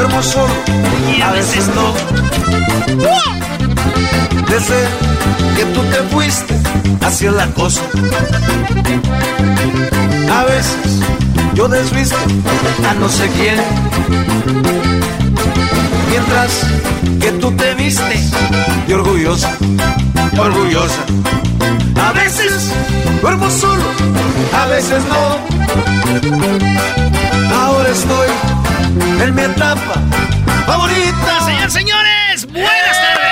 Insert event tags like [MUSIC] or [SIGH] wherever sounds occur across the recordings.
Duermo solo, a veces no. Desde que tú te fuiste, así es la cosa. A veces yo desvisto a no sé quién. Mientras que tú te viste de orgullosa, orgullosa. A veces duermo solo, a veces no. Ahora estoy en mi etapa favorita. Señores, señores, buenas tardes.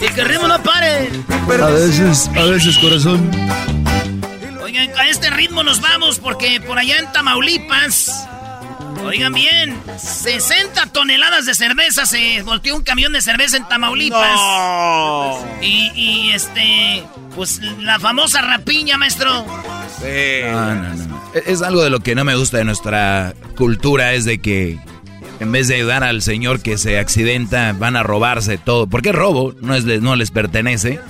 Y que el ritmo no pare. A veces, a veces, corazón. Oigan, a este ritmo nos vamos porque por allá en Tamaulipas, oigan bien, 60 toneladas de cerveza se volteó un camión de cerveza en Tamaulipas. Y, y este, pues la famosa rapiña, maestro. No, no, no. Es algo de lo que no me gusta de nuestra cultura, es de que en vez de ayudar al señor que se accidenta, van a robarse todo. Porque es robo, no, es, no les pertenece.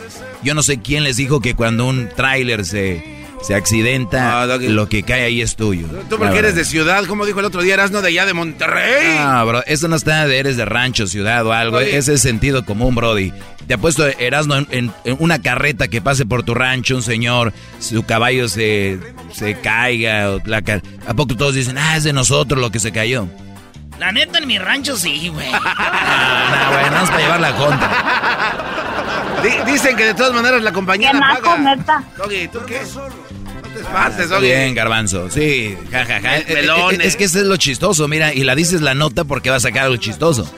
Yo no sé quién les dijo que cuando un tráiler se, se accidenta, Doggy. lo que cae ahí es tuyo. Tú porque eres de ciudad, como dijo el otro día, eras no de allá de Monterrey. Ah, bro, eso no está de eres de rancho, ciudad o algo. Oye. Ese es sentido común, Brody. Te apuesto, Erasmo, en, en- en una carreta que pase por tu rancho, un señor, su caballo se, se caiga. o la ¿A poco todos dicen, ah, es de nosotros lo que se cayó? La neta, en mi rancho sí, güey. [LAUGHS] Ah, bueno, vamos para llevar la contra. Di- dicen que de todas maneras la compañía Qué la paga. neta. Doggy, ¿tú qué? Bien, garbanzo. Sí, jajaja. El pelón, Es, es que ese es lo chistoso, mira, y la dices la nota porque va a sacar algo chistoso.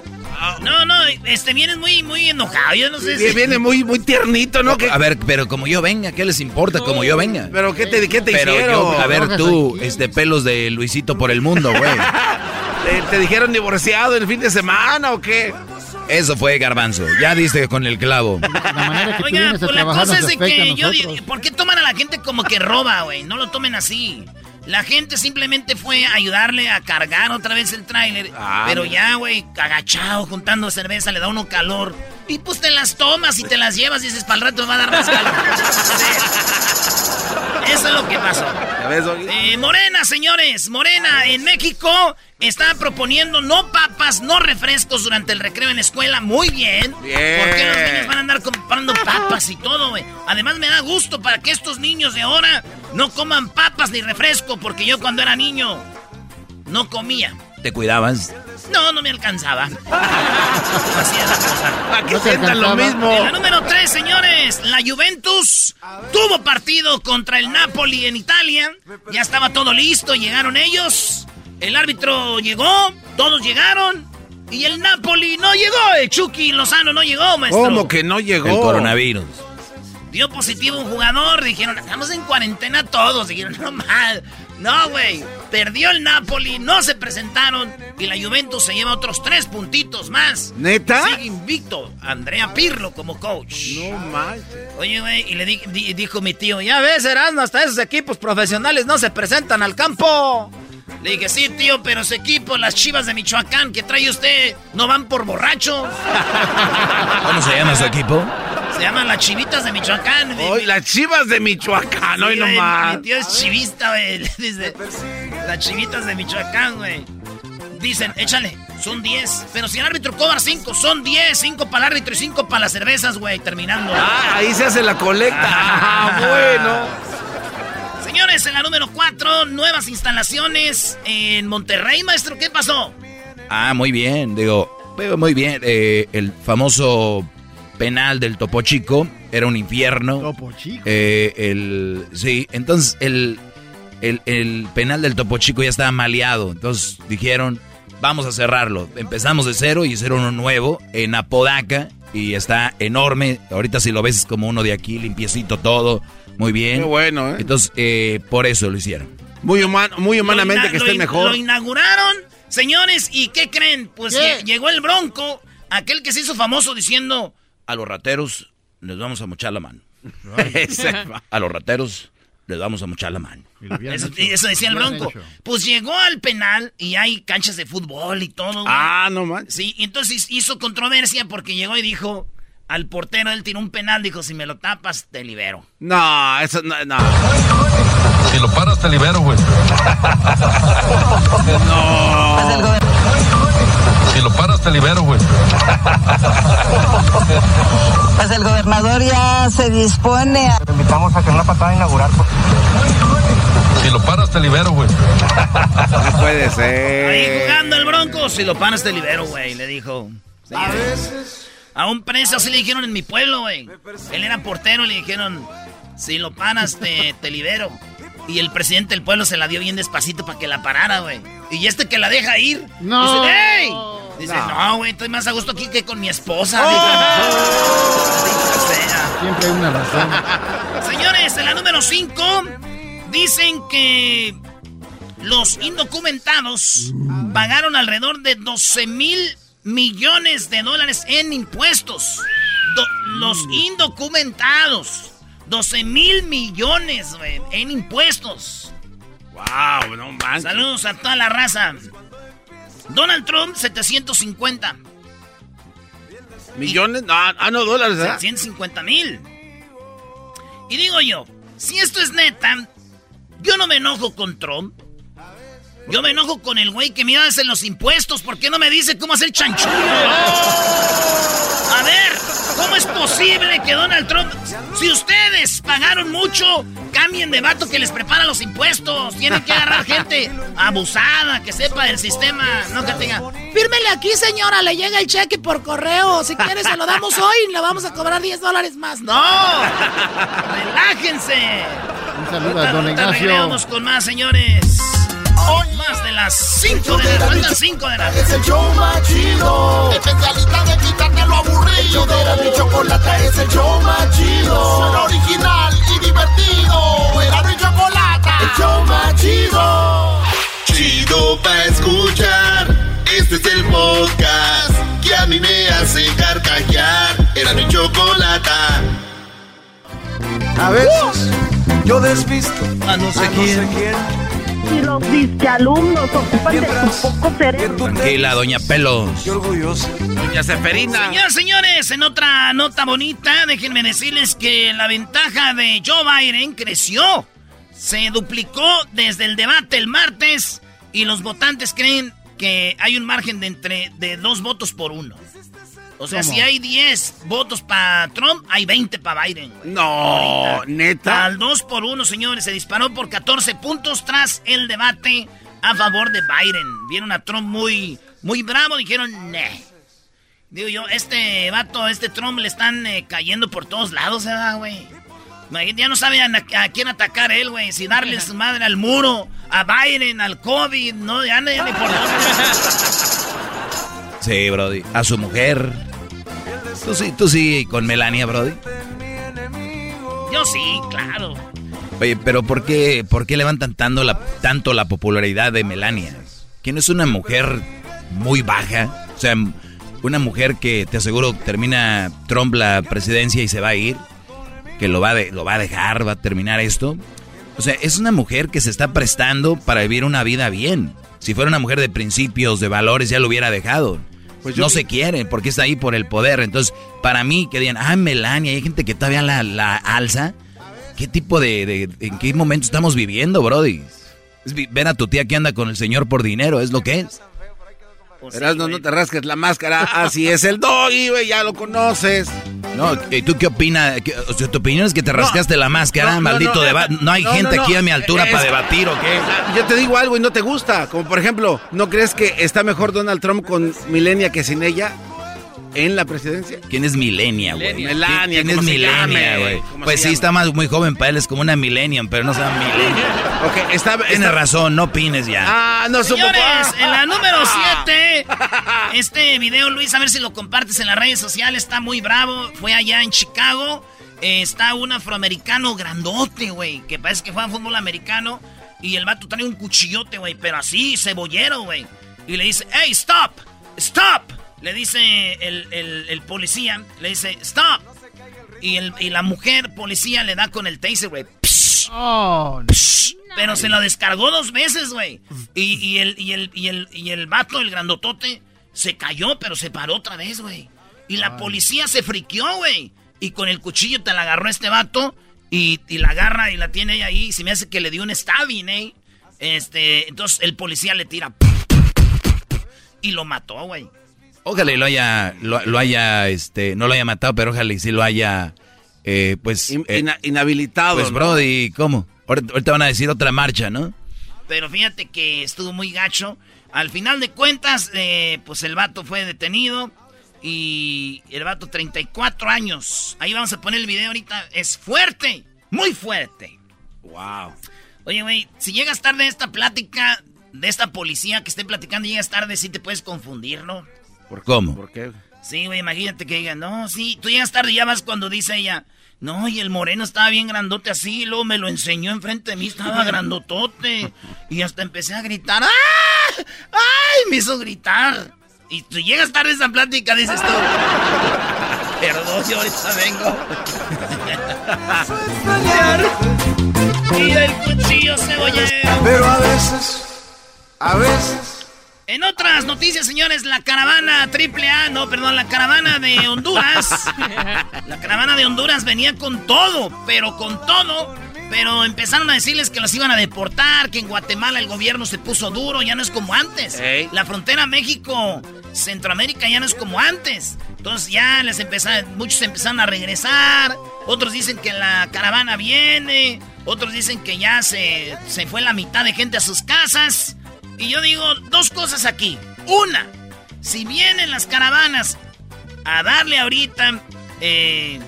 No, no, este vienes muy, muy enojado. Yo no sé si. Viene muy, muy tiernito, ¿no? ¿Qué- A ver, pero como yo venga, ¿qué les importa como yo venga? ¿Pero qué te, qué te Pero hicieron? yo, a ver tú, este pelos de Luisito por el mundo, güey. [LAUGHS] ¿Te, te dijeron divorciado el fin de semana o qué? Eso fue garbanzo. Ya diste con el clavo. La manera que tú Oiga, pues la cosa es de que yo. nosotros. di- ¿Por qué toman a la gente como que roba, güey? No lo tomen así. La gente simplemente fue a ayudarle a cargar otra vez el tráiler. Ah, pero ya, güey, agachado, juntando cerveza, le da uno calor. Y pues te las tomas y te las llevas y dices, para el rato me va a dar más calor. [LAUGHS] Eso es lo que pasó. Eh, Morena, señores, Morena en México está proponiendo no papas, no refrescos durante el recreo en la escuela. Muy bien. Bien. ¿Por qué los niños van a andar comprando papas y todo, güey? Además me da gusto para que estos niños de ahora no coman papas ni refresco, porque yo cuando era niño no comía. ¿Te cuidabas? No, no me alcanzaba. [LAUGHS] Así es la cosa. ¿Para qué No sientan lo mismo? En la número 3, señores, la Juventus tuvo partido contra el Napoli en Italia. Ya estaba todo listo, llegaron ellos. El árbitro llegó, todos llegaron. Y el Napoli no llegó, el Chucky Lozano no llegó, maestro. ¿Cómo que no llegó? El coronavirus. Dio positivo un jugador, dijeron, estamos en cuarentena todos. Dijeron, no mal. No, güey. Perdió el Napoli, no se presentaron. Y la Juventus se lleva otros tres puntitos más. ¿Neta? Sigue invicto. Andrea Pirlo como coach. No manches. Oye, güey, y le di- di- dijo mi tío, ya ves, Erasmo, hasta esos equipos profesionales no se presentan al campo. Le dije, sí, tío, pero su equipo, las chivas de Michoacán que trae usted, no van por borrachos. [LAUGHS] ¿Cómo se llama su equipo? Se llaman las chivitas de Michoacán. Mi- Hoy las chivas de Michoacán, hoy Sí, nomás. Mi tío es chivista, güey. [LAUGHS] Dice, las chivitas de Michoacán, güey. dicen, échale, son 10. Pero si el árbitro cobra 5, son 10. 5 para el árbitro y 5 para las cervezas, güey, terminando. Ah, ahí se hace la colecta. [LAUGHS] Ah, bueno. Señores, en la número 4, nuevas instalaciones en Monterrey, maestro. ¿Qué pasó? Ah, muy bien, digo, muy bien. Eh, el famoso penal del Topo Chico era un infierno. Topo Chico. Eh, el, sí, entonces el, el, el penal del Topo Chico ya estaba maleado. Entonces dijeron, vamos a cerrarlo. Empezamos de cero y hicieron uno nuevo en Apodaca y está enorme. Ahorita si lo ves es como uno de aquí, limpiecito todo, muy bien. Qué bueno, ¿eh? Entonces, eh, por eso lo hicieron. Muy, humano, muy humanamente que esté mejor. Lo inauguraron, señores, ¿y qué creen? Pues llegó el Bronco, aquel que se hizo famoso diciendo, a los rateros les vamos a mochar la mano. [LAUGHS] a los rateros les vamos a mochar la mano. Eso, decía el Bronco. Pues llegó al penal y hay canchas de fútbol y todo. Ah, no man. Sí, y entonces hizo controversia porque llegó y dijo al portero, él tiró un penal, dijo, si me lo tapas, te libero. No, eso no, no. Si lo paras, te libero, güey. [LAUGHS] no. Si lo paras, te libero, güey. Pues el gobernador ya se dispone a... Te invitamos a que una patada inaugural. Si lo paras, te libero, güey. No puede ser. Ahí jugando el bronco, si lo paras, te libero, güey, le dijo. a veces... A un preso así le dijeron en mi pueblo, güey. Él era portero y le dijeron, si lo paras, te, te libero. Y el presidente del pueblo se la dio bien despacito para que la parara, güey. Y este que la deja ir. No. Dice, ¡Ey! Dice, no, güey, estoy más a gusto aquí que con mi esposa. Siempre hay una razón. [LAUGHS] Señores, en la número 5 dicen que los indocumentados pagaron alrededor de 12 mil millones de dólares en impuestos. los indocumentados. 12 mil millones, en impuestos. Wow, no manches. Saludos a toda la raza. Donald Trump, 750. ¿Millones? No, ah, no, dólares, ¿eh? 750 mil. Y digo yo, si esto es neta, yo no me enojo con Trump. Yo me enojo con el güey que me hace los impuestos. ¿Por qué no me dice cómo hacer chanchullo? A ver, ¿cómo es posible que Donald Trump... Si ustedes pagaron mucho, cambien de vato que les prepara los impuestos. Tienen que agarrar gente abusada, que sepa del sistema, no que tenga... Fírmele aquí, señora, le llega el cheque por correo. Si quiere, se lo damos hoy y le vamos a cobrar 10 dólares más. ¡No! ¡Relájense! Un saludo a don Ignacio. Con más, señores. Hoy más de las 5 de la tarde. 5 de la Es el show más chido. Especialista de quitarte lo aburrido. Era mi chocolate es el show más chido. Suena original y divertido. Era mi chocolate. El show más chido. Chido pa' escuchar. Este es el podcast que a mí me hace carcajear. Era mi chocolate. A veces yo desvisto a no sé quién y los alumnos ocupan de su poco cerebro. Tranquila, doña Pelos. Qué orgullosa. Doña Seferina. Señores, señores, en otra nota bonita, déjenme decirles que la ventaja de Joe Biden creció. Se duplicó desde el debate el martes y los votantes creen que hay un margen de entre de dos votos por uno. O sea, si hay 10 votos para Trump, hay 20 para Biden. No, neta. Al 2 por 1, señores. Se disparó por 14 puntos tras el debate a favor de Biden. Vieron a Trump muy, muy bravo. Dijeron, ne. Digo yo, este vato, este Trump le están eh, cayendo por todos lados, ¿verdad, güey? Ya no saben a, quién atacar él, güey. Si darle su madre al muro, a Biden, al COVID, no, ya, no, ya ni por dónde. Sí, Brody. A su mujer. Tú sí, tú sí con Melania, Brody. Yo sí, claro. Oye, pero ¿por qué, por qué levantan tanto la, tanto la popularidad de Melania? Que no es una mujer muy baja. O sea, una mujer que te aseguro termina Trump la presidencia y se va a ir. Que lo va, de, lo va a dejar, va a terminar esto. O sea, es una mujer que se está prestando para vivir una vida bien. Si fuera una mujer de principios, de valores, ya lo hubiera dejado. Pues no se quiere porque está ahí por el poder. Entonces, para mí, que digan, ah, Melania, hay gente que todavía la, la alza. ¿Qué tipo de, en qué momento estamos viviendo, Brody? ven a tu tía que anda con el señor por dinero, es lo que es. Verás, no, no te rasques la máscara. Así es el doggy, güey, ya lo conoces. No, ¿y tú qué opinas? ¿Qué- O sea, tu opinión es que te rascaste la máscara, no, maldito no, debate. No hay no, gente no, aquí a mi altura Es- para debatir, ¿o qué? Yo te digo algo y no te gusta. Como por ejemplo, ¿no crees que está mejor Donald Trump con Milenia que sin ella en la presidencia? ¿Quién es Milenia, güey? Melania. ¿Quién, quién es ¿cómo se Milenia, güey? ¿Cómo Pues sí, está más muy joven para él, es como una millennium, pero no se llama millennium. [LAUGHS] Ok, está... Tienes está- razón, no opines ya. Ah, no. Señores, Ah. en la número 7, [LAUGHS] este video, Luis, a ver si lo compartes en las redes sociales, está muy bravo. Fue allá en Chicago, eh, está un afroamericano grandote, güey, que parece que juega fútbol americano. Y el vato trae un cuchillote, güey, pero así, cebollero, güey. Y le dice, hey, stop, stop. Le dice el, el- el policía, le dice, stop. Y, el, y la mujer policía le da con el taser, güey. Psh, Pero se lo descargó dos veces, güey. Y, y el, y, el, y, el, y el vato, el grandotote, se cayó, pero se paró otra vez, güey. Y la policía se friqueó, güey. Y con el cuchillo te la agarró este vato. Y, y la agarra y la tiene ella ahí. Se me hace que le dio un stabbing, ¿eh? Este, entonces el policía le tira. Y lo mató, güey. Ojalá y lo haya, lo, lo haya, este, no lo haya matado, pero ojalá y sí lo haya, eh, pues, In- eh, ina- inhabilitado. pues, ¿no? Brody, ¿cómo? Ahorita, ahorita van a decir otra marcha, ¿no? Pero fíjate que estuvo muy gacho. Al final de cuentas, eh, pues el vato fue detenido. Y el vato, 34 años. Ahí vamos a poner el video ahorita. Es fuerte, muy fuerte. Wow. Oye, güey, si llegas tarde a esta plática de esta policía que esté platicando y llegas tarde, sí te puedes confundir, ¿no? ¿Por ¿Cómo? ¿Por qué? Sí, güey, imagínate que digan, no, sí, tú llegas tarde y ya vas cuando dice ella, no, y el moreno estaba bien grandote así, y luego me lo enseñó enfrente de mí, estaba grandotote, y hasta empecé a gritar, ¡ah! ¡Ay! Me hizo gritar. Y tú llegas tarde a esa plática, dices tú, [LAUGHS] perdón, yo ahorita vengo. [LAUGHS] y el cuchillo cebollero. Pero a veces, a veces. En otras noticias, señores, la caravana AAA, no, perdón, la caravana de Honduras. [LAUGHS] La caravana de Honduras venía con todo, pero con todo. Pero empezaron a decirles que los iban a deportar, que en Guatemala el gobierno se puso duro, ya no es como antes. La frontera México-Centroamérica ya no es como antes. Entonces ya les empezaron, muchos empezaron a regresar, otros dicen que la caravana viene, otros dicen que ya se, se fue la mitad de gente a sus casas. Y yo digo dos cosas aquí. Una, si vienen las caravanas a darle ahorita, eh,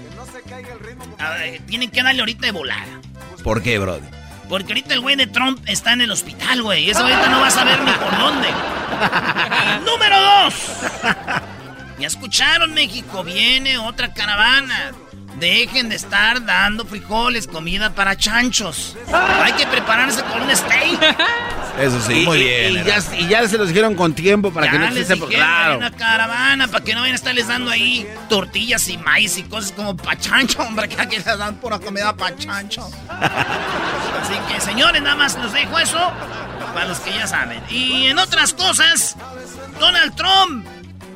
a- eh, tienen que darle ahorita de volada. ¿Por qué, Brody? Porque ahorita el güey de Trump está en el hospital, güey. Y ese ahorita no va a saber ni por dónde. [LAUGHS] Número dos. Ya escucharon, México. Viene otra caravana. Dejen de estar dando frijoles, comida para chanchos. Hay que prepararse con un steak. [LAUGHS] Eso sí, Y- muy y- bien. Y, ya, y ya se los dijeron con tiempo para ya que no les dijeron, hay Claro. una caravana para que no vayan a estarles dando ahí tortillas y maíz y cosas como pachancho, hombre, que aquí les dan pura comida pachancho. [LAUGHS] Así que, señores, nada más les dejo eso para los que ya saben. Y en otras cosas, Donald Trump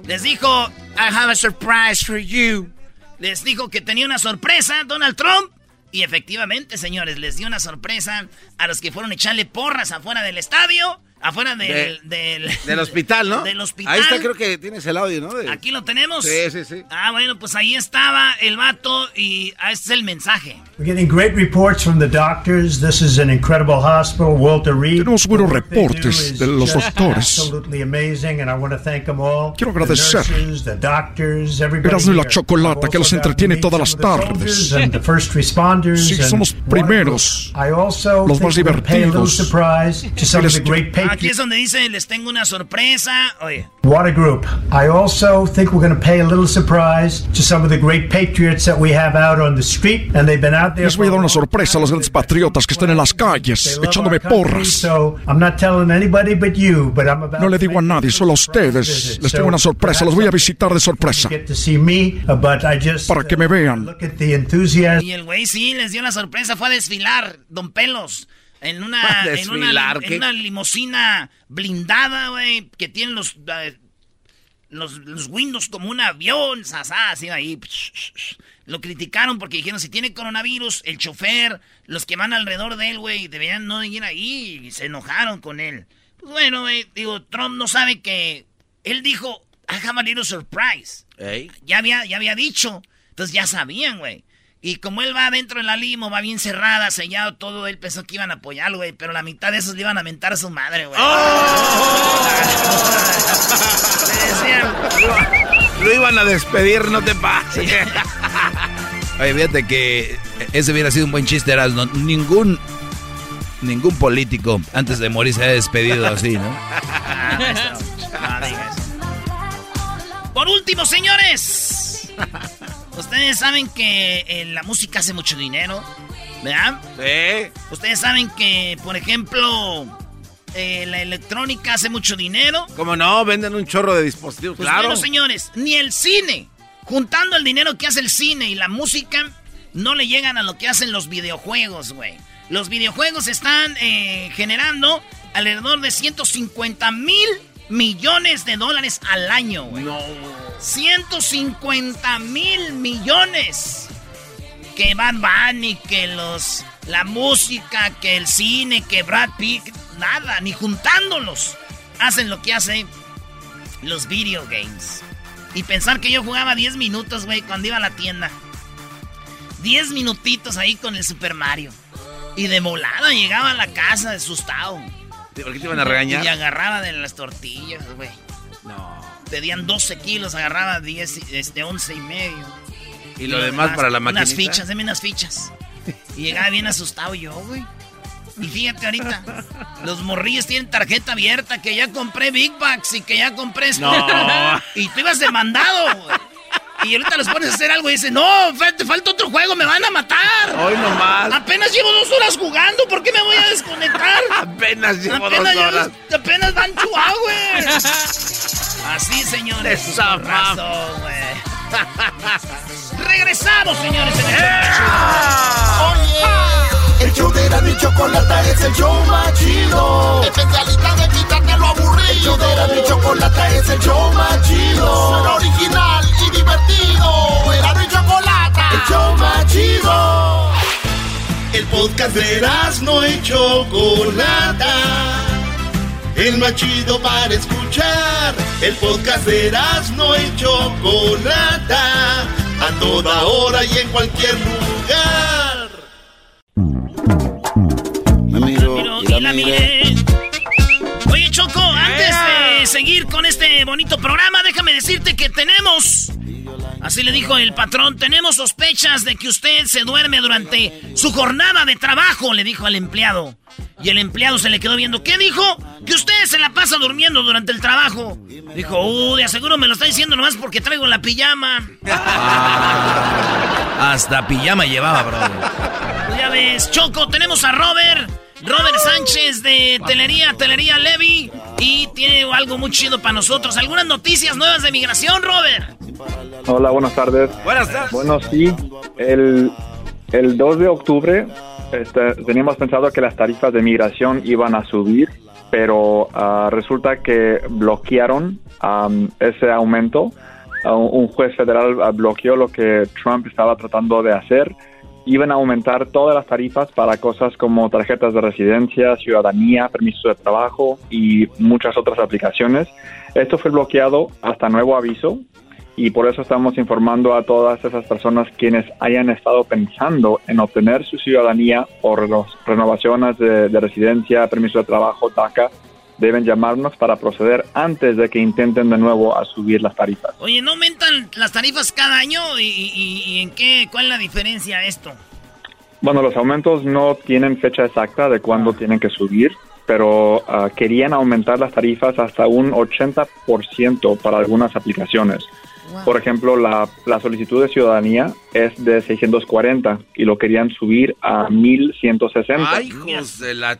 les dijo, I have a surprise for you. Les dijo que tenía una sorpresa, Donald Trump. Y efectivamente, señores, les dio una sorpresa a los que fueron a echarle porras afuera del estadio, afuera del... del, Del hospital, ¿no? Del hospital. Ahí está, creo que tienes el audio, ¿no? De- Aquí lo tenemos. Sí, sí, sí. Ah, bueno, pues ahí estaba el vato y ah, este es el mensaje. We're getting great reports from the doctors. This is an incredible hospital. Walter Reed. Tenemos buenos reportes de los doctores. Absolutely amazing, and I want to thank them all. Quiero The agradecer. nurses, the doctors, everybody la chocolata, que los entretiene todas las tardes. soldiers and the first responders Sí, a primeros. I also los más we're gonna pay a little divertidos. surprise to some of the great Aquí es donde dice, les tengo una sorpresa. Oye, What a group. I also think we're going to pay a little surprise to some of the great patriots that we have out on the street, and they've been out there. Les voy a dar una sorpresa a los grandes patriotas que están en las calles, echándome porras. So I'm not telling anybody but you, but I'm about No le digo a nadie, solo a ustedes. Les tengo una sorpresa, los voy a visitar de sorpresa. uh, Para que me vean. look at the enthusiasm. y el güey sí, les dio la sorpresa, fue a desfilar, don Pelos, en una, [LAUGHS] ¿A en una limusina blindada, güey, que tiene los, eh, los, los windows como un avión, sasá, así ahí. Lo criticaron porque dijeron, si tiene coronavirus, el chofer, los que van alrededor de él, güey, deberían no ir ahí, y se enojaron con él. Pues bueno, güey, digo, Trump no sabe que él dijo, I have a little surprise. Ya, había, ya había dicho. Entonces ya sabían, güey. Y como él va adentro en la limo, va bien cerrada, sellado todo, él pensó que iban a apoyarlo, güey. Pero la mitad de esos le iban a mentar a su madre, güey. ¡Oh! le decían... Lo iban a despedir, no te pases. [LAUGHS] Oye, fíjate que ese hubiera sido un buen chiste, Erasmo. Ningún, ningún político antes de morir se ha despedido así, ¿no? Por último, señores. [LAUGHS] Ustedes saben que eh, la música hace mucho dinero, ¿verdad? Sí. Ustedes saben que, por ejemplo, eh, la electrónica hace mucho dinero. ¿Cómo no? Venden un chorro de dispositivos, Pues claro. bueno, señores, ni el cine, juntando el dinero que hace el cine y la música, no le llegan a lo que hacen los videojuegos, güey. Los videojuegos están eh, generando alrededor de 150 mil millones de dólares al año, güey. No. 150 mil millones. Que Bad Bunny, que los... La música, que el cine, que Brad Pitt, nada, ni juntándolos. Hacen lo que hacen los video games. Y pensar que yo jugaba 10 minutos, güey, cuando iba a la tienda. 10 minutitos ahí con el Super Mario. Y de volada llegaba a la casa asustado. ¿Por qué te iban a regañar? Y agarraba de las tortillas, güey. No. Pedían 12 kilos, agarraba 10, este, 11 y medio. Y lo demás para la Unas maquinita. fichas, deme unas fichas. Y llegaba bien asustado yo, güey. Y fíjate ahorita, los morrillos tienen tarjeta abierta, que ya compré Big Bucks y que ya compré esto. No. [LAUGHS] Y tú ibas demandado, güey. Y ahorita los pones a hacer algo y dicen, no, te falta otro juego, me van a matar. Hoy nomás. Apenas llevo dos horas jugando, ¿por qué me voy a desconectar? [LAUGHS] Apenas llevo apenas dos llevo- horas. apenas van chuá, güey. [LAUGHS] Así, señores. Esa con razón, güey. [LAUGHS] Regresamos, señores. en el Oye, el show de la y chocolata es el show más chido. Especialista de quitarte lo aburrido. El show de la y chocolata es el show más chido. Suena original y divertido. Era mi chocolata. El show más chido. El podcast de no y Chocolata. El más chido para escuchar. El podcast de no y Chocolata. A toda hora y en cualquier lugar. Me miro y la miré. Oye, Choco, antes de seguir con este bonito programa, déjame decirte que tenemos. Así le dijo el patrón, tenemos sospechas de que usted se duerme durante su jornada de trabajo, le dijo al empleado. Y el empleado se le quedó viendo. ¿Qué dijo? Que usted se la pasa durmiendo durante el trabajo. Dijo, uh, de aseguro me lo está diciendo nomás porque traigo la pijama. Hasta pijama llevaba, bro. Pues ya ves, Choco, tenemos a Robert. Robert Sánchez de Telería, Telería Levy. Y tiene algo muy chido para nosotros. ¿Algunas noticias nuevas de migración, Robert? Hola, buenas tardes. Buenas tardes. Bueno, sí, el, el 2 de octubre este, teníamos pensado que las tarifas de migración iban a subir, pero ah, resulta que bloquearon am, ese aumento. Ah, un juez federal ah, bloqueó lo que Trump estaba tratando de hacer. Iban a aumentar todas las tarifas para cosas como tarjetas de residencia, ciudadanía, permisos de trabajo y muchas otras aplicaciones. Esto fue bloqueado hasta nuevo aviso y por eso estamos informando a todas esas personas quienes hayan estado pensando en obtener su ciudadanía o reno- renovaciones de, de residencia, permiso de trabajo, DACA, deben llamarnos para proceder antes de que intenten de nuevo a subir las tarifas. Oye, ¿no aumentan las tarifas cada año? ¿Y, y- y en qué? ¿Cuál es la diferencia de esto? Bueno, los aumentos no tienen fecha exacta de cuándo tienen que subir, pero ah, querían aumentar las tarifas hasta un 80% para algunas aplicaciones. Por ejemplo, la, la solicitud de ciudadanía es de 640 y lo querían subir a 1160. Ay, hijos de la...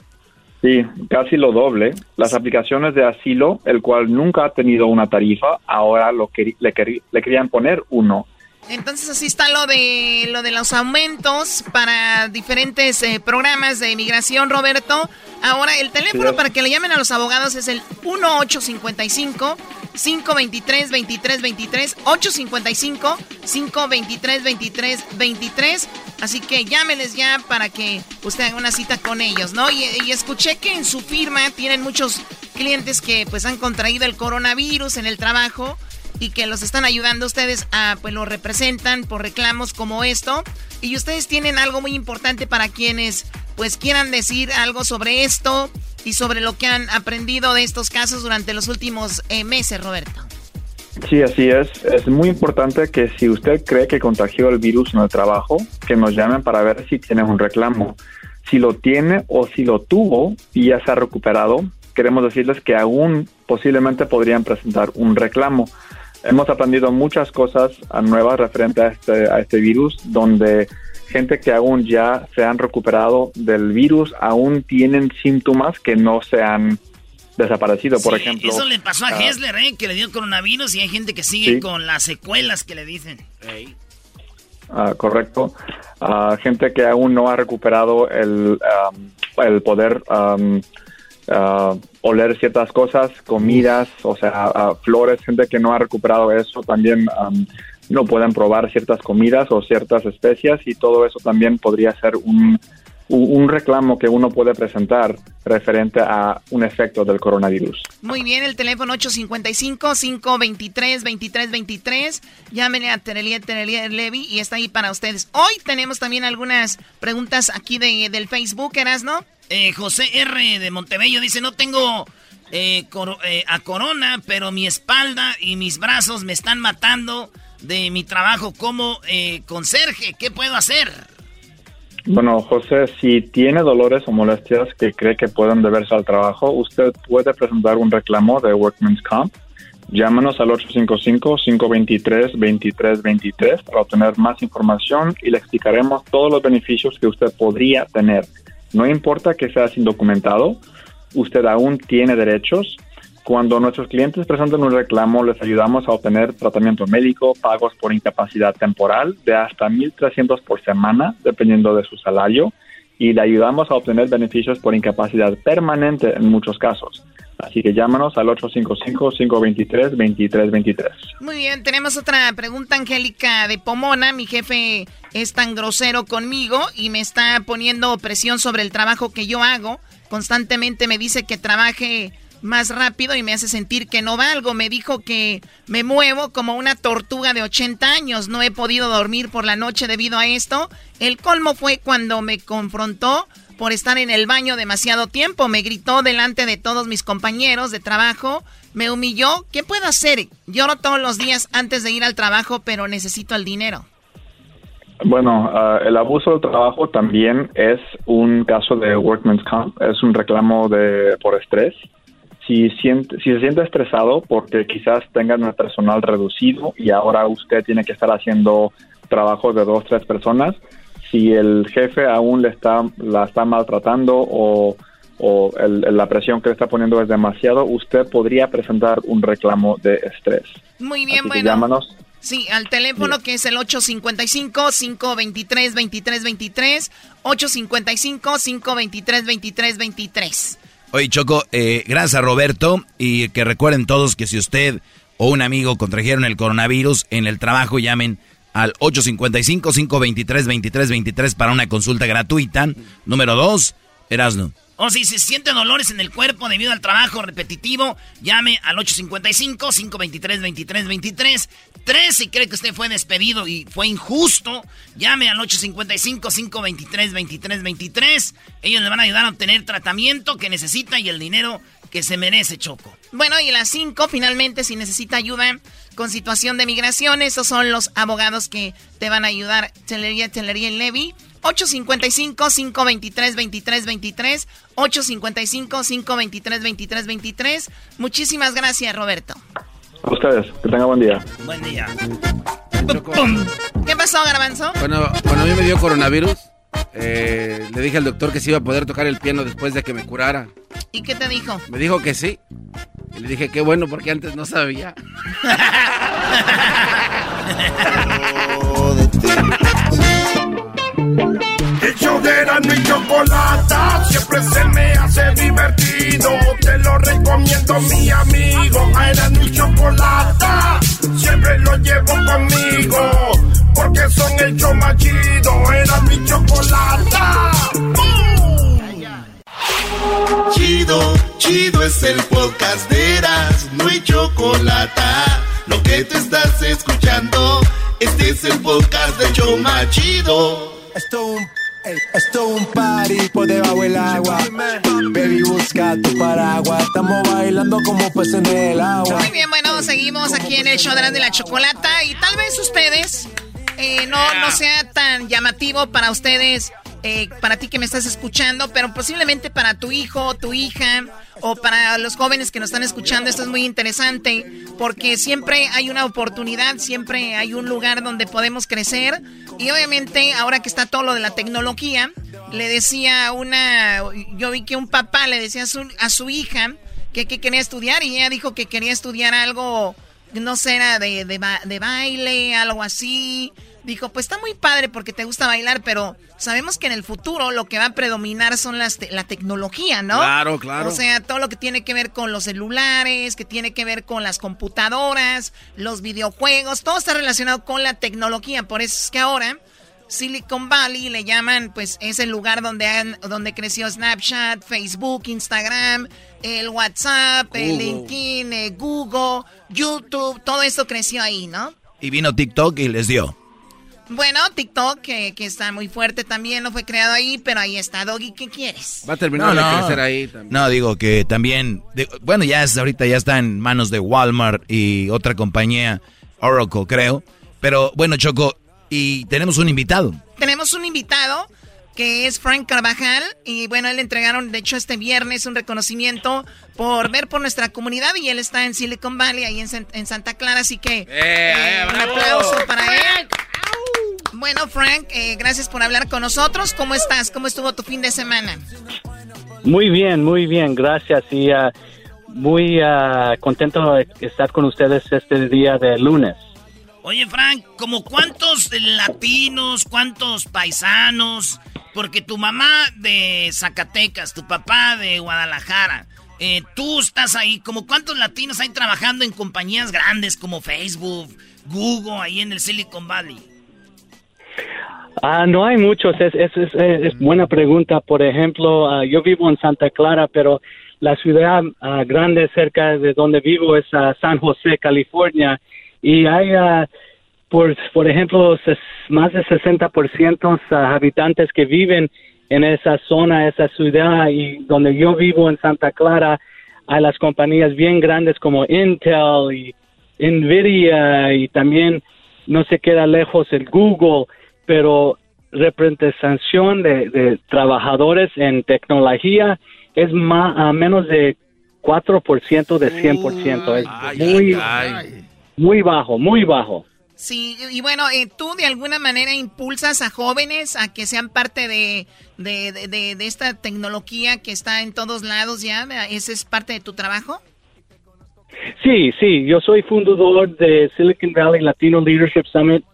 Sí, casi lo doble. Las aplicaciones de asilo, el cual nunca ha tenido una tarifa, ahora lo le, le querían poner uno. Entonces así está lo de lo de los aumentos para diferentes eh, programas de inmigración, Roberto. Ahora el teléfono Sí. para que le llamen a los abogados es el 1855 523 2323 855 523 2323 Así que llámeles ya para que usted haga una cita con ellos, ¿no? Y, y escuché que en su firma tienen muchos clientes que pues han contraído el coronavirus en el trabajo y que los están ayudando ustedes a, pues lo representan por reclamos como esto. Y ustedes tienen algo muy importante para quienes pues quieran decir algo sobre esto y sobre lo que han aprendido de estos casos durante los últimos eh, meses, Roberto. Sí, así es. Es muy importante que si usted cree que contagió el virus en el trabajo, que nos llamen para ver si tiene un reclamo. Si lo tiene o si lo tuvo y ya se ha recuperado, queremos decirles que aún posiblemente podrían presentar un reclamo. Hemos aprendido muchas cosas nuevas referente a este, a este virus, donde gente que aún ya se han recuperado del virus aún tienen síntomas que no se han desaparecido, por ejemplo. Eso le pasó a uh, Hessler, ¿eh? que le dio coronavirus y hay gente que sigue con las secuelas que le dicen. Uh, correcto. Uh, gente que aún no ha recuperado el, el poder um, oler ciertas cosas, comidas, o sea, flores, gente que no ha recuperado eso también no pueden probar ciertas comidas o ciertas especias y todo eso también podría ser un, un reclamo que uno puede presentar referente a un efecto del coronavirus. Muy bien, el teléfono 855-523-2323. Llámenle a Terelia, Terelia Levy y está ahí para ustedes. Hoy tenemos también algunas preguntas aquí de, del Facebook, ¿eras, Eh, José R. de Montebello dice, no tengo eh, eh, a corona, pero mi espalda y mis brazos me están matando de mi trabajo como eh, conserje. ¿Qué puedo hacer? Bueno, José, si tiene dolores o molestias que cree que pueden deberse al trabajo, usted puede presentar un reclamo de Workman's Comp. Llámanos al 855-523-2323 para obtener más información y le explicaremos todos los beneficios que usted podría tener. No importa que sea sin documentado, usted aún tiene derechos cuando nuestros clientes presentan un reclamo, les ayudamos a obtener tratamiento médico, pagos por incapacidad temporal de hasta 1.300 por semana, dependiendo de su salario, y le ayudamos a obtener beneficios por incapacidad permanente en muchos casos. Así que llámanos al 855-523-2323. Muy bien, tenemos otra pregunta, Angélica de Pomona. Mi jefe es tan grosero conmigo y me está poniendo presión sobre el trabajo que yo hago. Constantemente me dice que trabaje más rápido y me hace sentir que no valgo. Me dijo que me muevo como una tortuga de 80 años. No he podido dormir por la noche debido a esto. El colmo fue cuando me confrontó por estar en el baño demasiado tiempo. Me gritó delante de todos mis compañeros de trabajo. Me humilló. ¿Qué puedo hacer? Lloro todos los días antes de ir al trabajo, pero necesito el dinero. Bueno, ah, el abuso del trabajo también es un caso de workman's comp, es un reclamo de por estrés si, siente, si se siente estresado porque quizás tengan un personal reducido y ahora usted tiene que estar haciendo trabajo de dos, tres personas, si el jefe aún le está, la está maltratando o, o la presión que le está poniendo es demasiado, usted podría presentar un reclamo de estrés. Muy bien, bueno. Llámanos. Sí, al teléfono que es el 855-523-2323, 855-523-2323. Oye, Choco, eh, gracias a Roberto y que recuerden todos que si usted o un amigo contrajeron el coronavirus en el trabajo, llamen al 855-523-2323 para una consulta gratuita. Número dos, Erasno. O si se sienten dolores en el cuerpo debido al trabajo repetitivo, llame al 855-523-2323. 3 si cree que usted fue despedido y fue injusto, llame al 855-523-2323. Ellos le van a ayudar a obtener tratamiento que necesita y el dinero que se merece, Choco. Bueno, y las 5, finalmente, si necesita ayuda con situación de migración, esos son los abogados que te van a ayudar. Telería, Telería y Levy. 855-523-2323. 855-523-2323. Muchísimas gracias, Roberto. A ustedes, que tengan buen día. Buen día. ¿Qué pasó, Garbanzo? Cuando, cuando a mí me dio coronavirus, eh, le dije al doctor que si iba a poder tocar el piano después de que me curara. ¿Y qué te dijo? Me dijo que sí. Y le dije, qué bueno, porque antes no sabía. [LAUGHS] De y Chocolata siempre se me hace divertido. Te lo recomiendo, mi amigo. A mi Chocolata siempre lo llevo conmigo. Porque son el show más chido. Era mi Chocolata. Chido, chido es el podcast Chocolata, lo que te estás escuchando, este es el podcast de Choma Chido. Esto un, esto un party por debajo del agua. Baby, busca tu paraguas. Estamos bailando como peces en el agua. Muy bien, bueno, seguimos aquí en el show de la chocolata. Y tal vez ustedes eh, no, no sea tan llamativo para ustedes eh, para ti que me estás escuchando, pero posiblemente para tu hijo, tu hija o para los jóvenes que nos están escuchando, esto es muy interesante porque siempre hay una oportunidad, siempre hay un lugar donde podemos crecer. Y obviamente ahora que está todo lo de la tecnología, le decía una, yo vi que un papá le decía a su, a su hija que, quería estudiar y ella dijo que quería estudiar algo, no sé, era de, de baile, algo así dijo, pues está muy padre porque te gusta bailar, pero sabemos que en el futuro lo que va a predominar son las la tecnología, ¿no? Claro, claro. O sea, todo lo que tiene que ver con los celulares, que tiene que ver con las computadoras, los videojuegos, todo está relacionado con la tecnología. Por eso es que ahora Silicon Valley le llaman, pues es el lugar donde, han, donde creció Snapchat, Facebook, Instagram, el WhatsApp, el LinkedIn, el Google, YouTube, todo eso creció ahí, ¿no? Y vino TikTok y les dio. Bueno, TikTok, que, está muy fuerte también, no fue creado ahí, pero ahí está, Doggy, ¿qué quieres? Va a terminar de crecer ahí también. No, digo que también, bueno, ya es, ahorita ya está en manos de Walmart y otra compañía, Oracle, creo. Pero bueno, Choco, y tenemos un invitado. Tenemos un invitado que es Frank Carvajal. Y bueno, él le entregaron, de hecho, este viernes un reconocimiento por ver por nuestra comunidad. Y él está en Silicon Valley, ahí en, Santa Clara. Así que eh, eh, un aplauso para él. Bueno, Frank, eh, gracias por hablar con nosotros. ¿Cómo estás? ¿Cómo estuvo tu fin de semana? Muy bien, muy bien, gracias. Y uh, muy uh, contento de estar con ustedes este día de lunes. Oye, Frank, ¿como cuántos latinos, cuántos paisanos? Porque tu mamá de Zacatecas, tu papá de Guadalajara, eh, tú estás ahí, ¿como cuántos latinos hay trabajando en compañías grandes como Facebook, Google, ahí en el Silicon Valley? Ah, no hay muchos, es, es, es, buena pregunta. Por ejemplo, ah, yo vivo en Santa Clara, pero la ciudad ah, grande cerca de donde vivo es ah, San José, California, y hay, por, por ejemplo, más de 60% habitantes que viven en esa zona, esa ciudad, y donde yo vivo en Santa Clara, hay las compañías bien grandes como Intel y Nvidia, y también no se queda lejos el Google pero representación de, de trabajadores en tecnología es más, a menos de 4% de 100%. Es muy, muy bajo, muy bajo. Sí, y bueno, eh, ¿tú de alguna manera impulsas a jóvenes a que sean parte de, de, de, de, esta tecnología que está en todos lados ya? ¿Ese es parte de tu trabajo? Sí, sí, yo soy fundador de Silicon Valley Latino Leadership Summit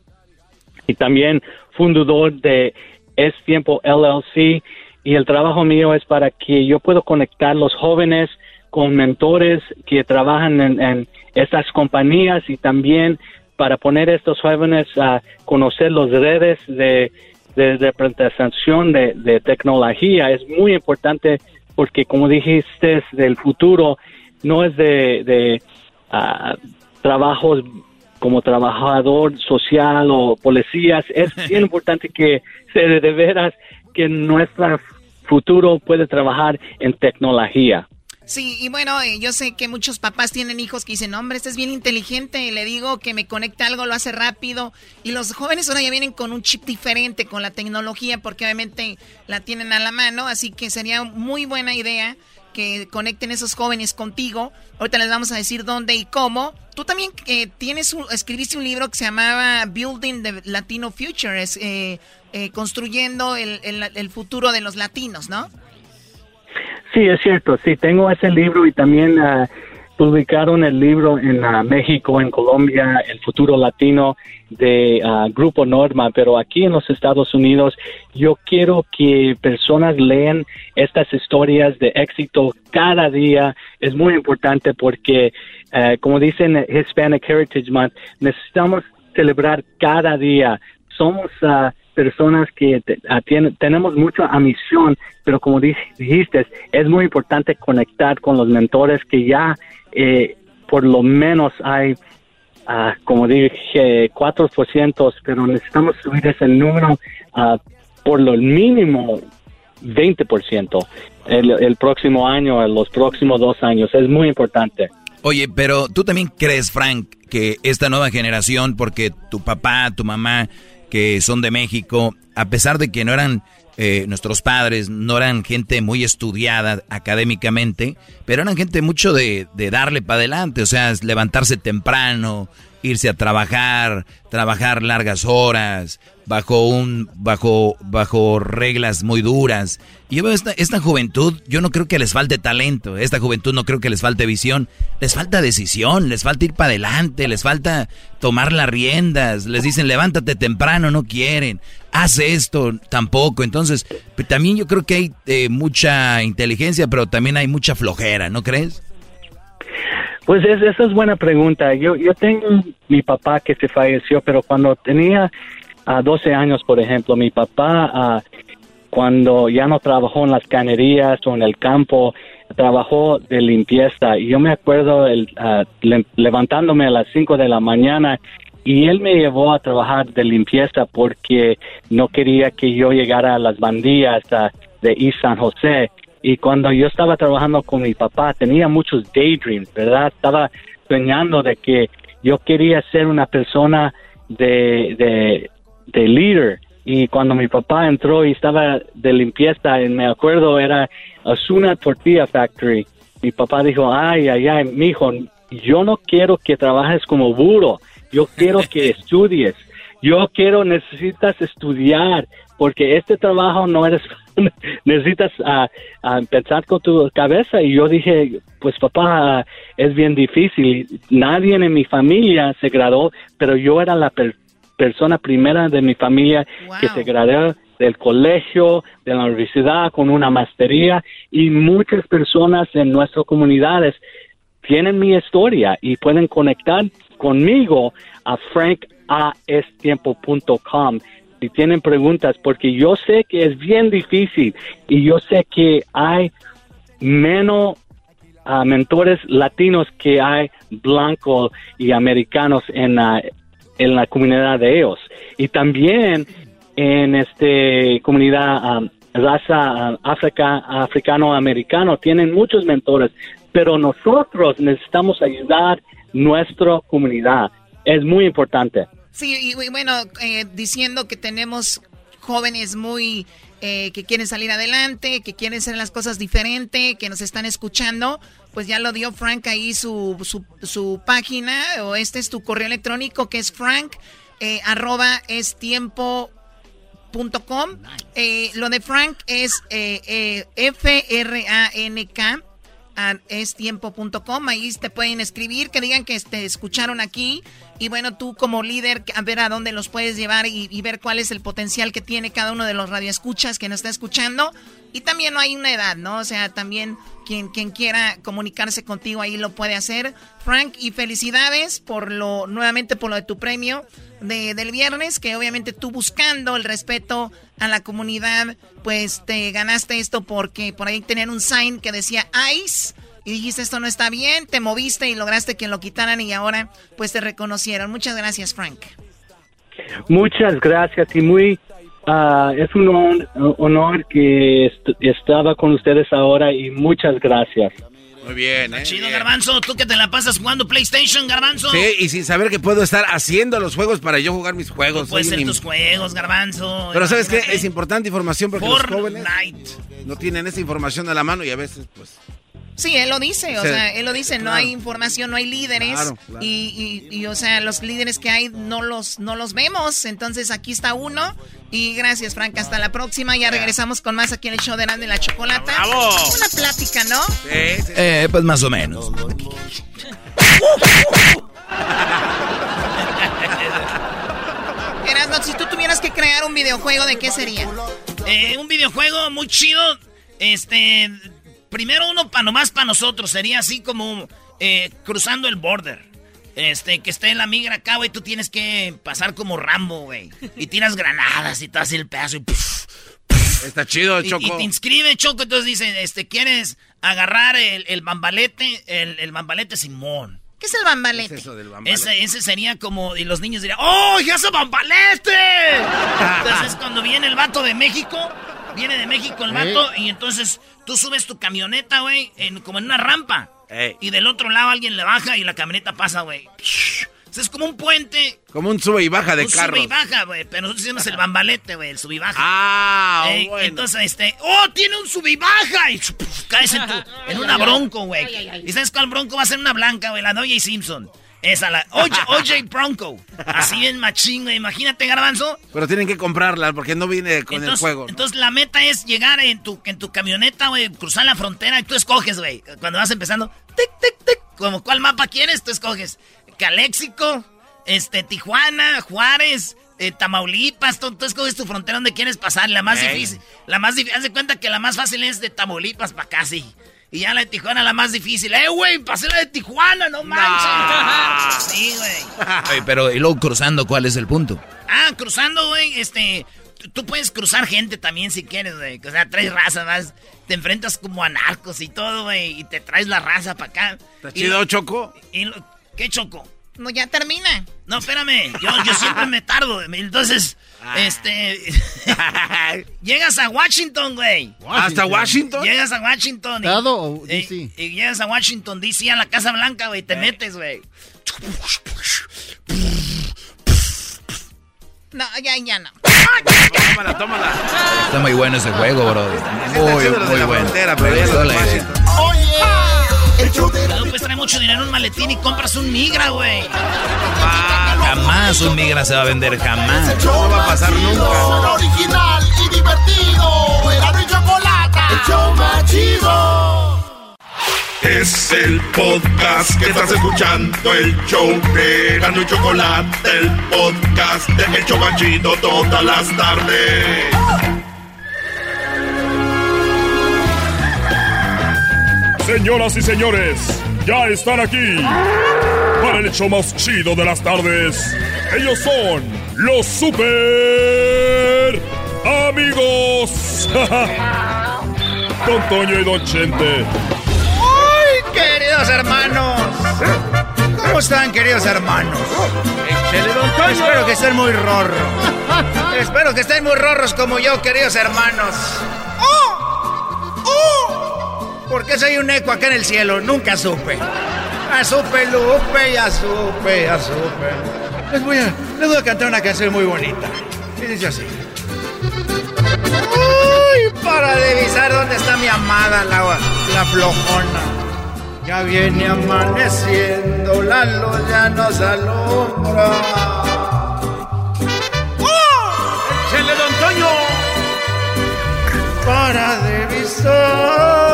y también fundador de Es Tiempo LLC y el trabajo mío es para que yo pueda conectar los jóvenes con mentores que trabajan en, estas compañías y también para poner a estos jóvenes a conocer las redes de, de representación de, tecnología. Es muy importante porque, como dijiste, del futuro no es de, de uh, trabajos como trabajador social o policías, es [LAUGHS] bien importante que se de veras que nuestro futuro puede trabajar en tecnología. Sí, y bueno, eh, yo sé que muchos papás tienen hijos que dicen, hombre, este es bien inteligente, le digo que me conecte algo, lo hace rápido. Y los jóvenes ahora ya vienen con un chip diferente, con la tecnología, porque obviamente la tienen a la mano, así que sería muy buena idea que conecten esos jóvenes contigo. Ahorita les vamos a decir dónde y cómo. Tú también eh, tienes escribiste un libro que se llamaba Building the Latino Future, es, eh, eh, construyendo el, el, futuro de los latinos, ¿no? Sí, es cierto. Sí, tengo ese libro y también uh, publicaron el libro en uh, México, en Colombia, El futuro latino de uh, Grupo Norma, pero aquí en los Estados Unidos yo quiero que personas lean estas historias de éxito cada día. Es muy importante porque, uh, como dicen Hispanic Heritage Month, necesitamos celebrar cada día. Somos uh, personas que tenemos mucha ambición, pero como dijiste, es muy importante conectar con los mentores que ya eh, por lo menos hay, ah, como dije, 4%, pero necesitamos subir ese número a por lo mínimo 20% el, el próximo año, en los próximos dos años. Es muy importante. Oye, pero tú también crees, Frank, que esta nueva generación, porque tu papá, tu mamá, que son de México, a pesar de que no eran eh, nuestros padres, no eran gente muy estudiada académicamente, pero eran gente mucho de, de darle para adelante, o sea, levantarse temprano, irse a trabajar, trabajar largas horas, bajo un, bajo, bajo reglas muy duras. Y esta, esta juventud, yo no creo que les falte talento, esta juventud no creo que les falte visión, les falta decisión, les falta ir para adelante, les falta tomar las riendas, les dicen levántate temprano, no quieren, haz esto, tampoco. Entonces, también yo creo que hay eh, mucha inteligencia, pero también hay mucha flojera, ¿no crees? Pues esa es buena pregunta. Yo, yo tengo mi papá que se falleció, pero cuando tenía a 12 años, por ejemplo, mi papá, ah, cuando ya no trabajó en las canerías o en el campo, trabajó de limpieza. Y yo me acuerdo el, ah, levantándome a las 5 de la mañana y él me llevó a trabajar de limpieza porque no quería que yo llegara a las bandillas ah, de East San José. Y cuando yo estaba trabajando con mi papá, tenía muchos daydreams, ¿verdad? Estaba soñando de que yo quería ser una persona de, de, de líder. Y cuando mi papá entró y estaba de limpieza, me acuerdo, era Asuna Tortilla Factory. Mi papá dijo, ay, ay, ay, mijo, yo no quiero que trabajes como burro, yo quiero que [LAUGHS] estudies. Yo quiero, necesitas estudiar, porque este trabajo no eres [LAUGHS] necesitas uh, pensar con tu cabeza. Y yo dije, pues papá, es bien difícil. Nadie en mi familia se graduó, pero yo era la persona primera de mi familia que se graduó del colegio, de la universidad, con una maestría. Y muchas personas en nuestras comunidades tienen mi historia y pueden conectar conmigo a frankAStiempo.com si tienen preguntas, porque yo sé que es bien difícil y yo sé que hay menos ah, mentores latinos que hay blancos y americanos en la, en la comunidad de ellos. Y también en esta comunidad ah, raza africano-americano tienen muchos mentores, pero nosotros necesitamos ayudar nuestra comunidad. Es muy importante. Sí, y, bueno, eh, diciendo que tenemos jóvenes muy eh, que quieren salir adelante, que quieren hacer las cosas diferente, que nos están escuchando, pues ya lo dio Frank ahí su, su, página, o este es tu correo electrónico que es frank, eh, arroba es tiempo Punto com. lo de Frank es F-R-A-N-K es tiempo.com. Ahí te pueden escribir, que digan que te escucharon aquí. Y bueno, tú como líder, a ver a dónde los puedes llevar y, ver cuál es el potencial que tiene cada uno de los radioescuchas que nos está escuchando. Y también no hay una edad, ¿no? O sea, también quien, quien quiera comunicarse contigo ahí lo puede hacer. Frank, y felicidades por lo, nuevamente por lo de tu premio de, del viernes, que obviamente tú buscando el respeto a la comunidad, pues te ganaste esto porque por ahí tenían un sign que decía ICE y dijiste esto no está bien, te moviste y lograste que lo quitaran y ahora pues te reconocieron. Muchas gracias, Frank. Muchas gracias y muy uh, es un honor, que estaba con ustedes ahora y muchas gracias. Muy bien, ¿eh? Chido, Garbanzo. Tú que te la pasas jugando PlayStation, Garbanzo. Sí, y sin saber que puedo estar haciendo los juegos para yo jugar mis juegos. Puedes ser tus juegos, Garbanzo. Pero ¿sabes qué? Es importante información porque los jóvenes no tienen esa información a la mano y a veces, pues... Sí, él lo dice, o sea, él lo dice, no hay información, no hay líderes Y, y, o sea, los líderes que hay no los, no los vemos, entonces aquí está uno y gracias Frank, hasta la próxima, ya regresamos con más aquí en el show de Nando y la Chocolata. Una plática, ¿no? Sí, sí. Eh, pues más o menos. [LAUGHS] Erasno, si tú tuvieras que crear un videojuego, ¿de qué sería? Eh, un videojuego muy chido, este Primero uno para nomás para nosotros, sería así como eh, cruzando el border. Este, que esté en la migra acá, güey, tú tienes que pasar como Rambo, güey. Y tiras granadas y te haces el pedazo y... Está chido el Choco. Y, te inscribe, Choco, entonces dicen, este, ¿quieres agarrar el, el bambalete? El, el bambalete Simón. ¿Qué es el bambalete? eso del bambalete? Ese, ese sería como, y los niños dirían, ¡Oh, ya se bambalete! [LAUGHS] entonces cuando viene el vato de México, viene de México el vato, y entonces tú subes tu camioneta, güey, en, como en una rampa. Ey. Y del otro lado alguien le baja y la camioneta pasa, güey. Es como un puente. Como un sube y baja de un carros. sube y baja, güey. Pero nosotros hicimos el bambalete, güey, el sub y baja. Ah, Ey, bueno. Entonces, este, ¡oh, tiene un sub y baja! Y puf, caes en, tu, en una bronco, güey. ¿Y sabes cuál bronco va a ser una blanca, güey? La de O.J. Simpson. Esa, la OJ, [LAUGHS] OJ Bronco. Así bien machín, güey. Imagínate, garbanzo. Pero tienen que comprarla porque no viene con Entonces, el juego. ¿no? entonces la meta es llegar en tu, en tu camioneta, güey, cruzar la frontera y tú escoges, güey. Cuando vas empezando, tic, tic, tic, como cuál mapa quieres, tú escoges. Caléxico, este, Tijuana, Juárez, eh, Tamaulipas, tú, tú escoges tu frontera donde quieres pasar. La más Ey. difícil, la más difícil, haz de cuenta que la más fácil es de Tamaulipas para acá, sí. Y ya la de Tijuana la más difícil. ¡Eh, güey! Pasé la de Tijuana, no manches. [LAUGHS] Sí, güey. Oye, pero y luego cruzando, ¿cuál es el punto? Ah, cruzando, güey, este... tú- puedes cruzar gente también si quieres, güey. O sea, traes raza más. Te enfrentas como a narcos y todo, güey. Y te traes la raza para acá. ¿Está Y- chido, Choco? y lo- ¿Qué choco? No, ya termina. No, espérame. Yo, yo siempre me tardo. Entonces, Ah. este... [LAUGHS] llegas a Washington, güey. ¿Hasta Washington? Llegas a Washington. y- ¿Estado o y- DC? Y, llegas a Washington, D.C., a la Casa Blanca, güey. Te metes, güey. No, ya, ya no. Tómala, tómala. Está muy bueno ese juego, bro. Muy, muy la bueno. Oye, el show de Luego puedes traer mucho dinero en un maletín y compras un migra, güey. Jamás un migra se va a vender, jamás. No va a pasar nunca. Original y divertido. Era y chocolate. El show más chido. Es el podcast que estás escuchando, el show de Gano y Chocolate, el podcast de El Chocachito todas las tardes. Señoras y señores, ya están aquí el hecho más chido de las tardes. Ellos son los super amigos. [LAUGHS] Don Toño y Don Chente. ¡Ay, queridos hermanos! ¿Cómo están, queridos hermanos? Espero que estén muy rorros. Espero que estén muy rorros como yo, queridos hermanos. ¡Oh! ¡Oh! ¿Por qué soy un eco acá en el cielo? Nunca supe. Ya supe, Lupe, ya supe, ya supe. Les voy a, les voy a cantar una canción muy bonita. Y dice así. ¡Ay! Para revisar dónde está mi amada, la, la flojona. Ya viene amaneciendo, la luz ya nos alumbra. ¡Oh! ¡Échale, don Toño! Para revisar.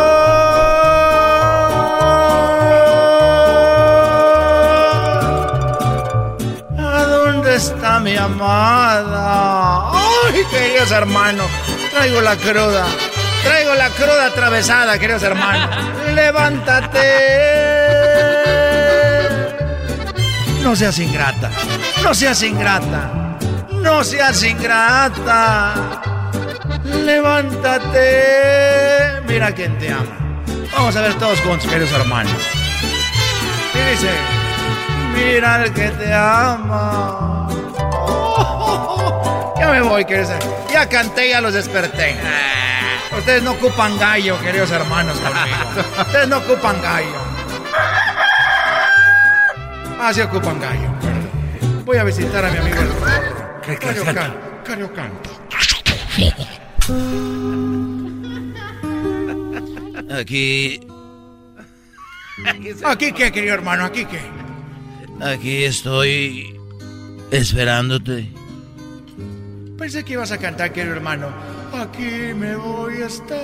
Mi amada? ¡Ay, queridos hermanos! Traigo la cruda. Traigo la cruda atravesada, queridos hermanos. [LAUGHS] ¡Levántate! No seas ingrata. No seas ingrata. No seas ingrata. Levántate. Mira quién te ama. Vamos a ver todos juntos, queridos hermanos. Y dice, mira al que te ama. Ya me voy, queridos hermanos. Ya canté, ya los desperté. Ustedes no ocupan gallo, queridos hermanos, conmigo. Ustedes no ocupan gallo. Ah, sí ocupan gallo. Voy a visitar a mi amigo el. Cariocan. Cariocan. Aquí, ¿Aquí qué, querido hermano? ¿Aquí qué? aquí estoy esperándote. Pensé que ibas a cantar, querido hermano. Aquí me voy a estar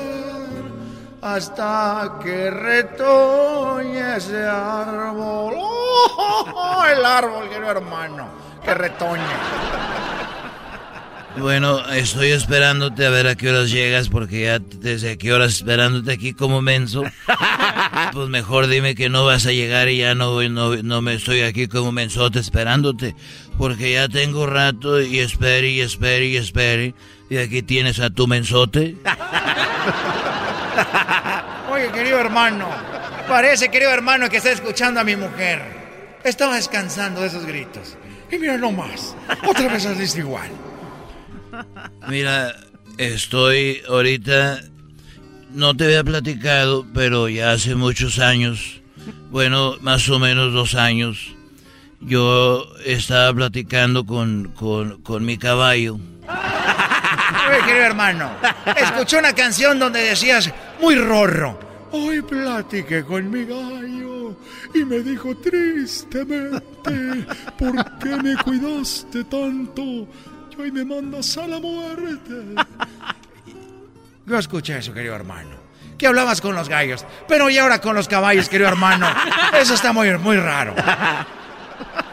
hasta que retoñe ese árbol. [LAUGHS] ¡Oh! El árbol, querido hermano, que retoñe. Bueno, estoy esperándote a ver a qué horas llegas, porque ya desde qué horas esperándote aquí como menso. [LAUGHS] Pues mejor dime que no vas a llegar y ya no, voy- no, no me estoy aquí como mensote esperándote, porque ya tengo rato y espere y espere y espere. Y aquí tienes a tu mensote. [LAUGHS] Oye, querido hermano, parece, querido hermano, que está escuchando a mi mujer. Estaba descansando de esos gritos. Y mira nomás, otra vez saliste igual. Mira, estoy ahorita, no te había platicado, pero ya hace muchos años, bueno, más o menos dos años, yo estaba platicando con, con, con mi caballo. Querido hermano, escuché una canción donde decías, muy rorro. Hoy platiqué con mi gallo y me dijo tristemente, ¿por qué me cuidaste tanto? Y me mandas a la muerte. [LAUGHS] Yo escuché eso, querido hermano. Que hablabas con los gallos, pero y ahora con los caballos, querido hermano. Eso está muy, muy raro.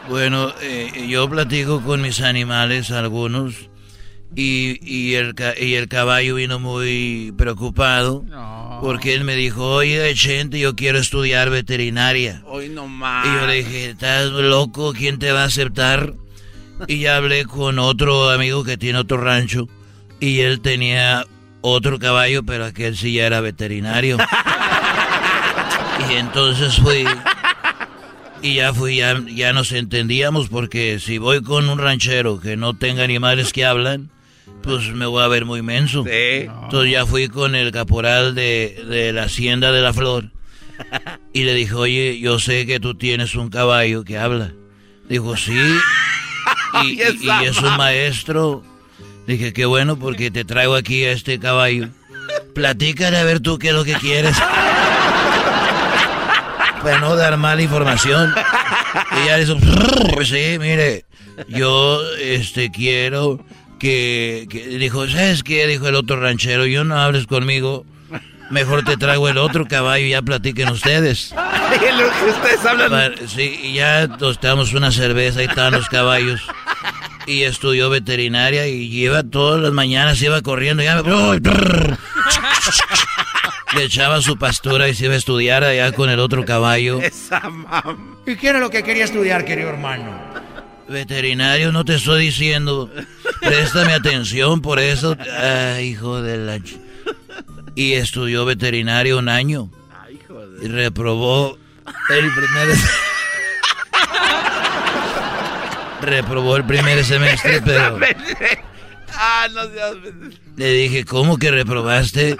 Bueno, eh, yo platico con mis animales, algunos, y, y, el, y el caballo vino muy preocupado porque él me dijo, oye, gente, yo quiero estudiar veterinaria. Hoy no más. Y yo le dije, ¿estás loco? ¿Quién te va a aceptar? Y ya hablé con otro amigo que tiene otro rancho y él tenía otro caballo, pero aquel sí ya era veterinario. Y entonces fui y ya fui, ya, ya nos entendíamos porque si voy con un ranchero que no tenga animales que hablan, pues me voy a ver muy menso. Entonces ya fui con el caporal de, de la hacienda de la flor y le dije, oye, yo sé que tú tienes un caballo que habla. Dijo, sí, [LAUGHS] y, y- y es un maestro. Dije, qué bueno porque te traigo aquí a este caballo. Platícale a ver tú qué es lo que quieres. [LAUGHS] Para no dar mala información. Y ya dijo, pues sí, mire, yo este quiero que, que- dijo, ¿sabes qué? Dijo el otro ranchero, yo no hables conmigo. Mejor te traigo el otro caballo y ya platiquen ustedes. [LAUGHS] Ustedes hablan. Sí, y ya nos damos una cerveza y estaban los caballos. Y estudió veterinaria y lleva todas las mañanas, iba corriendo. Ya, [LAUGHS] le echaba su pastura y se iba a estudiar allá con el otro caballo. Esa mam. ¿Y qué era lo que quería estudiar, querido hermano? Veterinario, no te estoy diciendo. Préstame atención por eso. Ay, hijo de la... Y estudió veterinario un año. Y reprobó el primer... [LAUGHS] reprobó el primer semestre, [LAUGHS] pero... ah, no seas... Le dije, ¿cómo que reprobaste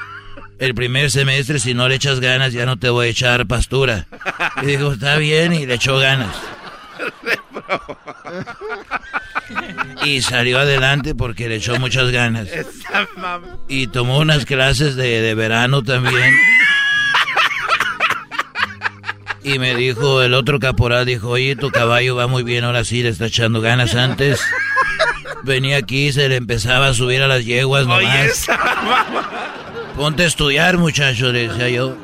el primer semestre? Si no le echas ganas, ya no te voy a echar pastura. Y dijo, está bien, y le echó ganas. [LAUGHS] [LAUGHS] Y salió adelante porque le echó muchas ganas. Y tomó unas clases de, de verano también. Y me dijo, el otro caporal dijo, oye, tu caballo va muy bien, ahora sí le está echando ganas antes. Venía aquí y se le empezaba a subir a las yeguas nomás. Ponte a estudiar, muchacho, le decía yo.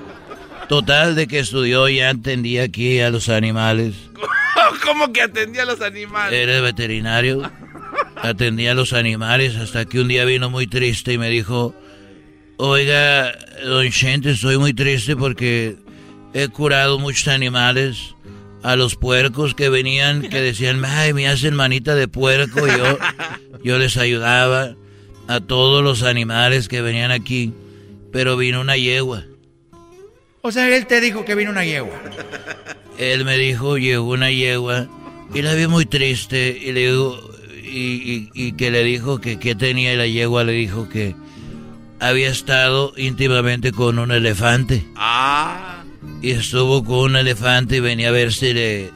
Total, de que estudió ya entendía aquí a los animales. ¿Cómo que atendía a los animales? Era veterinario. Atendía a los animales hasta que un día vino muy triste y me dijo, oiga, don Chente, estoy muy triste porque he curado muchos animales. A los puercos que venían, que decían, ay, me hacen manita de puerco. Y yo, yo les ayudaba a todos los animales que venían aquí. Pero vino una yegua. O sea, él te dijo que vino una yegua. Él me dijo, llegó una yegua y la vi muy triste y le digo, y, y- y que le dijo que qué tenía y la yegua le dijo que había estado íntimamente con un elefante Ah. y estuvo con un elefante y venía a ver si le,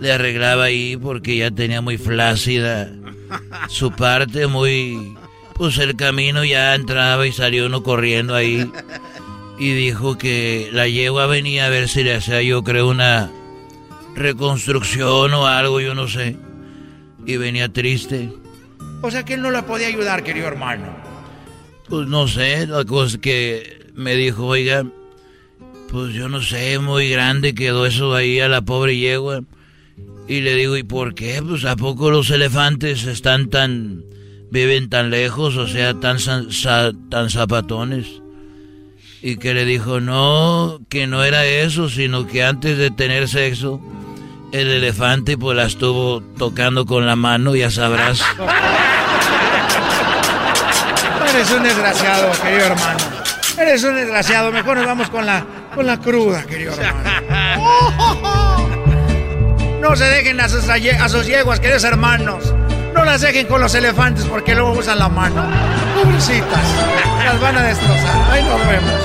le arreglaba ahí porque ya tenía muy flácida su parte, muy... Pues el camino ya entraba y salió uno corriendo ahí y dijo que la yegua venía a ver si le hacía yo creo una reconstrucción o algo, yo no sé. Y venía triste. O sea, que él no la podía ayudar, querido hermano. Pues no sé, la cosa que me dijo, oiga, pues yo no sé, muy grande quedó eso ahí a la pobre yegua. Y le digo, ¿y por qué? Pues ¿a poco los elefantes están tan... viven tan lejos, o sea, tan, san- sa- tan zapatones? Y que le dijo, no, que no era eso, sino que antes de tener sexo, el elefante pues la estuvo tocando con la mano, ya sabrás. [LAUGHS] Eres un desgraciado, querido hermano. Eres un desgraciado. Mejor nos vamos con la, con la cruda, querido hermano. [LAUGHS] No se dejen a sus, a sus yeguas, queridos hermanos. No las dejen con los elefantes porque luego usan la mano. Pobrecitas. Las van a destrozar. Ahí nos vemos.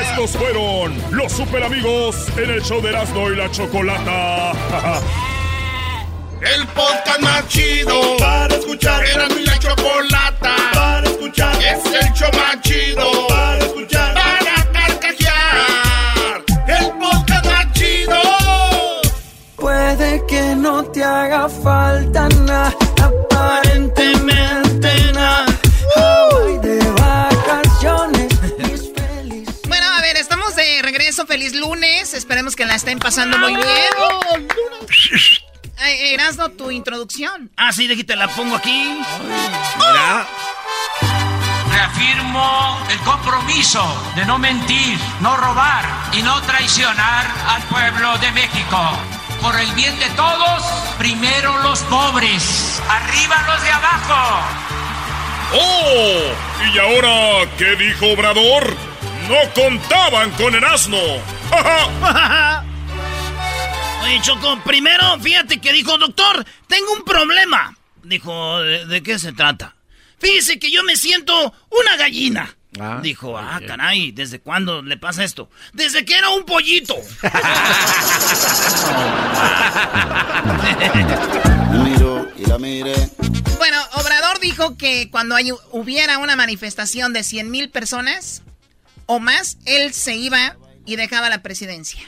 Estos fueron los super amigos en el show de Erasmo y la Chocolata. [LAUGHS] El podcast más chido para escuchar. Erasmo y la Chocolata para escuchar. Es el show más chido para escuchar. Falta nada, aparentemente nada. De vacaciones. Bueno, a ver, estamos de regreso. Feliz lunes. Esperemos que la estén pasando muy bien. Eh, Erasno, tu introducción. Ah, sí, de aquí te la pongo aquí. Mira. Reafirmo el compromiso de no mentir, no robar y no traicionar al pueblo de México. Por el bien de todos, primero los pobres, arriba los de abajo. ¡Oh! ¿Y ahora qué dijo Obrador? No contaban con el asno. [LAUGHS] Oye, Choco, primero, fíjate que dijo, doctor, tengo un problema. Dijo, ¿de, de qué se trata? Fíjese que yo me siento una gallina. Dijo, ah, caray, ¿desde cuándo le pasa esto? Desde que era un pollito. [LAUGHS] [LAUGHS] Bueno, Obrador dijo que cuando hay- hubiera una manifestación de 100 mil personas o más, él se iba y dejaba la presidencia.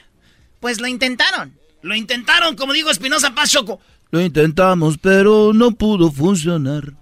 Pues lo intentaron. Lo intentaron, como digo Espinosa Paz Choco. Lo intentamos, pero no pudo funcionar.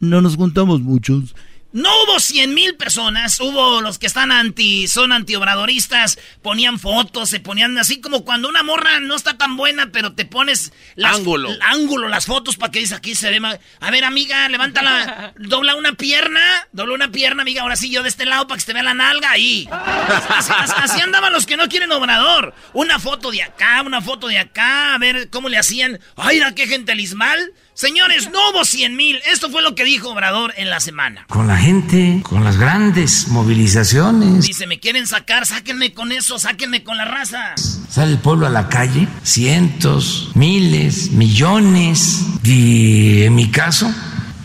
No nos juntamos muchos. No hubo 100 mil personas, hubo los que están anti, son antiobradoristas, ponían fotos, se ponían así como cuando una morra no está tan buena, pero te pones las, Ángulo. el ángulo, las fotos para que dice aquí se ve más. A ver, amiga, levántala, [LAUGHS] dobla una pierna, dobla una pierna, amiga, ahora sí yo de este lado para que se te vea la nalga ahí. Así, andaban los que no quieren obrador. Una foto de acá, una foto de acá, a ver cómo le hacían. Ay, era qué gentelismal. Señores, no hubo 100 mil. Esto fue lo que dijo Obrador en la semana. Con la gente, con las grandes movilizaciones. Dice, me quieren sacar, sáquenme con eso, sáquenme con la raza. Sale el pueblo a la calle, cientos, miles, millones. Y en mi caso,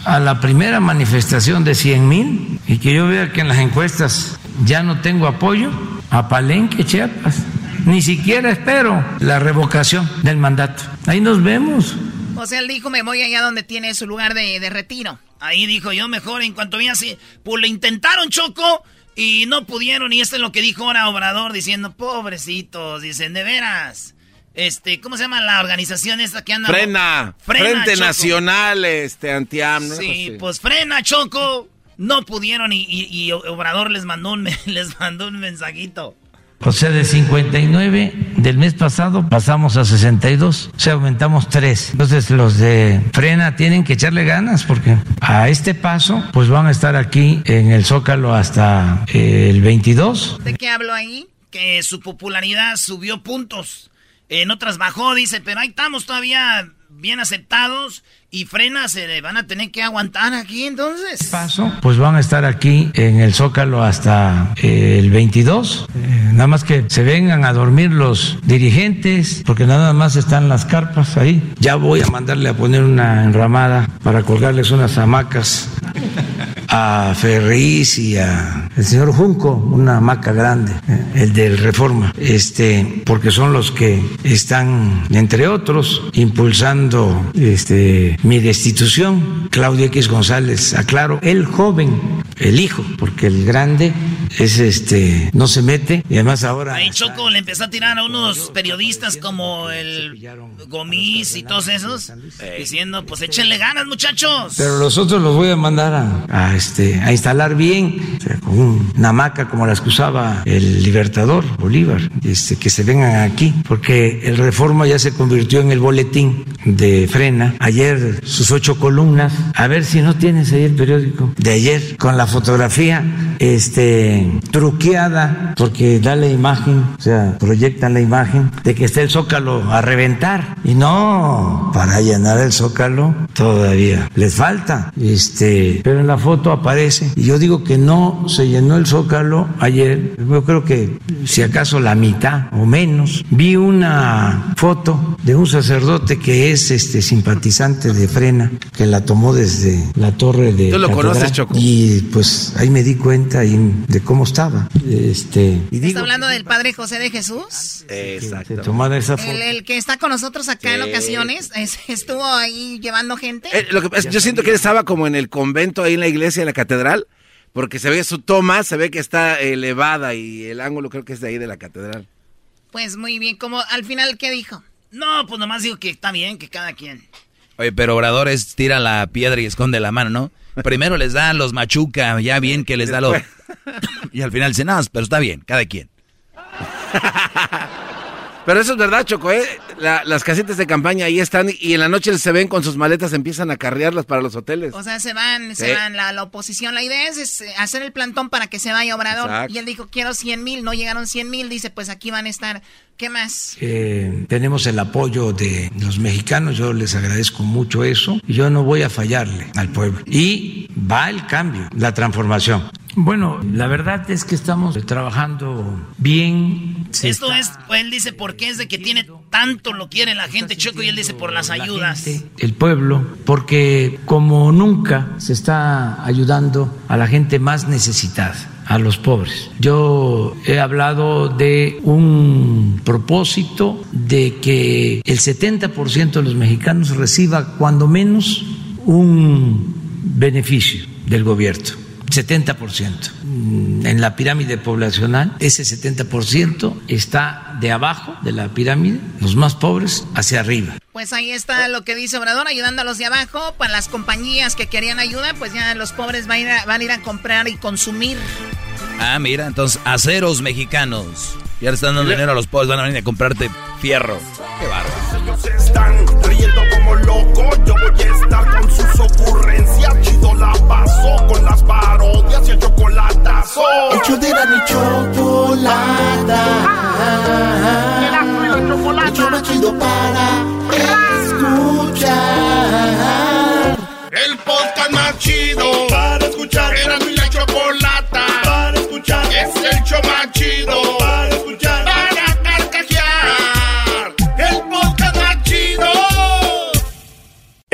a la primera manifestación de 100 mil, y que yo vea que en las encuestas ya no tengo apoyo, a Palenque, Chiapas. Ni siquiera espero la revocación del mandato. Ahí nos vemos. O sea, él dijo, me voy allá donde tiene su lugar de, de retiro. Ahí dijo yo mejor, en cuanto vi así, pues le intentaron Choco y no pudieron. Y esto es lo que dijo ahora Obrador, diciendo, pobrecitos, dicen, de veras. Este, ¿cómo se llama la organización esta que anda? Frena. Frena, Frente Choco. Nacional, este, antiam. ¿no? Sí, Pues pues frena, Choco. No pudieron y, y- y Obrador les mandó un, [LAUGHS] les mandó un mensajito. O sea, de 59 del mes pasado pasamos a 62, o sea, aumentamos 3. Entonces los de frena tienen que echarle ganas porque a este paso pues van a estar aquí en el Zócalo hasta eh, el 22. ¿De qué hablo ahí? que su popularidad subió puntos. En otras bajó, dice, pero ahí estamos todavía bien aceptados y frena se van a tener que aguantar aquí entonces. Paso, pues van a estar aquí en el Zócalo hasta eh, el 22. Eh, nada más que se vengan a dormir los dirigentes, porque nada más están las carpas ahí. Ya voy a mandarle a poner una enramada para colgarles unas hamacas a Ferriz y a el señor Junco, una hamaca grande, eh, el del Reforma, este, porque son los que están, entre otros, impulsando este mi destitución. Claudio X González, aclaro, el joven, el hijo, porque el grande es este, no se mete, y además ahora Ahí Choco le empezó a tirar a unos periodistas como el Gomis y todos esos, diciendo, pues échenle ganas muchachos. Pero los otros los voy a mandar a, a, este, a instalar bien, o sea, con una hamaca como las que usaba el Libertador, Bolívar, este, que se vengan aquí, porque el Reforma ya se convirtió en el boletín de frena. Ayer sus ocho columnas, a ver si no tienes ahí el periódico de ayer, con la fotografía este, truqueada porque da la imagen, o sea, proyectan la imagen de que está el zócalo a reventar. Y no, para llenar el zócalo todavía les falta. Este, pero en la foto aparece. Y yo digo que no se llenó el zócalo ayer. Yo creo que si acaso la mitad o menos. Vi una foto de un sacerdote que es este simpatizante de Frena, que la tomó desde la torre de. Tú lo conoces, Choco. Y pues ahí me di cuenta de cómo estaba. Este, y ¿Está hablando del Padre José de Jesús? Exacto. esa foto. El, que está con nosotros acá en ocasiones, estuvo ahí llevando gente. Eh, lo que, yo siento que él estaba como en el convento, ahí en la iglesia, en la catedral, porque se ve su toma, se ve que está elevada y el ángulo creo que es de ahí de la catedral. Pues muy bien, como al final, ¿qué dijo? No, pues nomás digo que está bien, que cada quien. Oye, pero Obradores tira la piedra y esconde la mano, ¿no? Primero les da los machuca, ya bien que les da lo... Y al final dicen, no, pero está bien, cada quien. Pero eso es verdad, Choco, ¿eh? las casitas de campaña ahí están y en la noche se ven con sus maletas, empiezan a carrearlas para los hoteles. O sea, se van, se van la, oposición. La idea es, eh, hacer el plantón para que se vaya Obrador. Y él dijo, quiero 100 mil, no llegaron 100 mil, dice, pues aquí van a estar. ¿Qué más? Eh, tenemos el apoyo de los mexicanos, yo les agradezco mucho eso. Y yo no voy a fallarle al pueblo. Y va el cambio, la transformación. Bueno, la verdad es que estamos trabajando bien. Esto es, él dice, porque es de que tiene tanto lo quiere la gente, Choco, y él dice por las ayudas. el pueblo, porque como nunca se está ayudando a la gente más necesitada a los pobres. Yo he hablado de un propósito de que el 70% de los mexicanos reciba cuando menos un beneficio del gobierno 70%. Mm, en la pirámide poblacional, ese 70% está de abajo de la pirámide, los más pobres, hacia arriba. Pues ahí está lo que dice Obrador, ayudando a los de abajo. Para las compañías que querían ayuda, pues ya los pobres van a ir a, van a, ir a comprar y consumir. Ah, mira, entonces, aceros mexicanos. Y ahora están dando dinero a los pobres, van a venir a comprarte fierro. Qué bárbaro. Ellos están riendo como locos, yo voy a estar con sus ocurrencias. Chido la paso con las parodias y el chocolatazo. El show de la chocolata. El show más chido para escuchar. El podcast más chido para escuchar. Era mi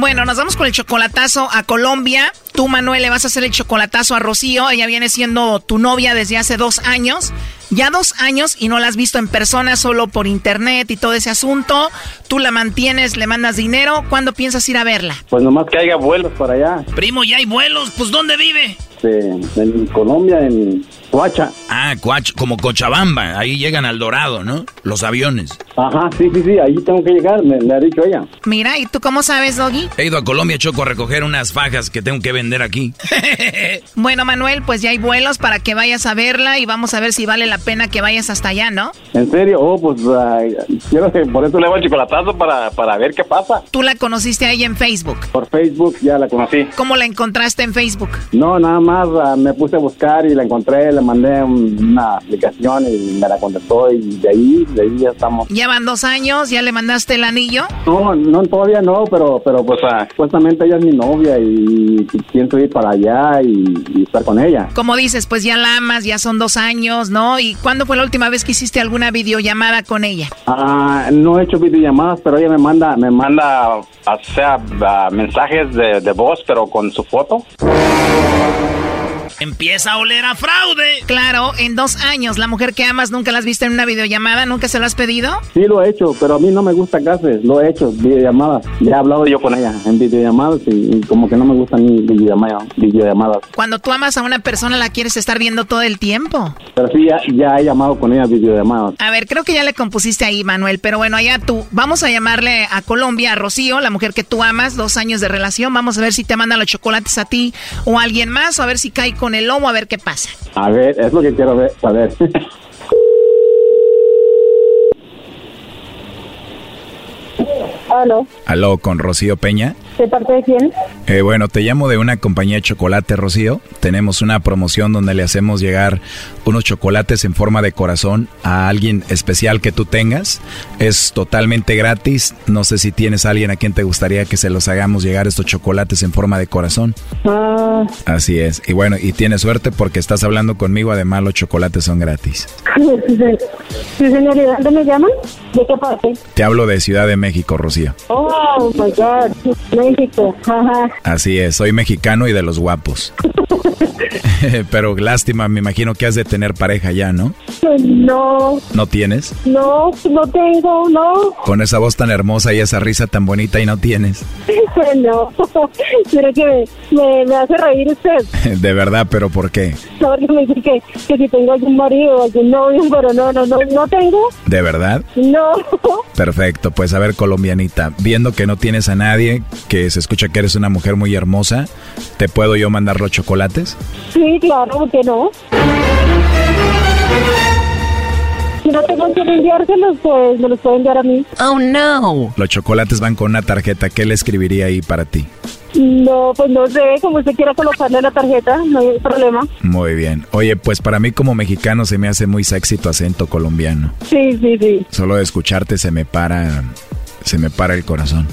Bueno, nos vamos con el chocolatazo a Colombia. Tú, Manuel, le vas a hacer el chocolatazo a Rocío. Ella viene siendo tu novia desde hace dos años. Ya dos años y no la has visto en persona, solo por internet y todo ese asunto. Tú la mantienes, le mandas dinero. ¿Cuándo piensas ir a verla? Pues nomás que haya vuelos para allá. Primo, ya hay vuelos. Pues, ¿dónde vive? En Colombia, en Coacha. Ah, Coacha, como Cochabamba. Ahí llegan al Dorado, ¿no? Los aviones. Ajá, sí, sí, sí. Ahí tengo que llegar, me, me ha dicho ella. Mira, ¿y tú cómo sabes, Doggy? He ido a Colombia, Choco, a recoger unas fajas que tengo que vender aquí. [LAUGHS] bueno, Manuel, pues ya hay vuelos para que vayas a verla y vamos a ver si vale la pena que vayas hasta allá, ¿no? ¿En serio? Oh, pues ay, quiero que por eso le hago el chocolatazo para, para ver qué pasa. ¿Tú la conociste a ella en Facebook? Por Facebook ya la conocí. ¿Cómo la encontraste en Facebook? No, nada más ah, me puse a buscar y la encontré, le mandé un- una aplicación y me la contestó y de ahí, de ahí ya estamos. Ya van dos años, ya le mandaste el anillo. No, no, todavía no, pero, pero pues ah, supuestamente ella es mi novia y, y pienso ir para allá y, y estar con ella. Como dices, pues ya la amas, ya son dos años, ¿no? ¿Y cuándo fue la última vez que hiciste alguna videollamada con ella? Ah, no he hecho videollamadas, pero ella me manda, me manda, o sea, ah, mensajes de, de voz, pero con su foto. Empieza a oler a fraude. Claro, en dos años, la mujer que amas nunca la has visto en una videollamada, nunca se lo has pedido. Sí, lo he hecho, pero a mí no me gusta casi. Lo he hecho, videollamadas. Ya he hablado yo con ella en videollamadas y, y como que no me gustan ni videollamadas. videollamadas. Cuando tú amas a una persona, la quieres estar viendo todo el tiempo. Pero sí, ya, ya he llamado con ella videollamadas. A ver, creo que ya le compusiste ahí, Manuel, pero bueno, allá tú. Vamos a llamarle a Colombia, a Rocío, la mujer que tú amas, dos años de relación. Vamos a ver si te manda los chocolates a ti o a alguien más, o a ver si cae con el lomo, a ver qué pasa. A ver, es lo que quiero ver, saber. Aló, Aló, con Rocío Peña. ¿De parte de quién? Eh, bueno, te llamo de una compañía de chocolate, Rocío. Tenemos una promoción donde le hacemos llegar unos chocolates en forma de corazón a alguien especial que tú tengas. Es totalmente gratis. No sé si tienes a alguien a quien te gustaría que se los hagamos llegar estos chocolates en forma de corazón. Ah, Así es. Y bueno, y tienes suerte porque estás hablando conmigo. Además, los chocolates son gratis. sí, señor, ¿y de dónde me llaman? ¿De qué parte? Te hablo de Ciudad de México, Rocío. Oh, my God, México, ajá. Así es. Soy mexicano y de los guapos. [LAUGHS] Pero lástima, me imagino que has de tener pareja ya, ¿no? No, ¿No tienes? no, no tengo, no, Con esa voz tan hermosa y esa risa tan bonita y no tienes. [LAUGHS] no. Pero que me, me hace reír usted. [LAUGHS] De verdad, pero ¿por qué? Porque me dice que, que si tengo algún marido algún novio, pero no, no, no, no tengo, ¿De verdad? no. Perfecto, pues a ver, colombianita, viendo que no tienes a nadie, que se escucha que eres una mujer muy hermosa, ¿te puedo yo mandar los chocolates? Sí, claro, ¿por qué no? Si no tengo que enviárselos, pues me los puede enviar a mí. Oh, no. Los chocolates van con una tarjeta, ¿qué le escribiría ahí para ti? No, pues no sé, como usted quiera colocarle la tarjeta, no hay problema. Muy bien. Oye, pues para mí como mexicano se me hace muy sexy tu acento colombiano. Sí, sí, sí. Solo de escucharte se me para, se me para el corazón.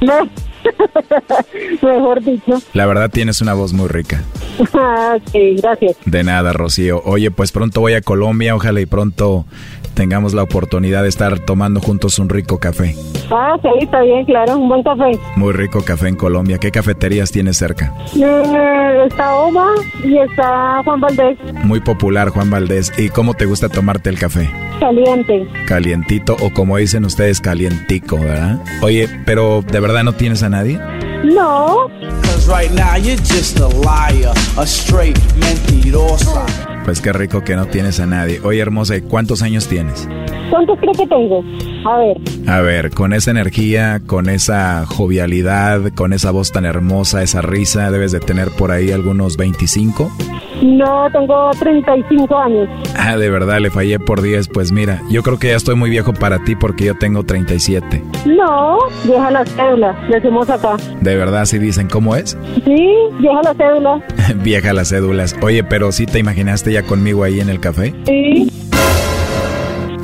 No. [LAUGHS] Mejor dicho. La verdad tienes una voz muy rica. [LAUGHS] Ah, ok, gracias. De nada, Rocío. Oye, pues pronto voy a Colombia, ojalá y pronto tengamos la oportunidad de estar tomando juntos un rico café. Ah, sí, está bien, claro, un buen café. Muy rico café en Colombia. ¿Qué cafeterías tienes cerca? Eh, está Oma y está Juan Valdés, Muy popular, Juan Valdés. ¿Y cómo te gusta tomarte el café? caliente. Calientito o como dicen ustedes, calientico, ¿verdad? Oye, pero ¿de verdad no tienes a nadie? No, Cause right now you're just a liar, a straight mentirosa. Pues qué rico que no tienes a nadie. Oye, hermosa, ¿y cuántos años tienes? ¿Cuántos creo que tengo? A ver, A ver, con esa energía, con esa jovialidad, con esa voz tan hermosa, esa risa, debes de tener por ahí algunos 25. no, tengo 35 años. Ah, de verdad, le fallé por 10. Pues mira, yo creo que ya estoy muy viejo para ti porque yo tengo 37. No, deja la cédula, decimos acá. De verdad, si dicen cómo es. Sí, deja la cédula. [LAUGHS] Vieja las cédulas. Oye, pero ¿sí te imaginaste ya conmigo ahí en el café? Sí,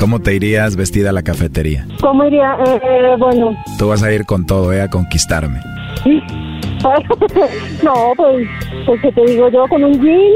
¿Cómo te irías vestida a la cafetería? ¿cómo iría? Eh, eh, bueno, Tú vas a ir con todo, ¿eh? A conquistarme. [LAUGHS] no, pues, pues, ¿qué te digo yo? Con un jean,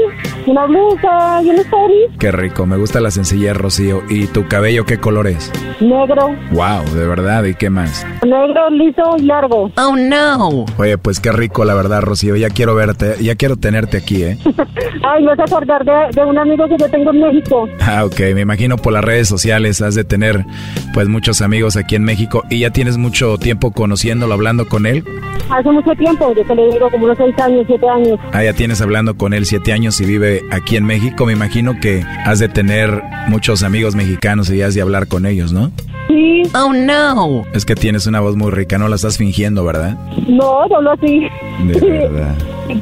una blusa y un story Qué rico, me gusta la sencillez, Rocío. ¿Y tu cabello qué color es? negro, Wow, de verdad, ¿y qué más? negro, liso y largo. Oh, no. Oye, pues qué rico, la verdad, Rocío. Ya quiero verte, ya quiero tenerte aquí, ¿eh? [LAUGHS] Ay, me vas a acordar de, de un amigo que yo tengo en México. Ah, ok, me imagino por las redes sociales has de tener, pues, muchos amigos aquí en México. ¿Y ya tienes mucho tiempo conociéndolo, hablando con él? Hace mucho tiempo, yo te le digo como unos 6 años, 7 años. Ah, ya tienes hablando con él siete años y vive aquí en México. Me imagino que has de tener muchos amigos mexicanos y has de hablar con ellos, ¿no? Sí. Oh, no. Es que tienes una voz muy rica, no la estás fingiendo, ¿verdad? No, solo así. De verdad.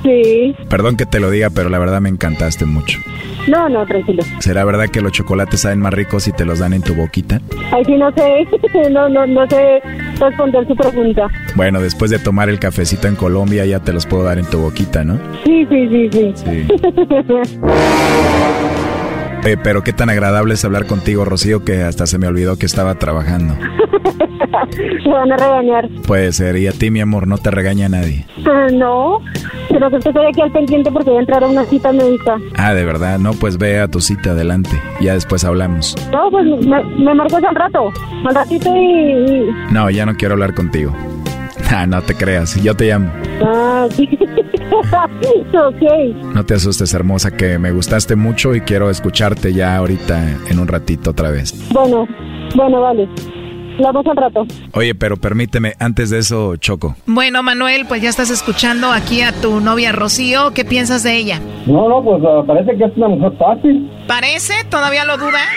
Sí. Perdón que te lo diga, pero la verdad me encantaste mucho. No, no, tranquilo. ¿Será verdad que los chocolates saben más ricos si te los dan en tu boquita? Ay, sí, no sé, [LAUGHS] no, no, no sé responder su pregunta. Bueno, después de tomar el cafecito en Colombia ya te los puedo dar en tu boquita, ¿no? Sí, sí, sí, sí. Sí. [LAUGHS] Eh, pero qué tan agradable es hablar contigo, Rocío, que hasta se me olvidó que estaba trabajando. [LAUGHS] Me van a regañar. Puede ser, y a ti, mi amor, no te regaña nadie. Eh, No, pero que estoy aquí al pendiente porque voy a entrar a una cita médica. Ah, de verdad, no, pues ve a tu cita adelante. Ya después hablamos. No, pues me, me marcas al rato, al ratito y- No, ya no quiero hablar contigo. [LAUGHS] Ah, no te creas, yo te llamo. Ah, sí. [LAUGHS] ok. No te asustes, hermosa, que me gustaste mucho y quiero escucharte ya ahorita en un ratito otra vez. Bueno, bueno, vale. Hablamos al rato. Oye, pero permíteme, antes de eso, Choco. Bueno, Manuel, pues ya estás escuchando aquí a tu novia Rocío. ¿Qué piensas de ella? No, no, pues uh, parece que es una mujer fácil. ¿Parece? ¿Todavía lo dudas?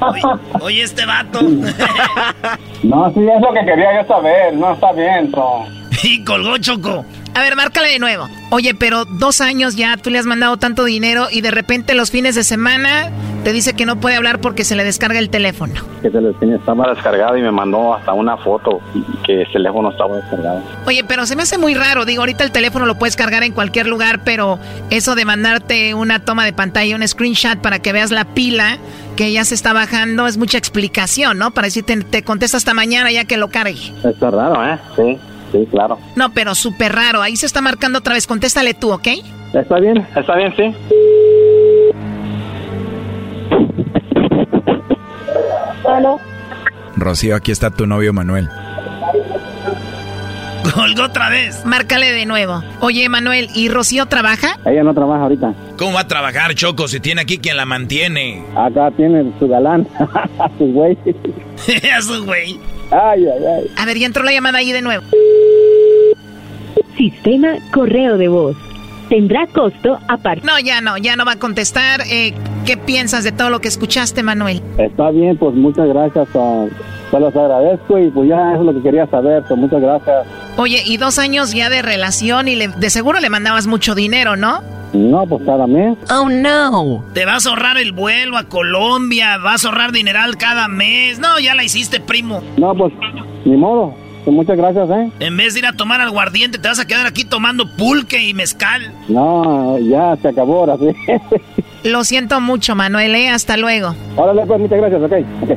[LAUGHS] oye, oye, este vato. [LAUGHS] no, sí, es lo que quería yo saber. No, está bien, no. Y colgó Choco. A ver, márcale de nuevo. Oye, pero dos años ya tú le has mandado tanto dinero y de repente los fines de semana te dice que no puede hablar porque se le descarga el teléfono. Que se le estaba descargado y me mandó hasta una foto que el teléfono estaba descargado. Oye, pero se me hace muy raro. Digo, ahorita el teléfono lo puedes cargar en cualquier lugar, pero eso de mandarte una toma de pantalla, un screenshot para que veas la pila que ya se está bajando es mucha explicación, ¿no? Para decirte, te contesta hasta mañana ya que lo cargue. Está raro, ¿eh? Sí. Sí, claro. No, pero súper raro. Ahí se está marcando otra vez. Contéstale tú, ¿ok? Está bien, está bien, sí. Bueno. Rocío, aquí está tu novio Manuel. [LAUGHS] Colgó otra vez. Márcale de nuevo. Oye, Manuel, ¿y Rocío trabaja? Ella no trabaja ahorita. ¿Cómo va a trabajar, Choco, si tiene aquí quien la mantiene? Acá tiene su galán, [LAUGHS] [LAUGHS] a su güey. a su güey. Ay, ay, ay. A ver, ya entró la llamada ahí de nuevo. Sistema correo de voz. Tendrá costo aparte. No, ya no, ya no va a contestar. Eh, ¿Qué piensas de todo lo que escuchaste, Manuel? Está bien, pues muchas gracias. Uh, se los agradezco y pues ya eso es lo que quería saber. Pues muchas gracias. Oye, y dos años ya de relación y le, de seguro le mandabas mucho dinero, ¿no? No, pues cada mes. Oh, no. Te vas a ahorrar el vuelo a Colombia, vas a ahorrar dineral cada mes. No, ya la hiciste, primo. No, pues, ni modo. Pues muchas gracias, ¿eh? En vez de ir a tomar aguardiente, te vas a quedar aquí tomando pulque y mezcal. No, ya se acabó ahora sí. Lo siento mucho, Manuel, ¿eh? Hasta luego. Órale, pues, muchas gracias, ok. okay.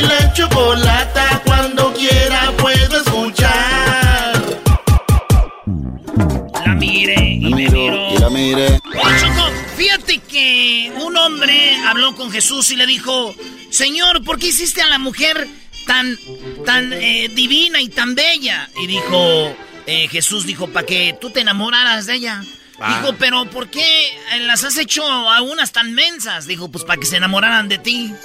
y la chocolata cuando quiera puedo escuchar. La mire y la me miro, miro. y la mire. Oye, Choco, fíjate que un hombre habló con Jesús y le dijo, Señor, ¿por qué hiciste a la mujer tan, tan eh, divina y tan bella? Y dijo, eh, Jesús dijo, para que tú te enamoraras de ella. Ah. Dijo, pero ¿por qué las has hecho a unas tan mensas? Dijo, pues para que se enamoraran de ti. [LAUGHS]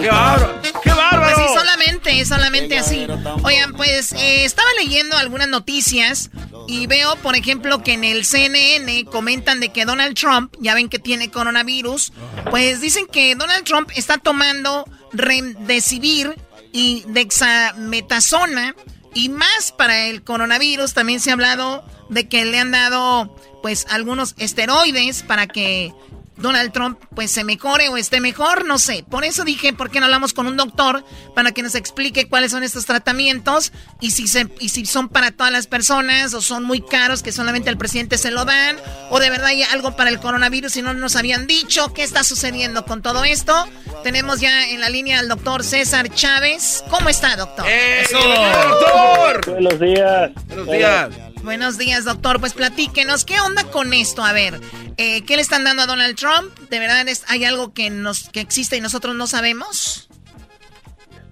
¡Qué bárbaro! ¡Qué bárbaro! Pues sí, solamente, solamente así. Oigan, pues eh, estaba leyendo algunas noticias y veo, por ejemplo, que en el CNN comentan de que Donald Trump, ya ven que tiene coronavirus, pues dicen que Donald Trump está tomando remdesivir y dexametasona y más para el coronavirus. También se ha hablado de que le han dado, pues, algunos esteroides para que Donald Trump pues se mejore o esté mejor, no sé. Por eso dije, ¿por qué no hablamos con un doctor para que nos explique cuáles son estos tratamientos y si, se, y si son para todas las personas o son muy caros que solamente al presidente se lo dan o de verdad hay algo para el coronavirus y no nos habían dicho qué está sucediendo con todo esto? Tenemos ya en la línea al doctor César Chávez. ¿Cómo está, doctor? ¡Eso! doctor! Buenos días. Buenos días. Buenos días, doctor. Pues platíquenos, ¿qué onda con esto? A ver, eh, ¿qué le están dando a Donald Trump? ¿De verdad es, hay algo que, nos, que existe y nosotros no sabemos?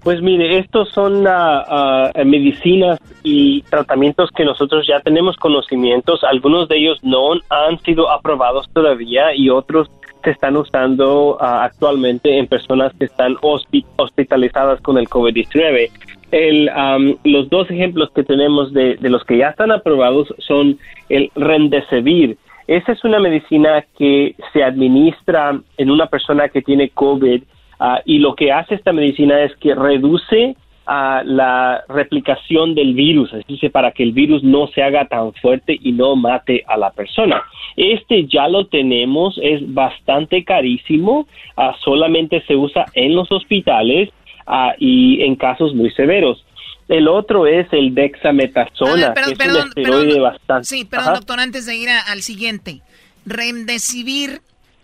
Pues mire, estos son uh, medicinas y tratamientos que nosotros ya tenemos conocimientos. Algunos de ellos no han sido aprobados todavía y otros se están usando uh, actualmente en personas que están hospi hospitalizadas con el COVID-19. El, um, los dos ejemplos que tenemos de, los que ya están aprobados son el Remdesivir. Esa es una medicina que se administra en una persona que tiene COVID uh, y lo que hace esta medicina es que reduce uh, la replicación del virus, es decir, para que el virus no se haga tan fuerte y no mate a la persona. Este ya lo tenemos, es bastante carísimo, uh, solamente se usa en los hospitales ah, y en casos muy severos. El otro es el dexametasona, que es un esteroide bastante. Sí, perdón, doctor, antes de ir al siguiente. Remdesivir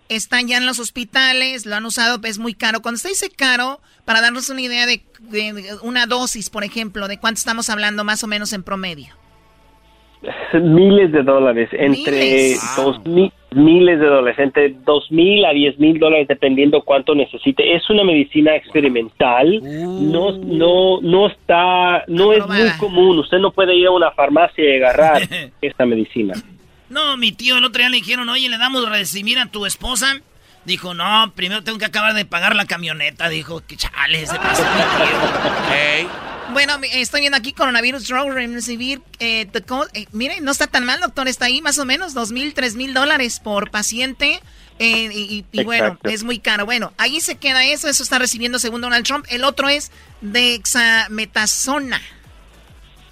está ya en los hospitales, lo han usado, es muy caro. Cuando usted dice caro, para darnos una idea de, una dosis, por ejemplo, de cuánto estamos hablando más o menos en promedio. [LAUGHS] Miles de dólares, entre dos mil, miles de dólares, entre dos mil a diez mil dólares, dependiendo cuánto necesite. Es una medicina experimental, no, no, no está, no es muy común. Usted no puede ir a una farmacia y agarrar [LAUGHS] esta medicina. No, mi tío el otro día le dijeron, oye, le damos recibir a tu esposa. Dijo, no, primero tengo que acabar de pagar la camioneta. Dijo, que chale, se pasó mi tío. Bueno, estoy viendo aquí coronavirus drug recibir. Eh, eh, miren, no está tan mal, doctor. Está ahí más o menos dos mil, tres mil dólares por paciente. Eh, y, y bueno, es muy caro. Bueno, ahí se queda eso. Eso está recibiendo según Donald Trump. El otro es dexametasona.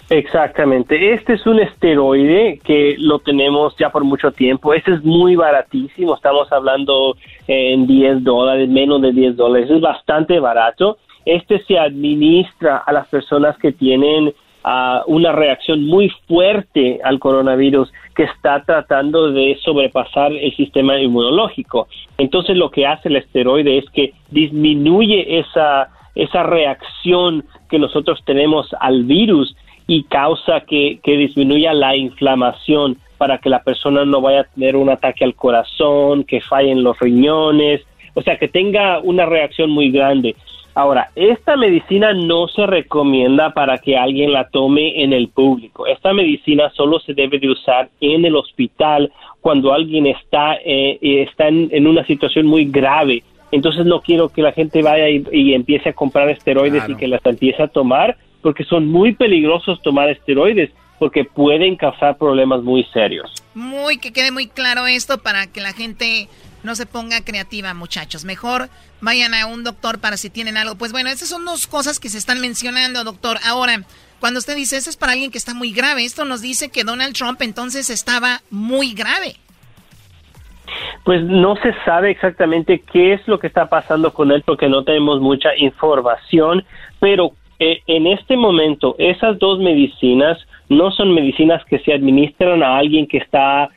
Exactamente. Este es un esteroide que lo tenemos ya por mucho tiempo. Este es muy baratísimo. Estamos hablando en 10 dólares, menos de 10 dólares. Es bastante barato. Este se administra a las personas que tienen ah, una reacción muy fuerte al coronavirus que está tratando de sobrepasar el sistema inmunológico. Entonces lo que hace el esteroide es que disminuye esa, esa reacción que nosotros tenemos al virus y causa que, disminuya la inflamación para que la persona no vaya a tener un ataque al corazón, que fallen los riñones, o sea, que tenga una reacción muy grande. Ahora, esta medicina no se recomienda para que alguien la tome en el público. Esta medicina solo se debe de usar en el hospital cuando alguien está, eh, está en, una situación muy grave. Entonces no quiero que la gente vaya y, empiece a comprar esteroides y que las empiece a tomar porque son muy peligrosos tomar esteroides porque pueden causar problemas muy serios. Muy, que quede muy claro esto para que la gente no se ponga creativa, muchachos. Mejor vayan a un doctor para si tienen algo. Pues bueno, esas son dos cosas que se están mencionando, doctor. Ahora, cuando usted dice eso es para alguien que está muy grave, esto nos dice que Donald Trump entonces estaba muy grave. Pues no se sabe exactamente qué es lo que está pasando con él porque no tenemos mucha información, pero eh, en este momento esas dos medicinas no son medicinas que se administran a alguien que está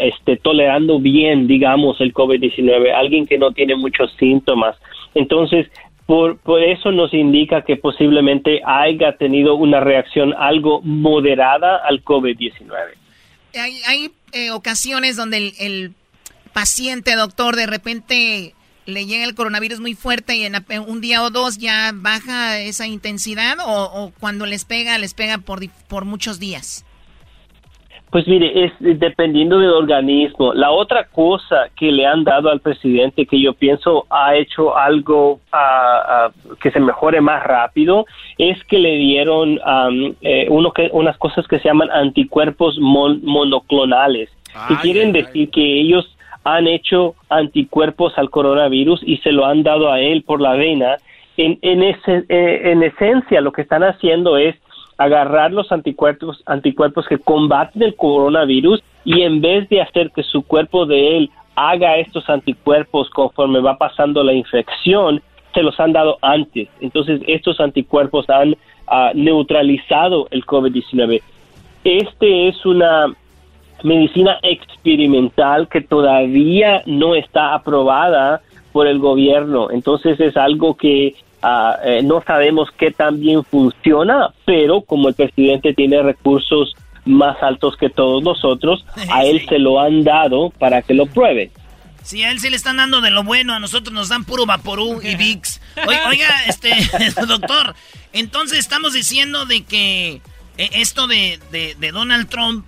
este, tolerando bien, digamos, el COVID-19, alguien que no tiene muchos síntomas. Entonces, por, por, eso nos indica que posiblemente haya tenido una reacción algo moderada al COVID-19. Hay, eh, ocasiones donde el, el, paciente, doctor, de repente le llega el coronavirus muy fuerte y en un día o dos ya baja esa intensidad o, cuando les pega, les pega por, por muchos días? Pues mire, es dependiendo del organismo. La otra cosa que le han dado al presidente que yo pienso ha hecho algo que se mejore más rápido es que le dieron eh, uno que, unas cosas que se llaman anticuerpos monoclonales. que quieren decir que ellos han hecho anticuerpos al coronavirus y se lo han dado a él por la vena. En, en, ese, eh, en esencia, lo que están haciendo es agarrar los anticuerpos, anticuerpos que combaten el coronavirus y en vez de hacer que su cuerpo de él haga estos anticuerpos conforme va pasando la infección, se los han dado antes. Entonces, estos anticuerpos han ah, neutralizado el COVID-19. Este es una medicina experimental que todavía no está aprobada por el gobierno. Entonces es algo que eh, no sabemos qué tan bien funciona, pero como el presidente tiene recursos más altos que todos nosotros, [LAUGHS] a él se lo han dado para que lo pruebe. Sí, a él se le están dando de lo bueno, a nosotros nos dan puro Vaporú y [LAUGHS] VIX. Oiga, este, [LAUGHS] doctor, entonces estamos diciendo de que eh, esto de, de Donald Trump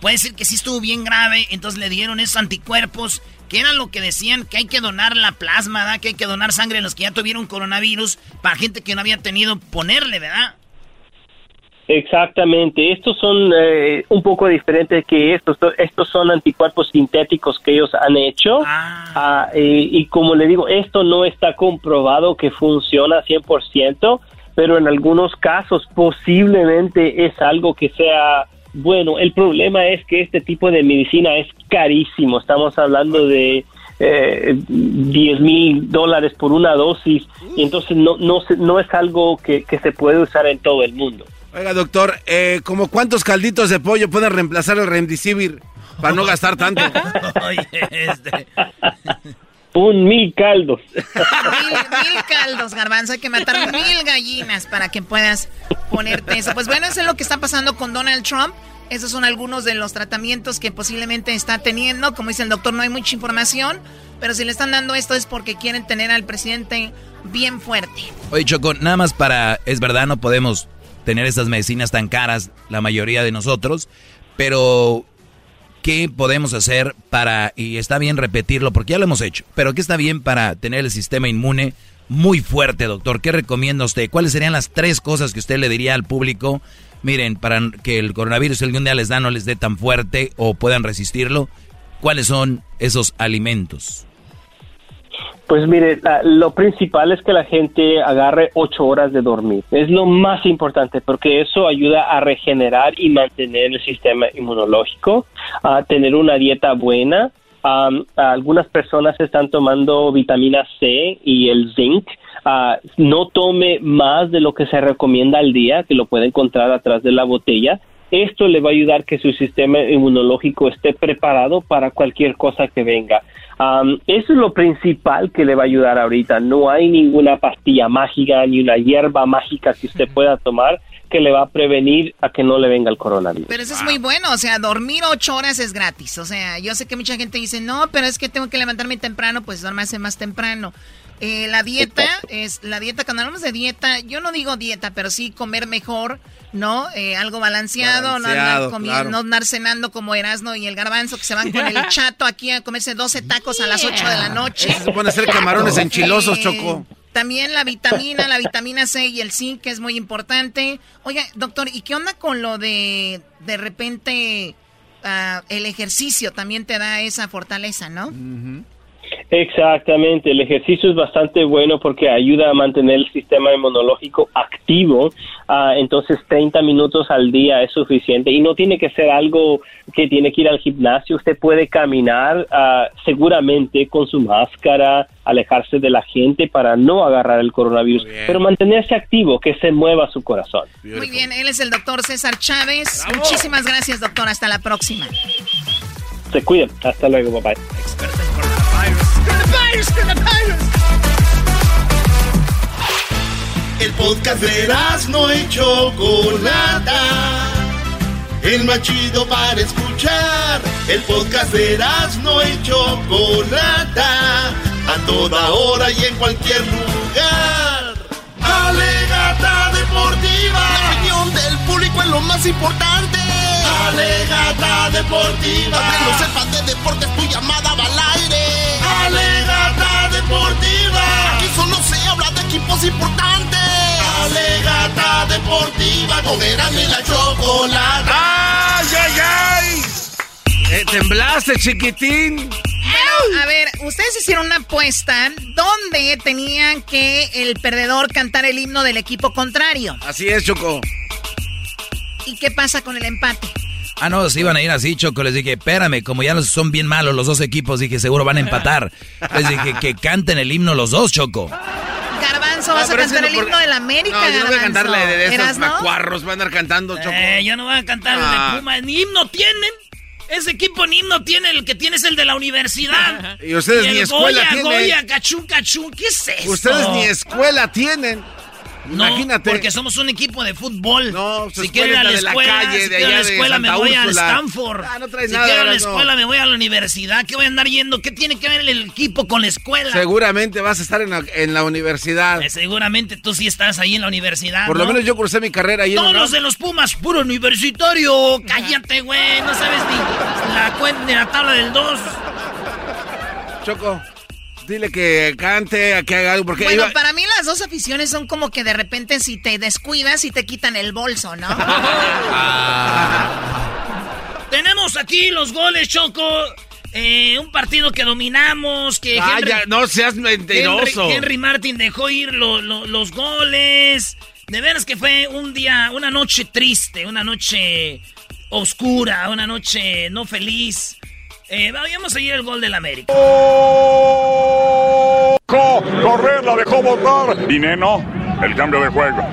puede ser que sí estuvo bien grave, entonces le dieron esos anticuerpos, que era lo que decían, que hay que donar la plasma, ¿verdad? que hay que donar sangre a los que ya tuvieron coronavirus, para gente que no había tenido, ponerle, ¿verdad? Exactamente, estos son eh, un poco diferentes que estos, estos son anticuerpos sintéticos que ellos han hecho ah. Ah, y, como le digo, esto no está comprobado que funciona 100%, pero en algunos casos posiblemente es algo que sea bueno, el problema es que este tipo de medicina es carísimo. Estamos hablando de eh, 10 mil dólares por una dosis y entonces no, no, se- no es algo que, que se puede usar en todo el mundo. Oiga, doctor, eh, ¿como cuántos calditos de pollo pueden reemplazar el Remdesivir para no gastar tanto? [LAUGHS] Un mil caldos. [LAUGHS] Mil, mil caldos, garbanzo. Hay que matar mil gallinas para que puedas ponerte eso. Pues bueno, eso es lo que está pasando con Donald Trump. Esos son algunos de los tratamientos que posiblemente está teniendo. Como dice el doctor, no hay mucha información. Pero si le están dando esto es porque quieren tener al presidente bien fuerte. Oye, Choco, nada más para, es verdad, no podemos tener estas medicinas tan caras, la mayoría de nosotros, pero ¿qué podemos hacer para, y está bien repetirlo porque ya lo hemos hecho, pero qué está bien para tener el sistema inmune muy fuerte, doctor? ¿Qué recomienda usted? ¿Cuáles serían las tres cosas que usted le diría al público? Miren, para que el coronavirus algún día les da no les dé tan fuerte o puedan resistirlo, ¿cuáles son esos alimentos? Pues mire, lo principal es que la gente agarre ocho horas de dormir. Es lo más importante porque eso ayuda a regenerar y mantener el sistema inmunológico, a tener una dieta buena. Am, algunas personas están tomando vitamina C y el zinc. Ah, no tome más de lo que se recomienda al día, que lo puede encontrar atrás de la botella. Esto le va a ayudar que su sistema inmunológico esté preparado para cualquier cosa que venga. Am, eso es lo principal que le va a ayudar ahorita. No hay ninguna pastilla mágica ni una hierba mágica que usted [LAUGHS] pueda tomar que le va a prevenir a que no le venga el coronavirus. Pero eso es muy bueno, o sea, dormir ocho horas es gratis. O sea, yo sé que mucha gente dice, no, pero es que tengo que levantarme temprano, pues duérmase más temprano. Eh, la dieta es, la dieta, cuando hablamos de dieta, yo no digo dieta, pero sí comer mejor, ¿no? Eh, algo balanceado, no, andar claro. no andar cenando como Erasmo y el garbanzo que se van con el [LAUGHS] chato aquí a comerse 12 tacos a las 8 de la noche. Se hacer camarones [LAUGHS] enchilosos, Eh, Choco. También la vitamina, la vitamina C y el zinc, que es muy importante. Oiga, doctor, ¿y qué onda con lo de de repente ah, el ejercicio? También te da esa fortaleza, ¿no? Exactamente, el ejercicio es bastante bueno porque ayuda a mantener el sistema inmunológico activo, Ah, entonces 30 minutos al día es suficiente y no tiene que ser algo que tiene que ir al gimnasio, usted puede caminar ah, seguramente con su máscara, alejarse de la gente para no agarrar el coronavirus, pero mantenerse activo, que se mueva su corazón. Muy bien, él es el doctor César Chávez. Muchísimas gracias, doctor. Hasta la próxima. Se cuiden, hasta luego, bye bye. El podcast de no y Chocolata. El más chido para escuchar. El podcast de no y Chocolata. A toda hora y en cualquier lugar. Alegata deportiva. La opinión del público es lo más importante. Alegata deportiva. Que no sepas de deportes, tu llamada va al aire. Alegata deportiva. Aquí solo se habla de equipos importantes. Alegata deportiva. Con y la chocolata. ¡Ay, ay, ay! Eh, ¿Temblaste, chiquitín? A ver, ustedes hicieron una apuesta donde tenían que el perdedor cantar el himno del equipo contrario. Así es, Choco. ¿Y qué pasa con el empate? Ah, no, se iban a ir así, Choco. Les dije, espérame, como ya son bien malos los dos equipos, dije, seguro van a empatar. Les dije que canten el himno los dos, Choco. Garbanzo, vas a cantar el por- himno de la América, No, yo no voy a cantarle de esos macuarros, van a andar cantando, Choco. Eh, yo no voy a cantar el Ah. de Puma. Ni himno tienen. Ese equipo ni himno tiene. El que tiene es el de la universidad. Y ustedes el ni escuela Goya, tienen. Goya, cachún, cachún. ¿Qué es eso? Ustedes ni escuela tienen. No, Imagínate. porque somos un equipo de fútbol. No, si quiero ir a la escuela, calle, si quiero ir a la escuela me voy al Úrsula. Stanford. Ah, no traes si nada, quiero ir a la escuela me voy a la universidad. ¿Qué voy a andar yendo? ¿Qué tiene que ver el equipo con la escuela? Seguramente vas a estar en la, en la universidad. Eh, seguramente tú sí estás ahí en la universidad. Por lo ¿no? menos yo cursé mi carrera ahí en Todos los de los Pumas, puro universitario. [LAUGHS] Cállate, güey. No sabes ni la cuenta de la tabla del 2. Choco, dile que cante, que haga algo, porque Bueno, iba- para mí las dos aficiones son como que de repente si te descuidas y te quitan el bolso, ¿no? [LAUGHS] Tenemos aquí los goles, Choco. Eh, un partido que dominamos, que Ah, Henry, ya, no seas mentiroso. Henry, Henry Martin dejó ir lo- lo- los goles. De veras que fue un día, una noche triste, una noche oscura, una noche no feliz. Eh, vamos a seguir el gol del América. Correr, la dejó botar. Dineno, el cambio de juego.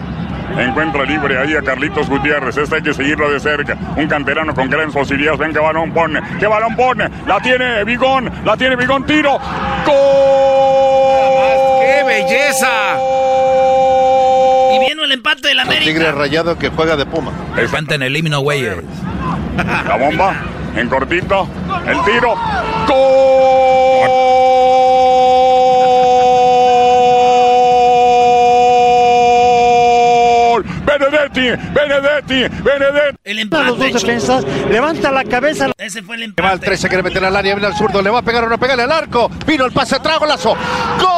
Encuentra libre ahí a Carlitos Gutiérrez. Este hay que seguirlo de cerca. Un canterano con grandes posibilidades. Ven qué balón pone. ¿Qué balón pone? La tiene Bigón. La tiene Bigón. Tiro. ¡Gol! ¡Qué belleza! Y viene el empate del América. Tigre rayado que juega de Puma. Elefante en el himno, güey. La bomba. En cortito. El tiro. ¡Gol! Benedetti, Benedetti, Benedetti. El A los dos defensas, levanta la cabeza. Ese fue el Va empate. al 13, se quiere meter al área, viene al zurdo, le va a pegar o no pegarle al arco. Vino el pase, trago lazo. ¡Gol!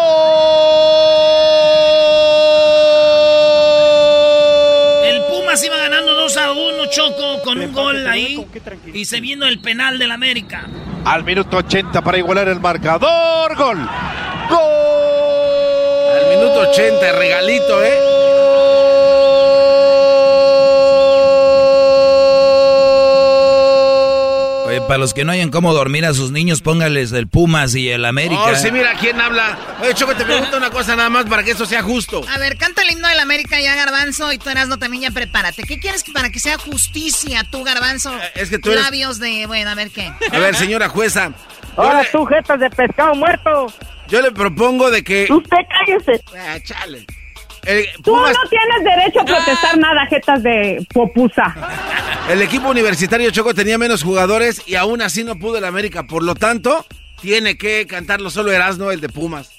Con un gol ahí. Y se vino el penal del América. Al minuto 80 para igualar el marcador. Gol. Gol. Al minuto 80, regalito, ¿eh? Para los que no hayan cómo dormir a sus niños, póngales el Pumas y el América. Oh, sí, mira quién habla. Oye, Choco, te pregunto una cosa nada más para que esto sea justo. A ver, canta el himno del América ya, Garbanzo, y tú Erasmo también ya prepárate. ¿Qué quieres que- para que sea justicia tú, Garbanzo? Eh, es que tú eres- Labios de... Bueno, a ver qué. A ver, señora jueza. Ahora le- tú, jetas de pescado muerto. Yo le propongo de que... Usted cállese. Ah, chale. El, Tú no tienes derecho a protestar nada, jetas de popusa. el equipo universitario Choco tenía menos jugadores y aún así no pudo el América. Por lo tanto, tiene que cantarlo solo Erasmo, el de Pumas.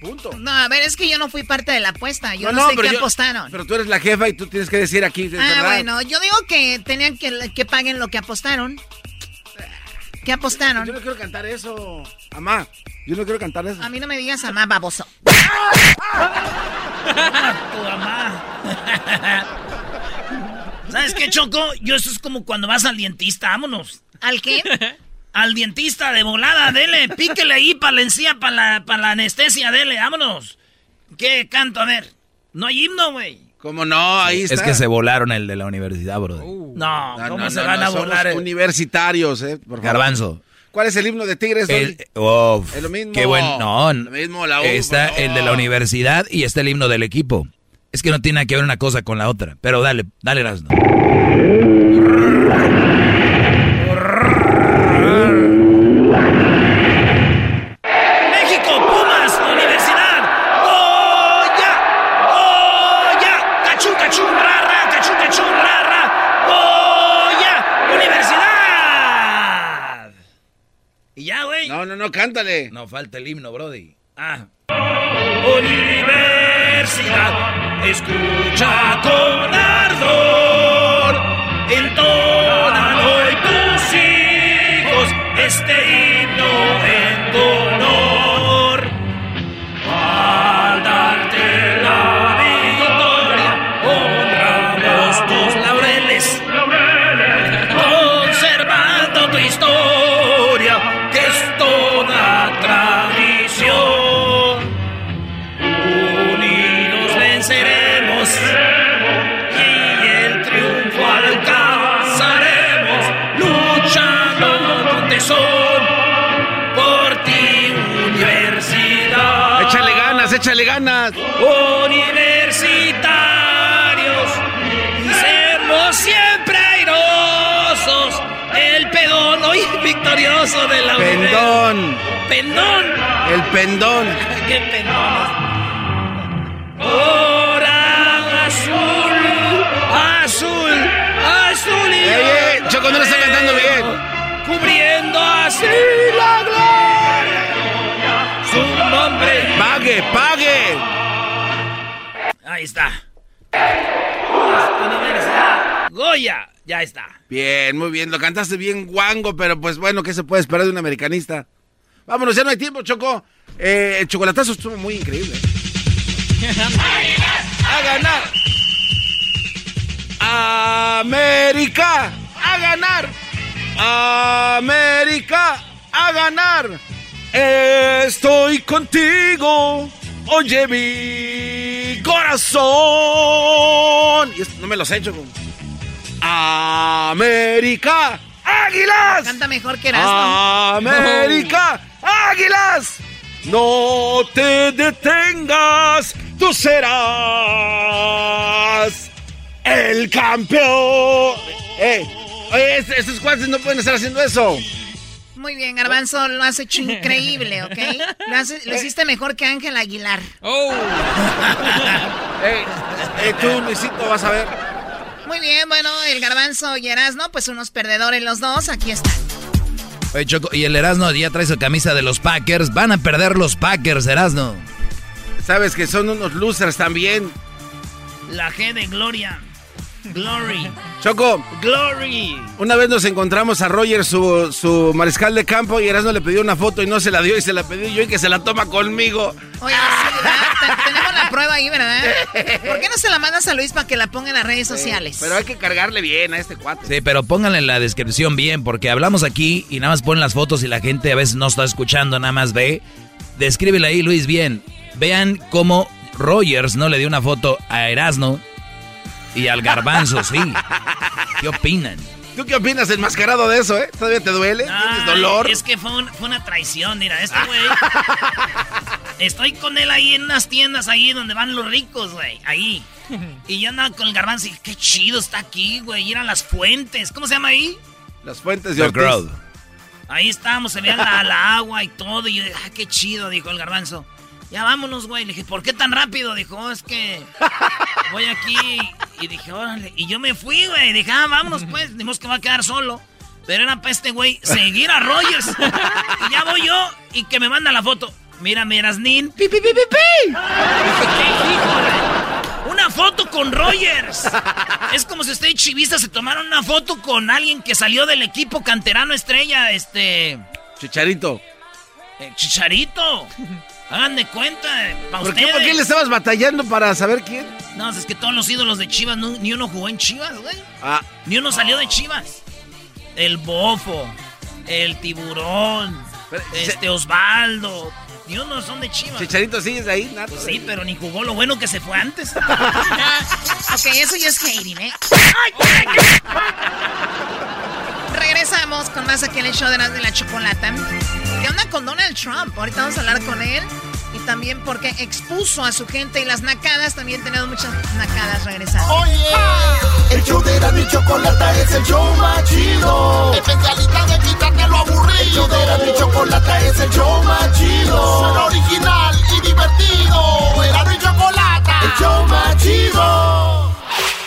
Punto. No, a ver, es que yo no fui parte de la apuesta. Yo no, sé qué yo- apostaron. Pero tú eres la jefa y tú tienes que decir aquí. Ah, verdad. bueno, yo digo que tenían que, que paguen lo que apostaron. ¿Qué apostaron? Yo no quiero cantar eso. Amá, yo no quiero cantar eso. A mí no me digas amá, baboso. [LAUGHS] Tu [LAUGHS] mamá. ¿Sabes qué, Choco? Yo eso es como cuando vas al dentista, vámonos. ¿Al qué? [LAUGHS] Al dentista de volada, dele, píquele ahí para la encía, para la, pa' la anestesia, dele, vámonos. ¿Qué canto? A ver, no hay himno, güey. ¿Cómo no? Ahí está. Es que se volaron el de la universidad, bro. No, No, ¿cómo no, se no, van no, a somos volar? universitarios, eh. por favor. Garbanzo. ¿Cuál es el himno de Tigres? El, Es lo mismo. Qué buen, no, Lo mismo, la U, está no. el de la universidad y está el himno del equipo. Es que no tiene nada que ver una cosa con la otra. Pero dale, dale, Erasmo. México, Pumas, Universidad. ¡Goya! ¡Goya! ¡Cachú, cachú, rara! ¡Cachú, cachú, rara! ¡Goya! ¡Universidad! Y ya, güey. No, no, no, cántale. No falta el himno, Brody. Ah. Universidad, escucha con ardor. Entonan hoy tus hijos este himno en tu ganas. Universitarios, seremos siempre airosos. El pedón hoy victorioso de la Pendón. Pendón. El pendón. [LAUGHS] ¡Qué pendón! Hora azul, azul, azul y Ey, Choco, no lo está cantando bien. Cubriendo así la gloria. Pague, pague. Ahí está. Universidad Goya. Ya está. Bien, muy bien. Lo cantaste bien guango, pero pues bueno, ¿qué se puede esperar de un americanista? Vámonos, ya no hay tiempo, Choco. Eh, el chocolatazo estuvo muy increíble. [LAUGHS] ¡A ganar! ¡América! ¡A ganar! ¡América! ¡A ganar! Estoy contigo. Oye mi corazón. Y esto no me los he hecho. América Águilas. Canta mejor que Erasmo. América, Águilas. No te detengas, tú serás el campeón. Eh, oye, est- estos cuates no pueden estar haciendo eso. Muy bien, Garbanzo, lo has hecho increíble, ¿ok? Lo, hace- lo hiciste mejor que Ángel Aguilar. Eh, eh, tú, Luisito, vas a ver. Muy bien, bueno, el Garbanzo y Erasmo, pues unos perdedores los dos, aquí están. Oye, Choco, y el Erasno ya trae su camisa de los Packers. Van a perder los Packers, Erasno. Sabes que son unos losers también. La G de Gloria. Glory. Choco. Glory. Una vez nos encontramos a Roger, su, su mariscal de campo, y Erasmo le pidió una foto y no se la dio y se la pedí yo y que se la toma conmigo. Oye, sí, tenemos la prueba ahí, ¿verdad? ¿Por qué no se la mandas a Luis para que la ponga en las redes sociales? Pero hay que cargarle bien a este cuate. Sí, pero pónganle en la descripción bien, porque hablamos aquí y nada más ponen las fotos y la gente a veces no está escuchando, nada más ve. Descríbele ahí, Luis, bien. Vean cómo Rogers no le dio una foto a Erasno y al Garbanzo, sí. ¿Qué opinan? ¿Tú qué opinas enmascarado de eso, eh? ¿Todavía te duele? ¿Tienes Ay, dolor? Es que fue, un- fue una traición, mira, este güey. Estoy con él ahí en unas tiendas ahí donde van los ricos, güey. Ahí. Y yo andaba con el garbanzo y dije, qué chido está aquí, güey. Ir a las fuentes. ¿Cómo se llama ahí? Las fuentes de Ortiz. Ahí estábamos, se veía la, la agua y todo. Y yo dije, ah, qué chido, dijo el garbanzo. Ya vámonos, güey. Le dije, ¿por qué tan rápido? Dijo, "Oh, es que [LAUGHS] voy aquí. Y dije, órale. Y yo me fui, güey. Dije, ah, vámonos, pues. Dimos que va a quedar solo. Pero era para este güey seguir a Rogers. [LAUGHS] y ya voy yo y que me manda la foto. Mira, Mirasnin. ¡Pi, pi, pi, pi, pi! ¿Qué hijo, güey? Una foto con Rogers. Es como si usted y Chivista se tomaron una foto con alguien que salió del equipo canterano estrella, este. Chicharito. eh, Chicharito. Hagan de cuenta, para ¿Por qué, ustedes. ¿Por qué le estabas batallando para saber quién? No, es que todos los ídolos de Chivas, no- ni uno jugó en Chivas, güey. Ah. Ni uno salió de Chivas. El Bofo, el Tiburón, este Osvaldo. Ni uno son de Chivas. Chicharito sigues ahí, Nato. Pues sí, pero ni jugó lo bueno que se fue antes. [LAUGHS] ok, eso ya es hating, ¿eh? Regresamos con más aquí en el show de las de la chocolata. ¿Qué onda con Donald Trump? Ahorita vamos a hablar con él. Y también porque expuso a su gente y las nacadas. También tenemos muchas nacadas regresando. Oye, el show de la y chocolata es el show más chido. Especialista de quitarte lo aburrido. El show de la y chocolata es el show más chido. Suena original y divertido. Era y chocolata, el show más chido.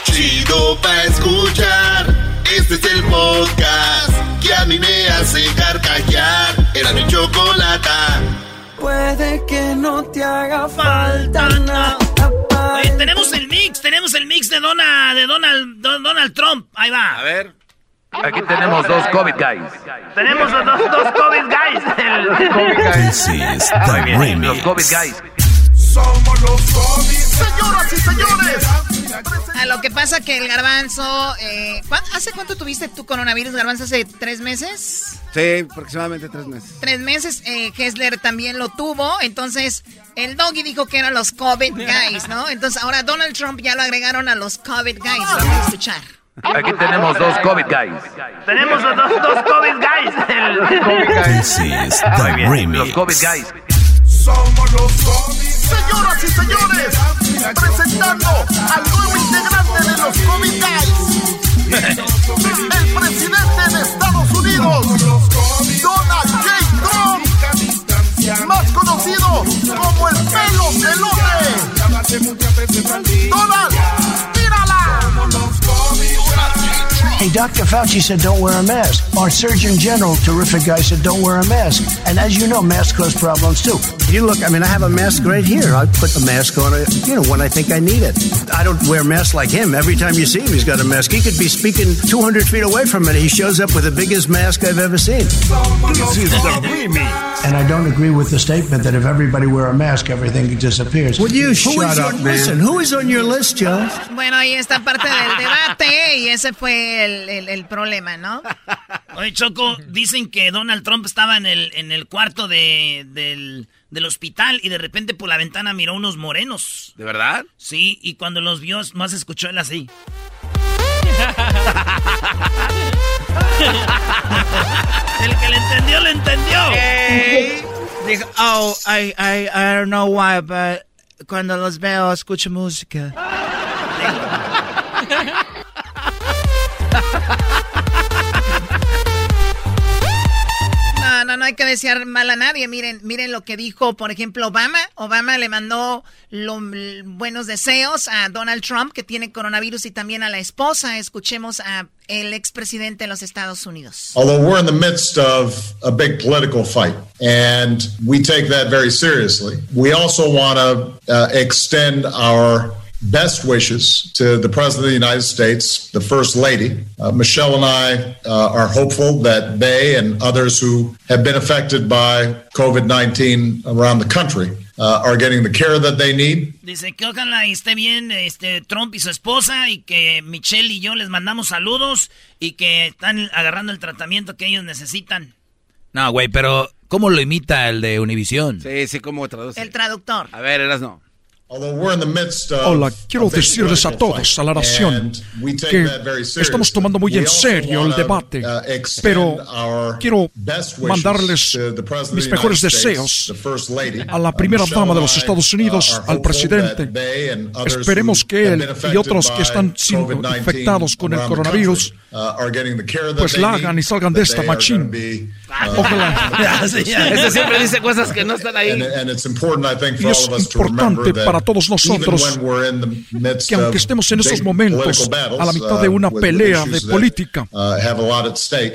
Chido pa' escuchar. Este es el podcast que a mí me hace carcajear. Era mi chocolata. Puede que no te haga falta nada. Oye, tenemos el mix, tenemos el mix de, Dona, de Donald, Don- Donald Trump. Ahí va. A ver. Aquí tenemos dos COVID guys. Tenemos los dos, dos COVID guys. El- This is the remix. Los COVID guys. Somos los COVID. Señoras y señores. A lo que pasa que el garbanzo... eh, ¿cuán- ¿Hace cuánto tuviste tu coronavirus, garbanzo? ¿Hace tres meses? Sí, aproximadamente tres meses. Tres meses. Eh, Hessler también lo tuvo. Entonces, el doggy dijo que eran los COVID guys, ¿no? Entonces, ahora Donald Trump ya lo agregaron a los COVID guys. Vamos a escuchar. Aquí tenemos dos COVID guys. Tenemos los dos, dos COVID guys. Is the remix. Los COVID guys. Somos los COVID. Señoras y señores, presentando al nuevo integrante de los COVID Guys. El presidente de Estados Unidos, Donald J. Trump, más conocido como el pelo pelote. Donald, Hey, Dr. Fauci said don't wear a mask. Our Surgeon General, terrific guy, said don't wear a mask. And as you know, masks cause problems too. You look, I mean, I have a mask right here. I put the mask on, uh, you know, when I think I need it. I don't wear masks like him. Every time you see him, he's got a mask. He could be speaking 200 feet away from it. He shows up with the biggest mask I've ever seen. This is the remix. And I don't agree with the statement that if everybody wear a mask, everything disappears. Would you shut up, man? Listen, who is on your list, Joe? Bueno, ahí está parte del debate y ese fue el, el- el problema, ¿no? [LAUGHS] Oye, Choco, dicen que Donald Trump estaba en el, en el cuarto de, del, del hospital y de repente por la ventana miró unos morenos. ¿De verdad? Sí, y cuando los vio, más escuchó él así. [LAUGHS] El que le entendió, le entendió. Dijo, oh, I, I, I don't know why, but cuando los veo escucho música. Hay que desear mal a nadie. Miren, miren lo que dijo, por ejemplo, Obama. Obama le mandó los buenos deseos a Donald Trump, que tiene coronavirus, y también a la esposa. Escuchemos a el expresidente de los Estados Unidos. Although we're in the midst of a big political fight, and we take that very seriously, we also want to uh, extend our best wishes to the President of the United States, the First Lady. Uh, Michelle and I uh, are hopeful that they and others who have been affected by COVID 19 around the country uh, are getting the care that they need. Dice que ojalá esté bien este, Trump y su esposa y que Michelle y yo les mandamos saludos y que están agarrando el tratamiento que ellos necesitan. No, güey, pero ¿cómo lo imita el de Univisión? Sí, sí, ¿cómo traduce? El traductor. A ver, eras no. Hola, quiero decirles a todos, a la nación, que estamos tomando muy en serio el debate, pero quiero mandarles mis mejores deseos a la primera dama de los Estados Unidos, al presidente. Esperemos que él y otros que están siendo infectados con el coronavirus, pues la hagan y salgan de esta machín. [LAUGHS] Ojalá. [LAUGHS] Este siempre dice cosas que no están ahí. Y es importante para todos nosotros que aunque estemos en esos momentos a la mitad de una pelea de política,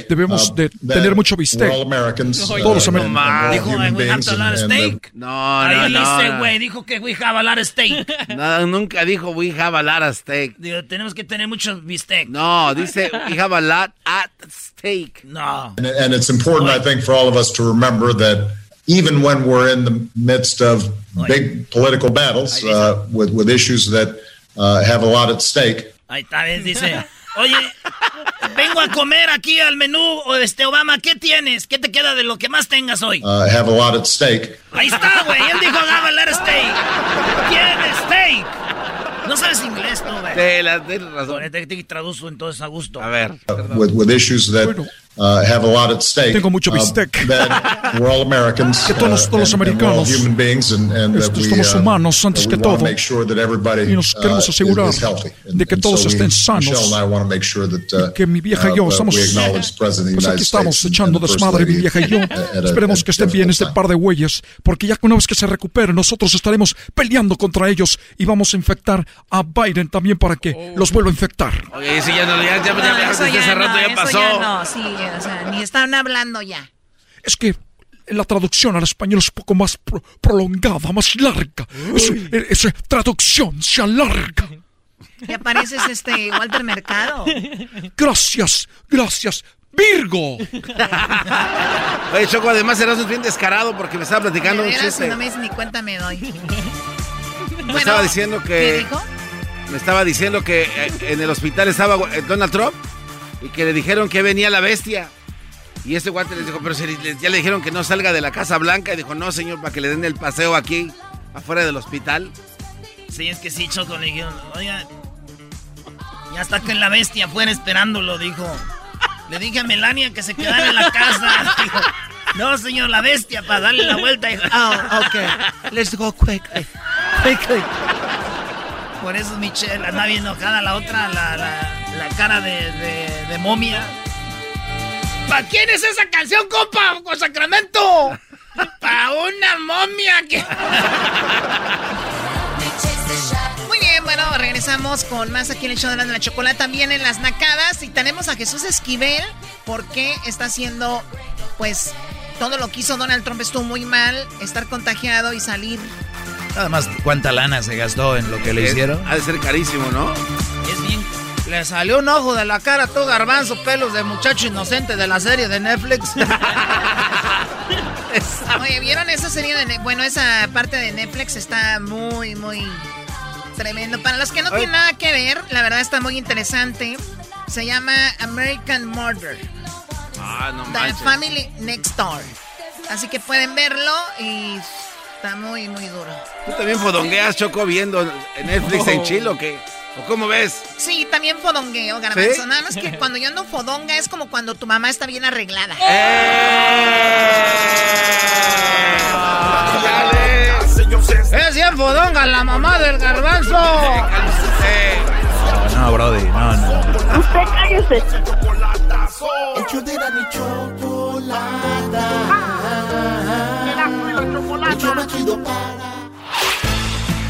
debemos de tener mucho bistec. Todos los americanos. Dijo, we have a lot of steak. No, no, no. dice, güey, dijo que we have a lot of steak. [LAUGHS] No, nunca dijo we have a lot of steak. Digo, tenemos que tener mucho bistec. No, dice we have a lot at stake. No. And, and it's important, I think, for all of us to remember that even when we're in the midst of big political battles uh, with, with issues that uh, have a lot at stake, Ahí está, dice, oye, vengo a comer aquí al menú, o este Obama, ¿qué tienes? ¿Qué te queda de lo que más tengas hoy? uh, have a lot at stake. Ahí está, güey, él dijo, have a lot of steak. ¿Quiere steak? No sabes inglés, tú, güey. Tienes razón. Te, te traduzco entonces a gusto. A ver. uh, with, with issues that uh, have a lot at stake. Tengo mucho uh, bistec. that [LAUGHS] we're all Americans. Que todos- uh, todos los and- and we're all americanos. human beings, and, and that we, somos uh, humanos antes que todo. make sure that everybody, Y nos queremos asegurar is healthy. And- de que and todos so estén sanos. Michelle and I want to make sure that, uh, que mi vieja y yo estamos we acknowledge the President of pues aquí estamos echando and desmadre mi vieja y yo esperemos que estén bien este par de güeyes porque ya que una vez que se recuperen nosotros estaremos peleando contra ellos y vamos a infectar a Biden también para que los vuelva a infectar Oye, ese ya no, ya, ya, ya, No, ya, eso ya eso o sea, ni están hablando ya. es que la traducción al español es un poco más pro- prolongada, más larga. Esa traducción se alarga. Te pareces este Walter Mercado. Gracias, gracias, Virgo. Oye, Choco, además eras bien descarado porque me estaba platicando un chiste. no me ni cuenta me doy. Me estaba diciendo que. ¿Qué dijo? Me estaba diciendo que eh, en el hospital estaba eh, Donald Trump y que le dijeron que venía la bestia. Y este guante les dijo, pero ya le dijeron que no salga de la Casa Blanca. Y dijo, no, señor, para que le den el paseo aquí, afuera del hospital. Sí, es que sí, Choco, le dijeron, oiga, ya está que la bestia fuera esperándolo, dijo. Le dije a Melania que se quedara en la casa. [LAUGHS] Dijo, no, señor, la bestia, para darle la vuelta. Dijo, Oh, okay. Let's go quickly. Quickly. Por eso Michelle anda bien enojada, la otra, la, la, la cara de, de, de momia. ¿Para quién es esa canción, compa? ¡Con Sacramento! ¡Para una momia que... [LAUGHS] Muy bien, bueno, regresamos con más aquí en el show de la, de la chocolate, también en las nacadas. Y tenemos a Jesús Esquivel, porque está haciendo, pues, todo lo que hizo Donald Trump estuvo muy mal, estar contagiado y salir. Nada más, ¿cuánta lana se gastó en lo que le hicieron? Ha de ser carísimo, ¿no? Es bien... Le salió un ojo de la cara, todo garbanzo, pelos de muchacho inocente de la serie de Netflix. [LAUGHS] Oye, ¿vieron esa serie de... Bueno, esa parte de Netflix está muy, muy tremendo. Para los que no tienen nada que ver, la verdad está muy interesante. Se llama American Murder. Ah, no The manches. Family Next Door. Así que pueden verlo y está muy, muy duro. ¿Tú también fodongueas, Choco, viendo en Netflix en Chile o qué? ¿O cómo ves? Sí, también fodongueo, garbanzo. Nada más que cuando yo ando fodonga es como cuando tu mamá está bien arreglada. ¡Eh! Es bien fodonga la mamá del garbanzo. No, no, Brody, no, no. Usted cállese. El de la chocolata. El chido para.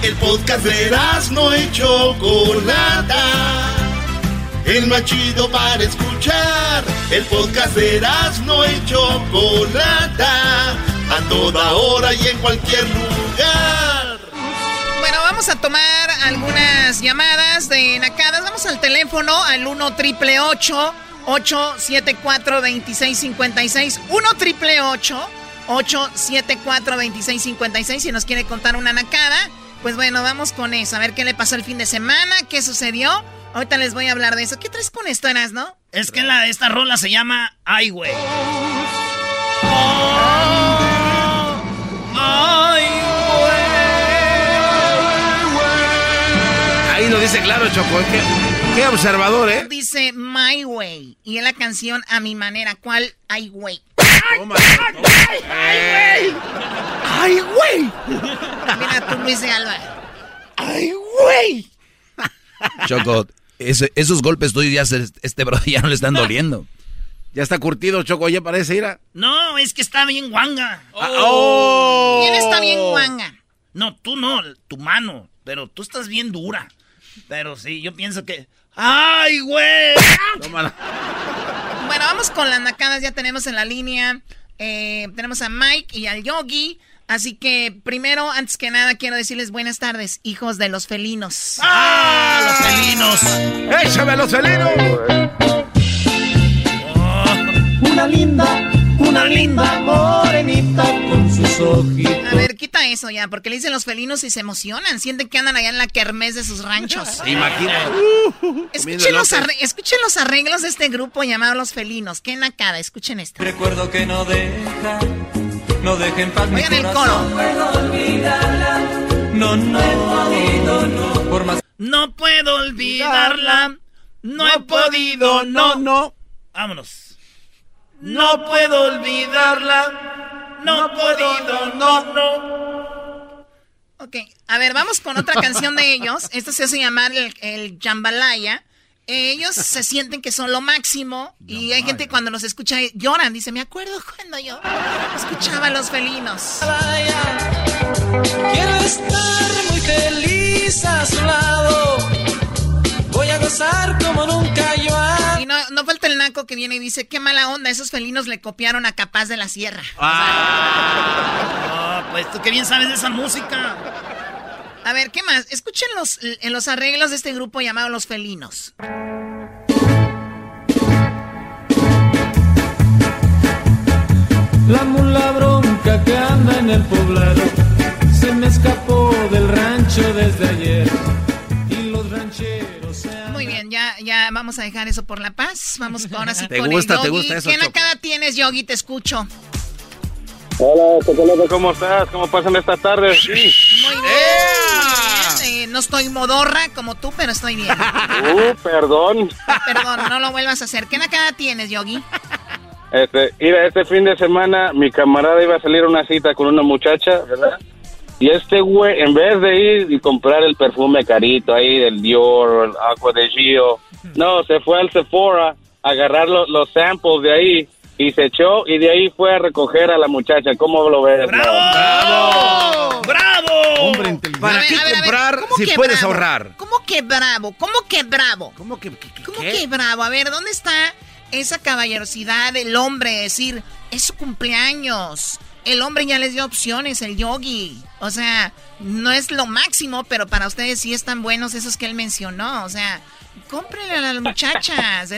El podcast de no y Chocolata. El más chido para escuchar. El podcast de no y Chocolata. A toda hora y en cualquier lugar. Bueno, vamos a tomar algunas llamadas de Nacadas. Vamos al teléfono al 1 triple 874 2656 1 triple 874 2656 si nos quiere contar una nacada. Pues bueno, vamos con eso. A ver qué le pasó el fin de semana, qué sucedió. Ahorita les voy a hablar de eso. ¿Qué traes con esto, Eras, no? Es que la, esta rola se llama Ay, güey. Ahí lo dice claro, Choco. ¿Qué, qué observador, ¿eh? Dice My Way. Y en la canción A mi manera. ¿Cuál? Ay, güey. ¡Ay, güey! ¡Ay, güey! Mira tú, Luis de Alba. ¡Ay, güey! Choco, esos golpes tuyos ya se, este bro ya no le están doliendo. Ya está curtido, Choco, ya parece ir a... No, es que está bien guanga. Ah, oh. ¿Quién está bien guanga? No, tú no, tu mano. Pero tú estás bien dura. Pero sí, yo pienso que... ¡Ay, güey! Bueno, vamos con las nacadas. Ya tenemos en la línea. Eh, tenemos a Mike y al Yogi. Así que primero, antes que nada, quiero decirles buenas tardes, hijos de los felinos. ¡Ah! ¡Los felinos! ¡Échame los felinos! Una linda una linda morenita con ojitos. A ver, quita eso ya, porque le dicen los felinos y se emocionan. Sienten que andan allá en la kermés de sus ranchos. [LAUGHS] Escuchen, los escuchen los arreglos de este grupo llamado Los Felinos. Qué nacada, escuchen esto. Recuerdo que no deja, no dejen paz Oigan el coro. No puedo olvidarla, no, no, no, no, por más... No puedo olvidarla, no he podido, no, no. Vámonos. No puedo olvidarla. No, he podido, no, no. Ok, a ver, vamos con otra canción de ellos. Esto se hace llamar el, Jambalaya. Ellos se sienten que son lo máximo y hay gente cuando los escucha lloran. Dice, me acuerdo cuando yo escuchaba a los felinos. Quiero estar muy feliz a su lado Voy a gozar como nunca yo Que viene y dice, qué mala onda, esos felinos le copiaron a Capaz de la Sierra. Ah, pues tú qué bien sabes de esa música. A ver, ¿qué más? Escuchen los, en los arreglos de este grupo llamado Los Felinos. La mula bronca que anda en el poblado se me escapó del rancho desde ayer y los rancheros ya, ya vamos a dejar eso por la paz. Vamos [LAUGHS] ahora sí ¿Te gusta, ¿Te gusta eso, ¿Qué nacada tienes, Yogi? Te escucho. Hola, ¿cómo estás? ¿Cómo pasan estas tardes? Muy bien. Eh, no estoy modorra como tú, pero estoy bien. [LAUGHS] Uh, perdón. Perdón, no lo vuelvas a hacer. ¿Qué nacada tienes, Yogi? Este, mira, este fin de semana mi camarada iba a salir a una cita con una muchacha, ¿verdad? Y este güey, en vez de ir y comprar el perfume carito ahí del Dior, el Agua de Gio, no, se fue al Sephora a agarrar los samples de ahí y se echó y de ahí fue a recoger a la muchacha. ¿Cómo lo ves? ¡Bravo! ¡Bravo! Hombre inteligente. ¿Para qué comprar si puedes ahorrar? ¿Cómo que bravo? ¿Cómo que bravo? ¿Cómo que, ¿Cómo que bravo? A ver, ¿dónde está esa caballerosidad del hombre? Decir, es su cumpleaños el hombre ya les dio opciones, el yogi. O sea, no es lo máximo, pero para ustedes sí están buenos esos que él mencionó. O sea, cómprenle a las muchachas.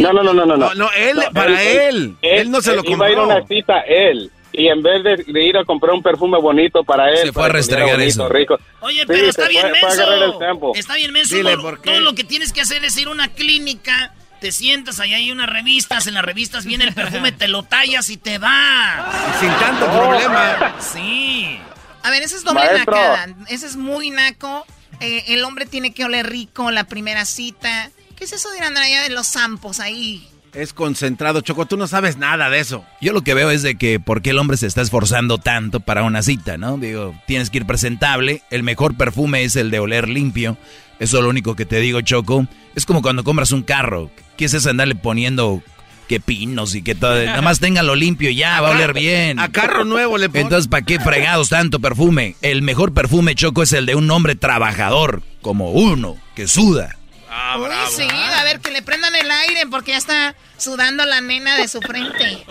no, no, no, no, no. No, él, para él. Él, no se lo compró. Iba a ir a una cita, él. Y en vez de, ir a comprar un perfume bonito para él, se fue a restregar eso. Rico. Oye, pero está, bien menso. está bien menso. Todo lo que tienes que hacer es ir a una clínica te sientas, ahí hay unas revistas, en las revistas viene el perfume, te lo tallas y te va. Sin tanto problema. Sí. A ver, ese es doble nacada. Ese es muy naco. Eh, el hombre tiene que oler rico la primera cita. ¿Qué es eso de andar allá de los zampos ahí? Es concentrado, Choco, tú no sabes nada de eso. Yo lo que veo es de que por qué el hombre se está esforzando tanto para una cita, ¿no? Digo, tienes que ir presentable, el mejor perfume es el de oler limpio. Eso es lo único que te digo, Choco. Es como cuando compras un carro. ¿Qué es eso andarle poniendo que pinos y que todo? Nada más téngalo limpio y ya, va a oler bien. A carro nuevo le pones. Entonces, ¿para qué fregados tanto perfume? El mejor perfume, Choco, es el de un hombre trabajador, como uno, que suda. Ah, Uy, sí, a ver, que le prendan el aire porque ya está sudando la nena de su frente.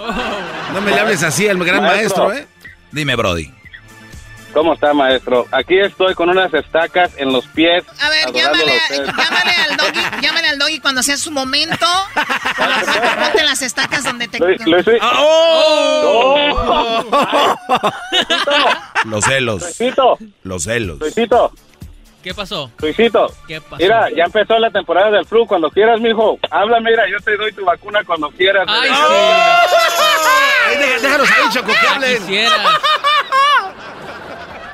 No me le hables así al gran maestro, ¿eh? Dime, Brody. ¿Cómo está, maestro? Aquí estoy con unas estacas en los pies. A ver, llámale, a llámale al doggy, llámale al doggy cuando sea su momento. Ponte las estacas donde te... Luis- Luis- ¡Oh! Los celos. Luisito, Los celos. Luisito, ¿Qué pasó? Luisito. ¿Qué pasó? Mira, ya empezó la temporada del flu. Cuando quieras, mijo, háblame, mira, yo te doy tu vacuna cuando quieras. Ay, Ay, dé- déjalos ahí, Choco, que hablen.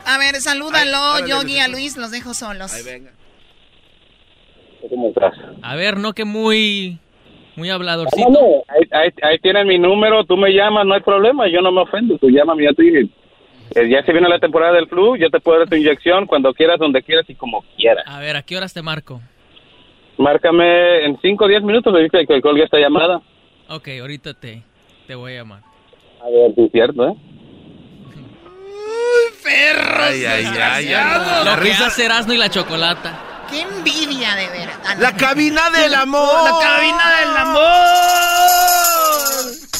A ver, salúdalo, Ay, Yogi, a. Luis, los dejo solos. ¿Cómo estás? A ver, no que muy... Muy habladorcito. Ahí, ahí, ahí tienes mi número, tú me llamas, no hay problema, yo no me ofendo, tú llámame, ya te. Eh, Ya se viene la temporada del flu, yo te puedo dar tu inyección cuando quieras, donde quieras y como quieras. A ver, ¿a qué horas te marco? Márcame en 5 o 10 minutos, le dice que colgue esta llamada. Ok, ahorita te, te voy a llamar. A ver si es cierto, ¿eh? ¡Perros! Ay, ay, ay, ay. Lo La que risa. hace Erasmo y la chocolata. ¡Qué envidia, de veras! Ah, no. La cabina del amor. La cabina del amor.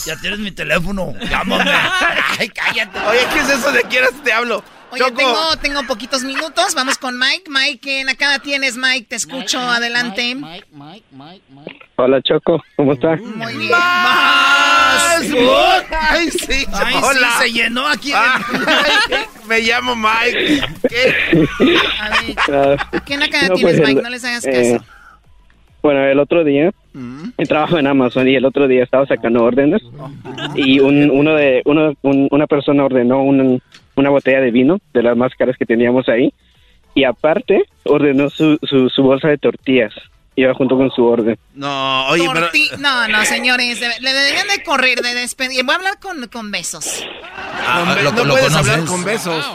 Ya tienes mi teléfono. Llámame. [LAUGHS] Ay, cállate. Oye, ¿qué es eso de quieras te hablo? Oye, Choco. tengo, tengo poquitos minutos. Vamos con Mike. Mike, ¿qué en acá tienes, Mike? Te escucho. Adelante. Hola, Choco, ¿cómo estás? Muy bien. ¡Más! ¡Ay, sí! Ay, hola. sí, se llenó aquí. Ay, [LAUGHS] me llamo Mike. ¿Qué? A ver, Ah, ¿qué en acá No, tienes, pues, Mike? No les hagas eh, caso. Bueno, el otro día, yo trabajo en Amazon y el otro día estaba sacando órdenes y un, uno de uno, un- una persona ordenó un- una botella de vino de las más caras que teníamos ahí y aparte ordenó su, su, su bolsa de tortillas. Iba junto con su orden. No, oye, pero... Torti- No, no, señores. debe- le deberían de correr, de despedir. Voy a hablar con, con besos. Be- ¿lo- no lo puedes conoces? hablar con besos.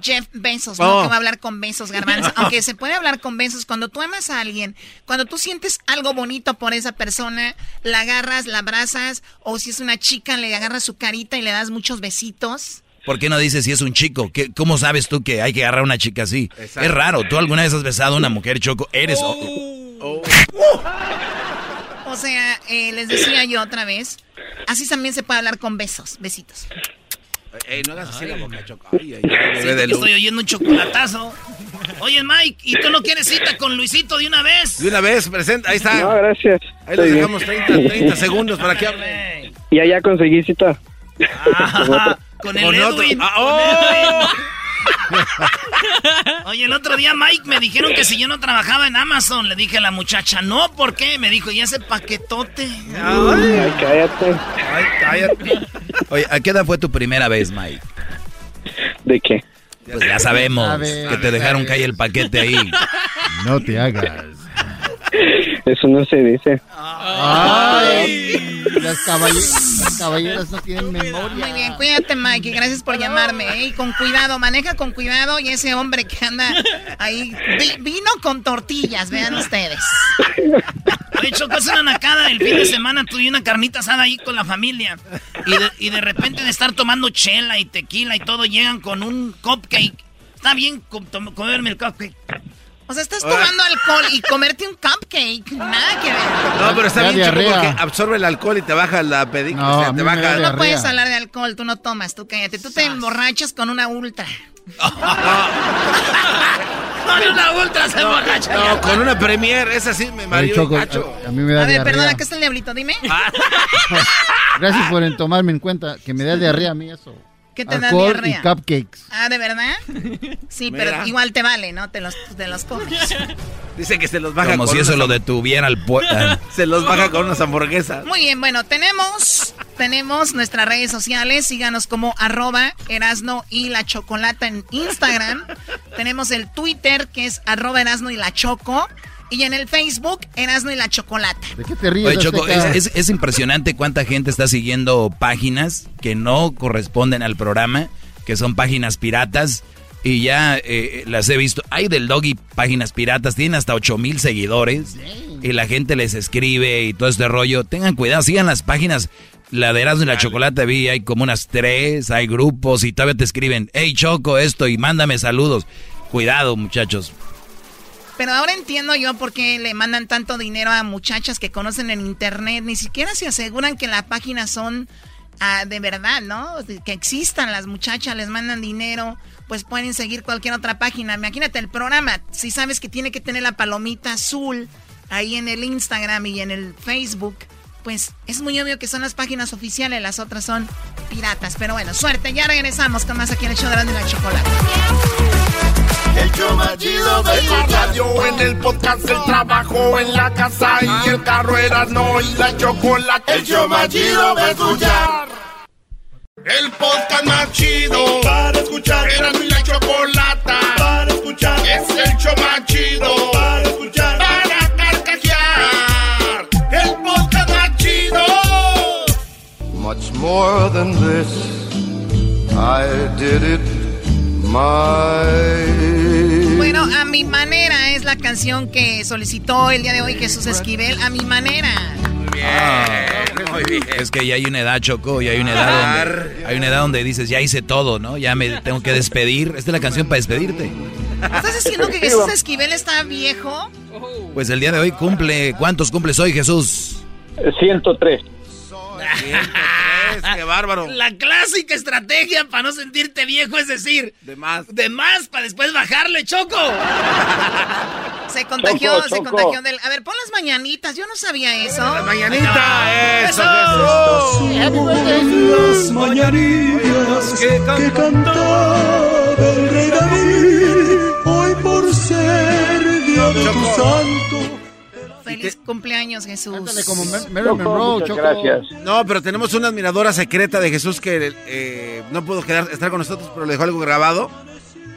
Jeff Bezos, Oh. no que va a hablar con besos, garbanzo. [LAUGHS] Aunque se puede hablar con besos, cuando tú amas a alguien, cuando tú sientes algo bonito por esa persona, la agarras, la abrazas, o si es una chica, le agarras su carita y le das muchos besitos. ¿Por qué no dices si es un chico? ¿Qué- ¿Cómo sabes tú que hay que agarrar a una chica así? Exacto. Es raro. ¿Tú alguna vez has besado a una mujer, Choco? Eres... Oh. O sea, eh, les decía yo otra vez, así también se puede hablar con besos, besitos. Ey, no hagas así la boca, Choco. Ay, ay, ay, de que estoy oyendo un chocolatazo. Oye, Mike, ¿y tú no quieres cita con Luisito de una vez? De una vez, presenta, ahí está. No, gracias. Ahí bien. dejamos 30, 30 segundos para que hable. Ya, ya conseguí cita. Ah, [LAUGHS] con el Con otro. Edwin. Ah, oh. [LAUGHS] Oye, el otro día, Mike, me dijeron que si yo no trabajaba en Amazon, le dije a la muchacha, no, ¿por qué? Me dijo, ¿y ese paquetote? Ay, cállate. Ay, cállate. Oye, ¿a qué edad fue tu primera vez, Mike? ¿De qué? Pues ya sabemos ver, que te dejaron caer el paquete ahí. No te hagas. Eso no se dice. Ay, las, caballe- las caballeras no tienen memoria. Muy bien, cuídate, Mike, y gracias por llamarme. ¿eh? Y con cuidado, maneja con cuidado. Y ese hombre que anda ahí, vi- vino con tortillas, vean ustedes. Oye, Choco, es una nacada. El fin de semana tuve una carnita asada ahí con la familia. Y de, y de repente de estar tomando chela y tequila y todo, llegan con un cupcake. Está bien comerme el cupcake. O sea, estás tomando alcohol y comerte un cupcake. Nada que ver. No, pero está bien, diarrea. porque absorbe el alcohol y te baja la pedic. No, o sea, te baja... No puedes hablar de alcohol, tú no tomas, tú cállate. Tú te emborrachas con una ultra. [LAUGHS] Con una ultra se borracha. No, con una premier, esa sí me mareó a, a mí me da A ver, diarrea. perdona, ¿qué está el diablito? Dime. Ah. [LAUGHS] Gracias por en tomarme en cuenta que me da diarrea a mí eso. ¿Qué te da Alcohol y diarrea? cupcakes. Ah, ¿de verdad? Sí, Mira. pero igual te vale, ¿no? Te los, te los comes. [LAUGHS] Dice que se los baja Como con si eso lo detuviera al puerto. [LAUGHS] Se los baja con unas hamburguesas. Muy bien, bueno, tenemos, tenemos nuestras redes sociales. Síganos como arroba Erasno y la Chocolata en Instagram. tenemos el Twitter que es arroba Erasno y la Choco. Y en el Facebook, Erasno y la Chocolata. ¿De qué te ríes? Oye, Choco, es, Azteca? es- es impresionante cuánta gente está siguiendo páginas que no corresponden al programa, que son páginas piratas. Y ya eh, las he visto. Hay del doggy páginas piratas, tienen hasta 8 mil seguidores. Y la gente les escribe y todo este rollo. Tengan cuidado, sigan las páginas. La de Erasmo y la Chocolate vi, hay como unas tres, hay grupos y todavía te escriben, hey Choco, esto y mándame saludos. Cuidado, muchachos. Pero ahora entiendo yo por qué le mandan tanto dinero a muchachas que conocen en internet. Ni siquiera se aseguran que las páginas son ah, de verdad, ¿no? Que existan las muchachas, les mandan dinero, pues pueden seguir cualquier otra página. Imagínate el programa, si sabes que tiene que tener la palomita azul ahí en el Instagram y en el Facebook, pues es muy obvio que son las páginas oficiales, las otras son piratas. Pero bueno, suerte, ya regresamos con más aquí en el show de la Chocolate. El show más chido de la radio, en el podcast, el trabajo, en la casa y el carro Erasmo y la chocolate. El show más chido de escuchar. El podcast más chido para escuchar. Erasmo y la chocolata para escuchar. Es el show más chido para escuchar. Much more than this, I did it my Bueno, a mi manera es la canción que solicitó el día de hoy Jesús Esquivel. A mi manera. muy bien. Es que ya hay una edad, Choco, y hay una edad donde, hay una edad donde dices, ya hice todo, ¿no? Ya me tengo que despedir. Esta es la canción para despedirte. ¿Estás diciendo que Jesús Esquivel está viejo? Pues el día de hoy cumple, ¿cuántos cumples hoy, Jesús? 103. [LAUGHS] ¡Qué bárbaro! La clásica estrategia para no sentirte viejo es decir, de más, de más para después bajarle, Choco. Se contagió, Choco, se Choco. contagió del. A ver, pon las mañanitas. Yo no sabía eso. Las mañanitas. Eso. Las mañanitas que cantaba el rey David, hoy por ser día de tu santo. Feliz cumpleaños, Jesús. como Marilyn Monroe, Choco. No, pero tenemos una admiradora secreta de Jesús que eh, no pudo quedar, estar con nosotros, pero le dejó algo grabado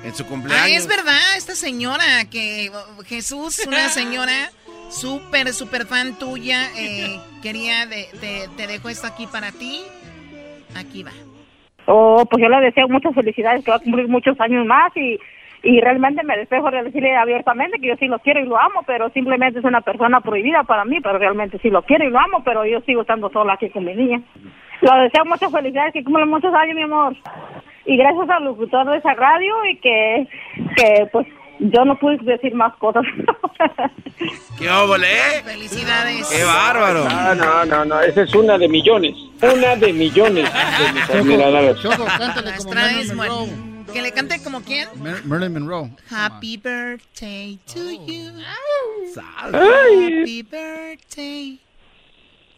en su cumpleaños. Ah, es verdad, esta señora que Jesús, una [LAUGHS] señora súper, súper fan tuya, eh, quería, de, de- te dejo esto aquí para ti. Aquí va. Oh, pues yo le deseo muchas felicidades, que va a cumplir muchos años más y, y realmente me despejo de decirle abiertamente que yo sí lo quiero y lo amo, pero simplemente es una persona prohibida para mí, pero realmente sí lo quiero y lo amo, pero yo sigo estando sola aquí con mi niña. Le deseo muchas felicidades, que cumpla muchos años, mi amor. Y gracias al locutor de esa radio y que, que pues yo no pude decir más cosas. [LAUGHS] ¡Qué óvole, eh! Felicidades. ¡Qué bárbaro! No, no, no, no, esa es una de millones. Una de millones de mis admiradoras. Choco, cántale como. ¿Que le cante como quién? Mar- Marilyn Monroe. Happy birthday to you. Ay. Happy birthday,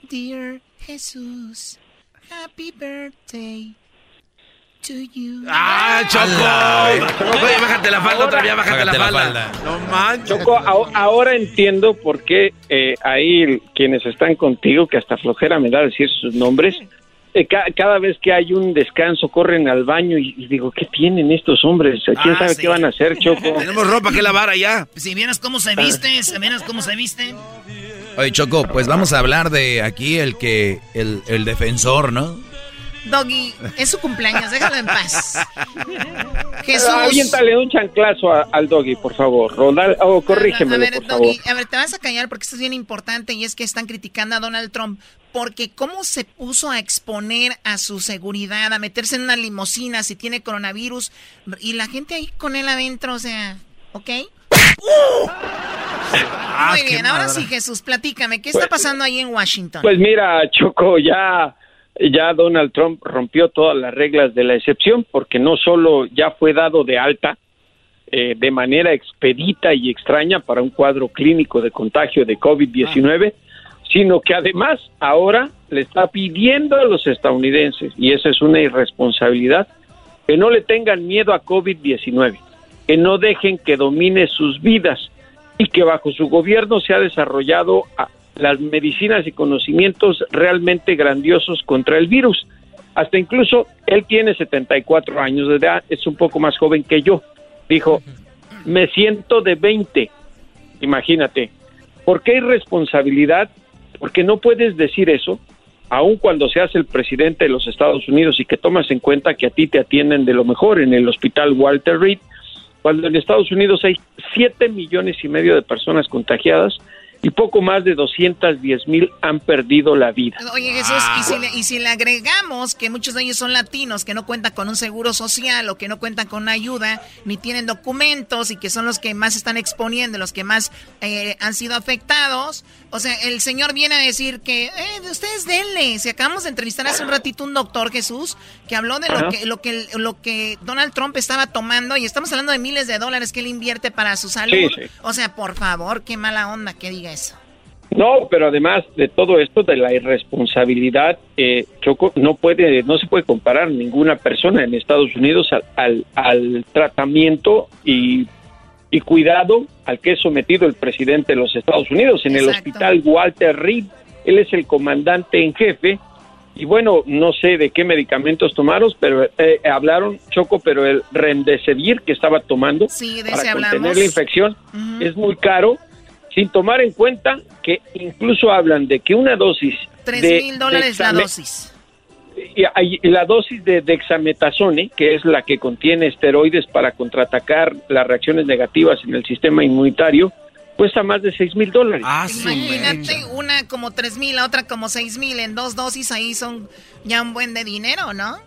dear Jesús. Happy birthday to you. ¡Ah, Choco! Oye, bájate la falda otra vez, bájate, la, Bájate la falda. No manches. Choco, a- ahora entiendo por qué eh, ahí quienes están contigo, que hasta flojera me da decir sus nombres, eh, ca- cada vez que hay un descanso corren al baño y, y digo, ¿qué tienen estos hombres? ¿Quién Ah, sabe sí. qué van a hacer, Choco? [LAUGHS] Tenemos ropa que lavar allá. Si vieras cómo se viste, si vieras cómo se viste. Oye, Choco, pues vamos a hablar de aquí el que, el, el defensor, ¿no? Doggy, es su cumpleaños, déjalo en paz. [LAUGHS] Jesús. Aviéntale un chanclazo a- al doggy, por favor. Ronald, oh, A corrígemelo, ver, por favor. Doggy, a ver, te vas a callar porque esto es bien importante y es que están criticando a Donald Trump porque cómo se puso a exponer a su seguridad, a meterse en una limusina si tiene coronavirus y la gente ahí con él adentro, o sea, ¿ok? Muy bien, ahora sí, Jesús, platícame, ¿qué está pasando ahí en Washington? Pues mira, Choco, ya, ya Donald Trump rompió todas las reglas de la excepción porque no solo ya fue dado de alta eh, de manera expedita y extraña para un cuadro clínico de contagio de COVID-19, sino que además ahora le está pidiendo a los estadounidenses, y esa es una irresponsabilidad, que no le tengan miedo a COVID-19, que no dejen que domine sus vidas y que bajo su gobierno se ha desarrollado ah, las medicinas y conocimientos realmente grandiosos contra el virus. Hasta incluso él tiene 74 años de edad, es un poco más joven que yo. Dijo, me siento de 20, imagínate. ¿Por qué irresponsabilidad? Porque no puedes decir eso, aun cuando seas el presidente de los Estados Unidos y que tomas en cuenta que a ti te atienden de lo mejor en el hospital Walter Reed, cuando en Estados Unidos hay 7 millones y medio de personas contagiadas, y poco más de 210 mil han perdido la vida. Oye Jesús, ¿y, si le, y, si le, agregamos que muchos de ellos son latinos, que no cuentan con un seguro social o que no cuentan con una ayuda, ni tienen documentos y que son los que más están exponiendo, los que más eh, han sido afectados, o sea, el señor viene a decir que, eh, ustedes denle, si acabamos de entrevistar hace un ratito un doctor Jesús, que habló de lo que, lo que, lo que Donald Trump estaba tomando y estamos hablando de miles de dólares que él invierte para su salud. O sea, por favor, qué mala onda que diga eso. No, pero además de todo esto, de la irresponsabilidad, eh, Choco, no puede, no se puede comparar ninguna persona en Estados Unidos al, al, tratamiento y, y, cuidado al que es sometido el presidente de los Estados Unidos en el hospital Walter Reed. Él es el comandante en jefe y bueno, no sé de qué medicamentos tomaron, pero eh, hablaron Choco, pero el remdesivir que estaba tomando para contener la infección es muy caro sin tomar en cuenta que incluso hablan de que una dosis... Tres mil dólares la dosis. Y, la dosis de dexametasone, que es la que contiene esteroides para contraatacar las reacciones negativas en el sistema inmunitario, cuesta más de seis mil dólares. Ah, Imagínate, una como tres mil, la otra como seis mil, en dos dosis ahí son ya un buen de dinero, ¿no?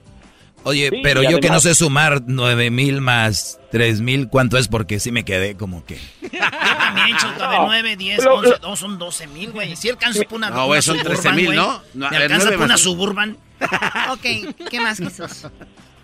Oye, pero yo que no sé sumar nueve mil más tres mil, ¿cuánto es? Porque sí me quedé como que... [LAUGHS] también, Choco, de nueve, diez, once, dos, son doce mil, güey. Si alcanzo por una... No, güey, son trece mil, ¿no? ¿Me alcanza por una Suburban? [LAUGHS] ok, ¿qué más, Jesús?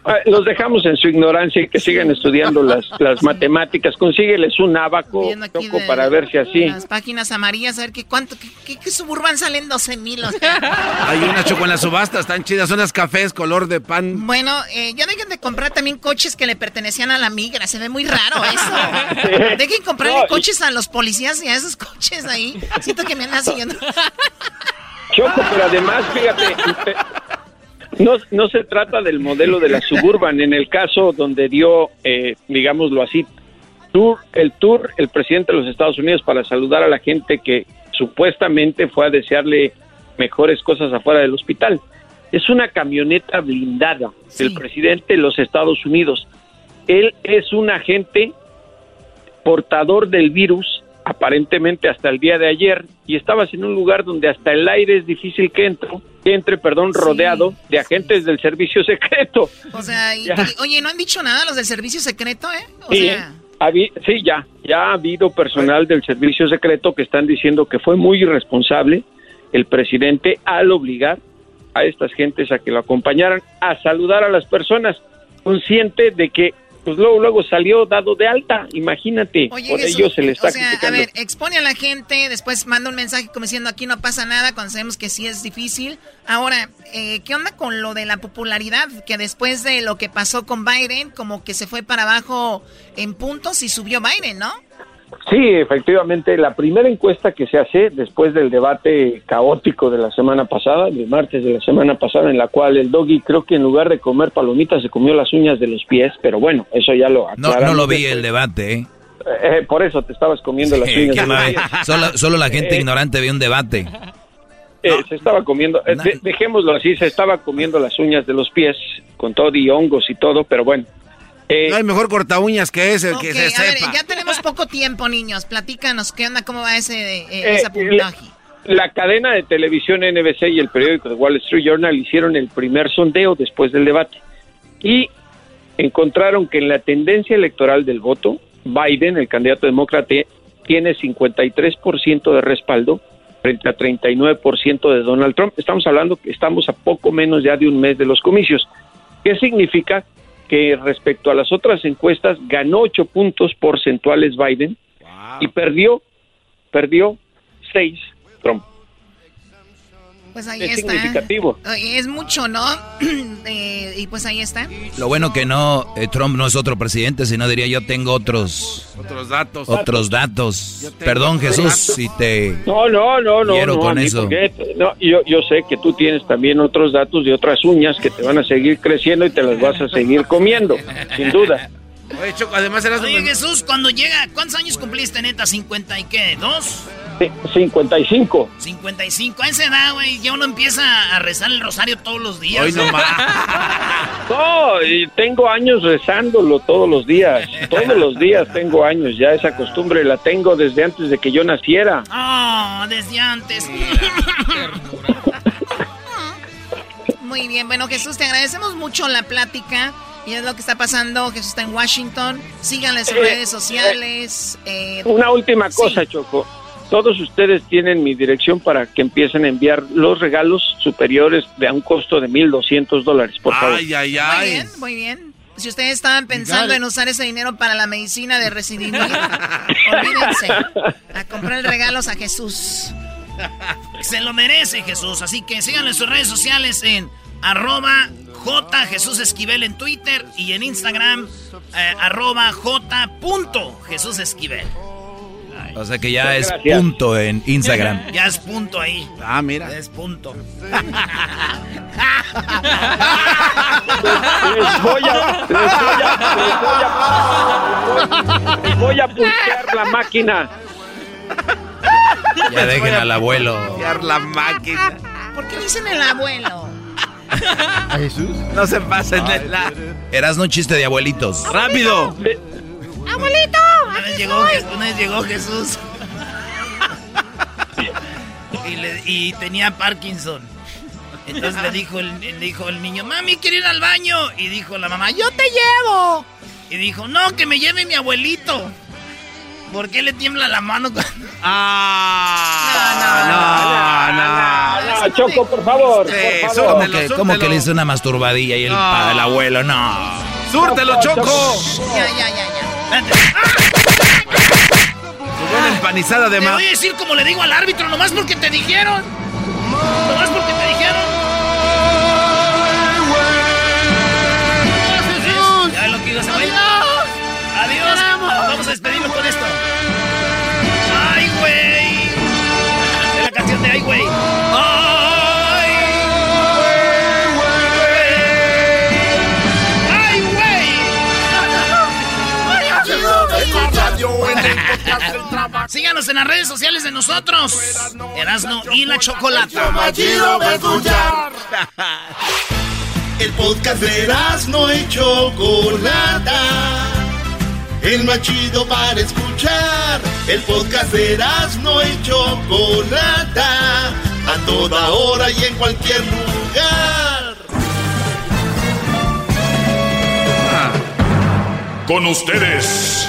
Ah, los dejamos en su ignorancia y que sigan estudiando las, [LAUGHS] las matemáticas. Consígueles un abaco toco para ver si así. Las páginas amarillas, a ver qué cuánto, qué, qué, suburban salen 12 mil. [LAUGHS] Hay una choco en la subasta, están chidas, son las cafés color de pan. Bueno, eh, ya dejen de comprar también coches que le pertenecían a la migra, se ve muy raro eso. Dejen comprar coches a los policías y a esos coches ahí. Siento que me andan siguiendo. Choco, pero además, fíjate, [LAUGHS] no, no se trata del modelo de la suburban. En el caso donde dio, eh, digámoslo así, tour, el tour, el presidente de los Estados Unidos para saludar a la gente que supuestamente fue a desearle mejores cosas afuera del hospital. Es una camioneta blindada del presidente de los Estados Unidos. Él es un agente portador del virus aparentemente hasta el día de ayer y estabas en un lugar donde hasta el aire es difícil que entre, que entre, perdón, rodeado de agentes del servicio secreto. O sea, oye, no han dicho nada los del servicio secreto, ¿eh? O sí, sí, ya, ya ha habido personal del servicio secreto que están diciendo que fue muy irresponsable el presidente al obligar a estas gentes a que lo acompañaran a saludar a las personas, consciente de que pues luego, luego salió dado de alta, imagínate, por ello se le está o sea, A ver, expone a la gente, después manda un mensaje como diciendo aquí no pasa nada, cuando sabemos que sí es difícil. Ahora, eh, ¿qué onda con lo de la popularidad? Que después de lo que pasó con Biden, como que se fue para abajo en puntos y subió Biden, ¿no? Sí, efectivamente, la primera encuesta que se hace después del debate caótico de la semana pasada, del martes de la semana pasada, en la cual el doggy creo que en lugar de comer palomitas se comió las uñas de los pies, pero bueno, eso ya lo No, no lo vi el debate, ¿eh? ¿eh? por eso te estabas comiendo las uñas. De los pies. Solo, solo la gente eh, ignorante ve un debate. Eh, se estaba comiendo, dejémoslo así, se estaba comiendo las uñas de los pies con todo y hongos y todo, pero bueno, eh, no hay mejor corta uñas que ese, que se a Ver, ya tenemos poco tiempo, niños. Platícanos, ¿qué onda? ¿Cómo va ese, eh, eh esa puntaje? La, cadena de televisión NBC y el periódico de Wall Street Journal hicieron el primer sondeo después del debate y encontraron que en la tendencia electoral del voto, Biden, el candidato demócrata, tiene 53% de respaldo frente a 39% de Donald Trump. Estamos hablando que estamos a poco menos ya de un mes de los comicios. ¿Qué significa? Que respecto a las otras encuestas ganó ocho puntos porcentuales Biden y perdió, perdió seis. Pues ahí es está. significativo. Es mucho, ¿no? [CLEARS THROAT] Eh, y pues ahí está. Lo bueno que no, eh, Trump no es otro presidente, sino diría yo tengo otros... Otros datos. Otros datos. Perdón, Jesús, si te... No, no, no, no. Quiero no, con eso. porque- no, yo, yo sé que tú tienes también otros datos de otras uñas que te van a seguir creciendo y te las vas a seguir comiendo, sin duda. Oye, Choco, además eras Oye, Jesús, cuando llega, ¿cuántos años cumpliste, neta? ¿50 y qué? ¿Dos? Sí, 55. 55. A esa edad, güey, ya uno empieza a rezar el rosario todos los días. Hoy no [LAUGHS] No, y tengo años rezándolo todos los días. Todos los días tengo años. Ya esa costumbre la tengo desde antes de que yo naciera. Oh, desde antes. [LAUGHS] Muy bien, bueno Jesús, te agradecemos mucho la plática. Y es lo que está pasando. Jesús está en Washington. Síganle en sus Eh, redes sociales. eh, Una última sí. cosa, Choco. Todos ustedes tienen mi dirección para que empiecen a enviar los regalos superiores de a un costo de 1.200 dólares, por favor. Ay, ay, Muy ay. bien, muy bien. Si ustedes estaban pensando en usar ese dinero para la medicina de Resident Evil, [LAUGHS] olvídense. A comprar regalos a Jesús. Se lo merece Jesús. Así que síganlo en sus redes sociales en arroba J Jesús Esquivel en Twitter y en Instagram eh, arroba J punto Jesús Esquivel. O sea que ya es punto en Instagram. [LAUGHS] Ya es punto ahí. Ah, mira. Es punto. Les voy a, les voy a, les voy a, les voy a pulsear la máquina. Ya dejen al abuelo. la máquina. ¿Por qué dicen el abuelo? ¿A Jesús? No se pasen de la... Eras un chiste de abuelitos. ¡Rápido! ¡Abuelito! Una vez llegó, una vez llegó Jesús. y, le- y tenía Parkinson. Entonces le dijo, el, le dijo el niño, mami, quiero ir al baño. Y dijo la mamá, yo te llevo. Y dijo, no, que me lleve mi abuelito. ¿Por qué le tiembla la mano cuando... Ah, no, no, no. Choco, por favor. por favor. ¿Cómo que, cómo que le hizo una masturbadilla y el, el abuelo? No. ¡Súrtelo, Choco! Ya, ya, ya, ya. Su buena empanizada de Te ma... voy a decir como le digo al árbitro, nomás porque te dijeron. Nomás porque Síganos en las redes sociales de nosotros. Erasno y la Chocolata. Chido va a escuchar. El podcast de Erasmo y Chocolata. El más chido para escuchar. El podcast de Erasmo y Chocolata. A toda hora y en cualquier lugar. Con ustedes.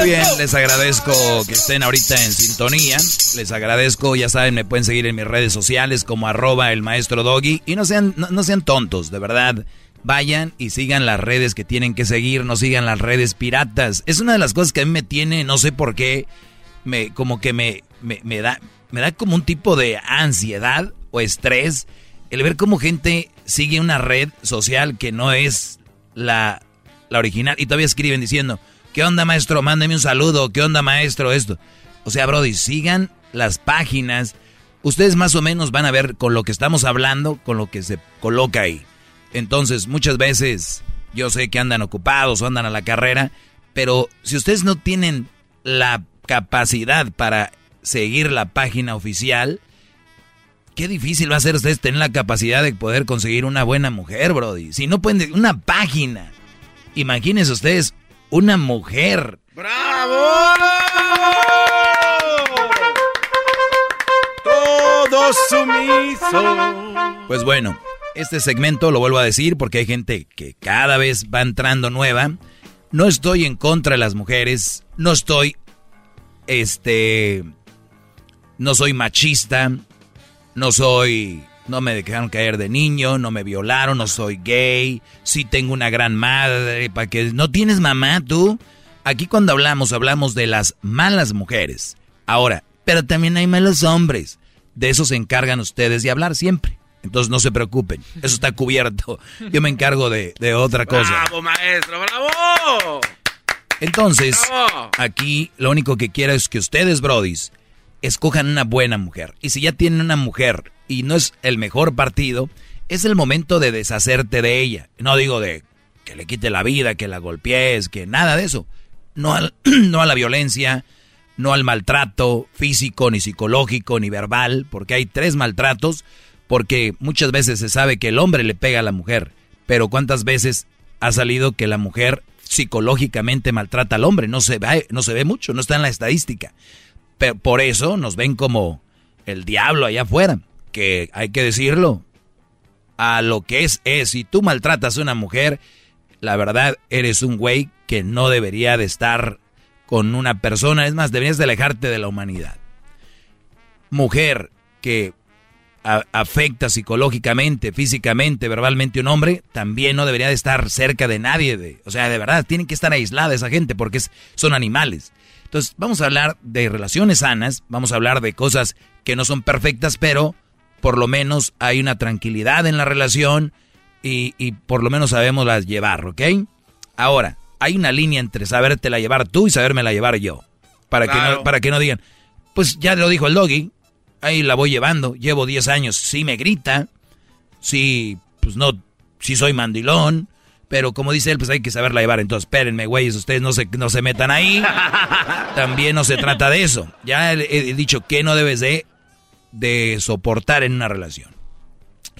Muy bien, les agradezco que estén ahorita en sintonía. Les agradezco, ya saben, me pueden seguir en mis redes sociales como arroba el maestro doggy. Y no sean, no, no sean tontos, de verdad. Vayan y sigan las redes que tienen que seguir, no sigan las redes piratas. Es una de las cosas que a mí me tiene, no sé por qué, me, como que me, me, me da, me da como un tipo de ansiedad o estrés el ver cómo gente sigue una red social que no es la, la original y todavía escriben diciendo, ¿qué onda maestro? Mándeme un saludo, ¿qué onda maestro? Esto. O sea, Brody, sigan las páginas. Ustedes más o menos van a ver con lo que estamos hablando, con lo que se coloca ahí. Entonces, muchas veces yo sé que andan ocupados o andan a la carrera, pero si ustedes no tienen la capacidad para seguir la página oficial, qué difícil va a ser ustedes tener la capacidad de poder conseguir una buena mujer, Brody. Si no pueden, una página. Imagínense ustedes, una mujer. Todo sumiso. Pues bueno, este segmento lo vuelvo a decir porque hay gente que cada vez va entrando nueva. no estoy en contra de las mujeres, no estoy, este, no soy machista, no soy, no me dejaron caer de niño, no me violaron, no soy gay, sí tengo una gran madre, para que no tienes mamá tú. Aquí cuando hablamos, hablamos de las malas mujeres. Ahora, pero también hay malos hombres. De eso se encargan ustedes de hablar siempre. Entonces no se preocupen, eso está cubierto. Yo me encargo de, otra cosa. ¡Bravo, maestro! ¡Bravo! Entonces, aquí lo único que quiero es que ustedes, brodis, escojan una buena mujer. Y si ya tienen una mujer y no es el mejor partido, es el momento de deshacerte de ella. No digo de que le quite la vida, que la golpees, que nada de eso. No, [CLEARS THROAT] no a la violencia, no al maltrato físico, ni psicológico, ni verbal, porque hay tres maltratos porque muchas veces se sabe que el hombre le pega a la mujer, pero ¿cuántas veces ha salido que la mujer psicológicamente maltrata al hombre? No se ve, no se ve mucho, no está en la estadística. Por eso nos ven como el diablo allá afuera, que hay que decirlo. A lo que es es, si tú maltratas a una mujer, la verdad eres un güey que no debería de estar con una persona, es más, deberías de alejarte de la humanidad. Mujer que afecta psicológicamente, físicamente, verbalmente un hombre, también no debería de estar cerca de nadie. De, o sea, de verdad, tienen que estar aislada esa gente porque son animales. Entonces, vamos a hablar de relaciones sanas, vamos a hablar de cosas que no son perfectas, pero por lo menos hay una tranquilidad en la relación y, y por lo menos sabemos las llevar, ¿ok? Ahora, hay una línea entre sabértela llevar tú y sabérmela llevar yo. Para, que no, para que no digan, pues ya lo dijo el doggy, ahí la voy llevando, llevo 10 años, sí me grita, sí, pues no, sí soy mandilón, pero como dice él, pues hay que saberla llevar. Entonces, espérenme, güeyes, ustedes no se, no se metan ahí. [LAUGHS] También no se trata de eso. Ya he, dicho que no debes de, de soportar en una relación.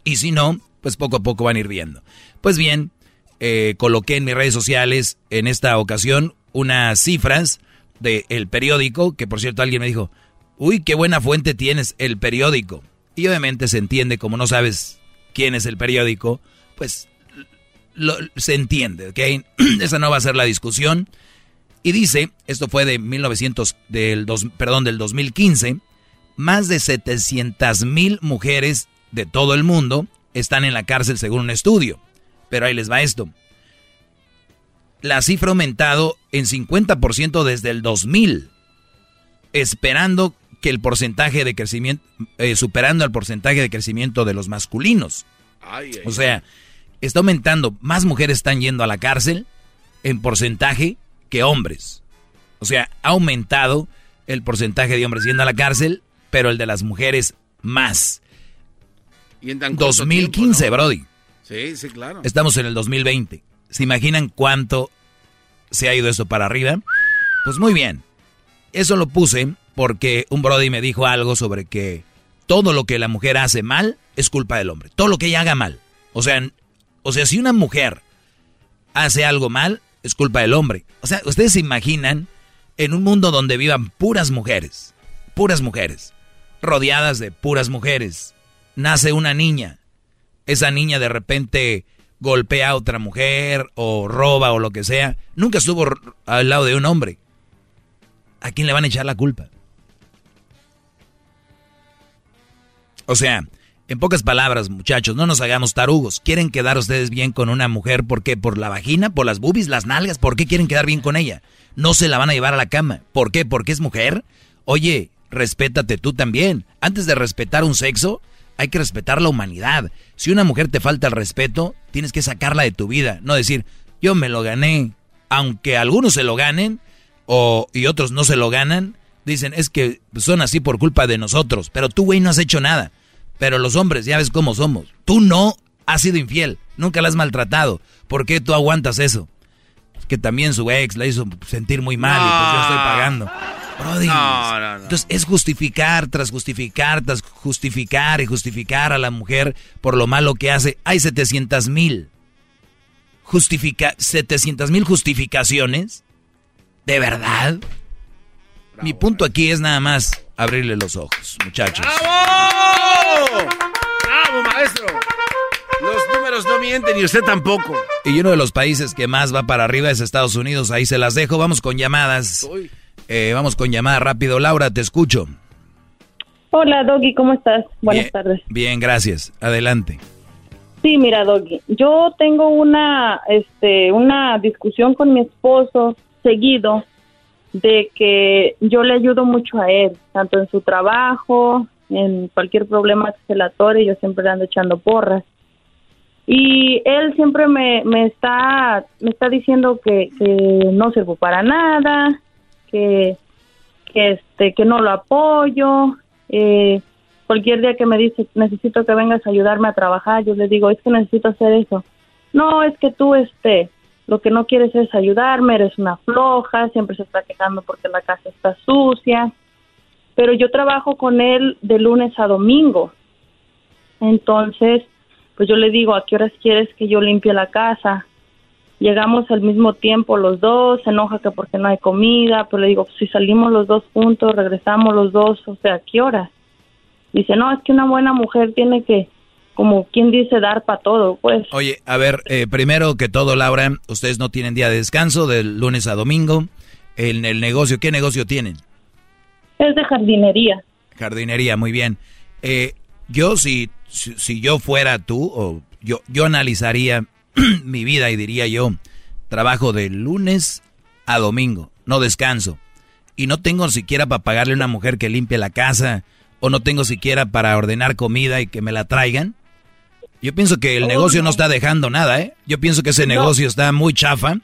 Y si no, pues poco a poco van a ir viendo. Pues bien, eh, coloqué en mis redes sociales en esta ocasión unas cifras del periódico, que por cierto alguien me dijo, uy, qué buena fuente tienes, el periódico. Y obviamente se entiende, como no sabes quién es el periódico, pues se entiende, ¿ok? [CLEARS THROAT] Esa no va a ser la discusión. Y dice, esto fue de 1900, del dos, perdón, del 2015, más de 700 mil mujeres de todo el mundo están en la cárcel según un estudio. Pero ahí les va esto. La cifra ha aumentado en 50% desde el 2000, esperando que el porcentaje de crecimiento, eh, superando el porcentaje de crecimiento de los masculinos. o sea, está aumentando, más mujeres están yendo a la cárcel en porcentaje que hombres. O sea, ha aumentado el porcentaje de hombres yendo a la cárcel, pero el de las mujeres más. Y en 2015, Brody. Sí, sí, claro. Estamos en el 2020. ¿Se imaginan cuánto se ha ido esto para arriba? Pues muy bien. Eso lo puse porque un Brody me dijo algo sobre que todo lo que la mujer hace mal es culpa del hombre. Todo lo que ella haga mal. O sea, o sea, si una mujer hace algo mal, es culpa del hombre. O sea, ustedes se imaginan en un mundo donde vivan puras mujeres, puras mujeres, rodeadas de puras mujeres. Nace una niña. Esa niña de repente golpea a otra mujer o roba o lo que sea. Nunca estuvo al lado de un hombre. ¿A quién le van a echar la culpa? O sea, en pocas palabras, muchachos, no nos hagamos tarugos. ¿Quieren quedar ustedes bien con una mujer? ¿Por qué? ¿Por la vagina? ¿Por las boobies? ¿Las nalgas? ¿Por qué quieren quedar bien con ella? No se la van a llevar a la cama. ¿Por qué? ¿Porque es mujer? Oye, respétate tú también. Antes de respetar un sexo, hay que respetar la humanidad. Si una mujer te falta el respeto, tienes que sacarla de tu vida. No decir, yo me lo gané. Aunque algunos se lo ganen o, y otros no se lo ganan, dicen, es que son así por culpa de nosotros. Pero tú, güey, no has hecho nada. Pero los hombres, ya ves cómo somos. Tú no has sido infiel, nunca la has maltratado. ¿Por qué tú aguantas eso? que también su ex la hizo sentir muy mal y pues yo estoy pagando. Entonces es justificar tras justificar tras justificar y justificar a la mujer por lo malo que hace. Hay 700 mil. Justifica 700 mil justificaciones. ¿De verdad? Mi punto aquí es nada más abrirle los ojos, muchachos. ¡Bravo! ¡Bravo, maestro! Los números no mienten y usted tampoco. Y uno de los países que más va para arriba es Estados Unidos. Ahí se las dejo. Vamos con llamadas. Eh, vamos con llamadas rápido. Laura, te escucho. Hola, Doggy, ¿cómo estás? Buenas Bien, tardes. Bien, gracias. Adelante. Sí, mira, Doggy, yo tengo una, este, una discusión con mi esposo seguido de que yo le ayudo mucho a él, tanto en su trabajo, en cualquier problema que se le atore, yo siempre le ando echando porras. Y él siempre me, me está me está diciendo que, que no sirvo para nada, que, que este que no lo apoyo, eh, cualquier día que me dice necesito que vengas a ayudarme a trabajar, yo le digo es que necesito hacer eso. No, es que tú este lo que no quieres es ayudarme, eres una floja, siempre se está quejando porque la casa está sucia. Pero yo trabajo con él de lunes a domingo. Entonces, pues yo le digo, ¿a qué horas quieres que yo limpie la casa? Llegamos al mismo tiempo los dos, se enoja que porque no hay comida, pero le digo, si salimos los dos juntos, regresamos los dos, o sea, ¿a qué horas? Dice, no, es que una buena mujer tiene que, como quien dice, dar para todo, pues. Oye, a ver, eh, primero que todo, Laura, ustedes no tienen día de descanso del lunes a domingo. En el negocio, ¿qué negocio tienen? Es de jardinería. Jardinería, muy bien. Eh, yo si, si, si yo fuera tú, o yo, yo analizaría [CLEARS THROAT] mi vida y diría yo, trabajo de lunes a domingo, no descanso. Y no tengo siquiera para pagarle a una mujer que limpie la casa, o no tengo siquiera para ordenar comida y que me la traigan. Yo pienso que el Oh, negocio no. está dejando nada, ¿eh? Yo pienso que ese negocio está muy chafa,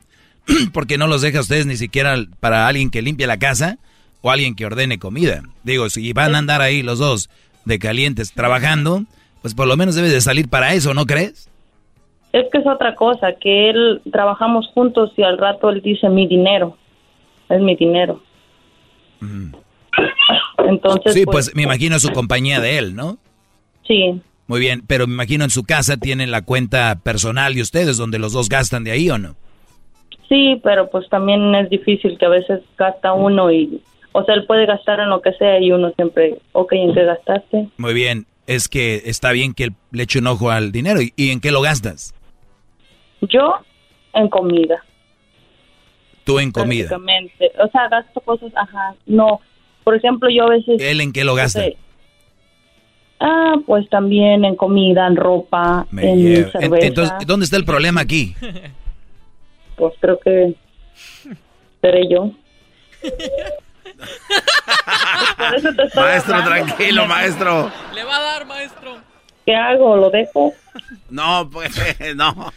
[CLEARS THROAT] porque no los deja a ustedes ni siquiera para alguien que limpie la casa o alguien que ordene comida. Digo, si van a andar ahí los dos de calientes trabajando, pues por lo menos debes de salir para eso, ¿no crees? Es que es otra cosa, que él trabajamos juntos y al rato él dice mi dinero, es mi dinero. Entonces, Sí, pues me imagino su compañía de él, ¿no? sí, Muy bien, pero me imagino en su casa tienen la cuenta personal de ustedes, donde los dos gastan de ahí o no. sí, pero pues también es difícil que a veces gasta uno y, o sea, él puede gastar en lo que sea y uno siempre, ok, ¿en qué gastaste? Muy bien, es que está bien que le eche un ojo al dinero. ¿Y, y en qué lo gastas? Yo en comida. Tú en comida. O sea, gasto cosas, ajá, no. Por ejemplo, yo a veces... ¿Él en qué lo gasta? no sé, Ah, pues también en comida, en ropa, Me en cerveza. Entonces, ¿dónde está el problema aquí? Pues creo que seré yo. Maestro, hablando. tranquilo, maestro. Le va a dar, maestro. ¿Qué hago? ¿Lo dejo? No, pues, [LAUGHS] no.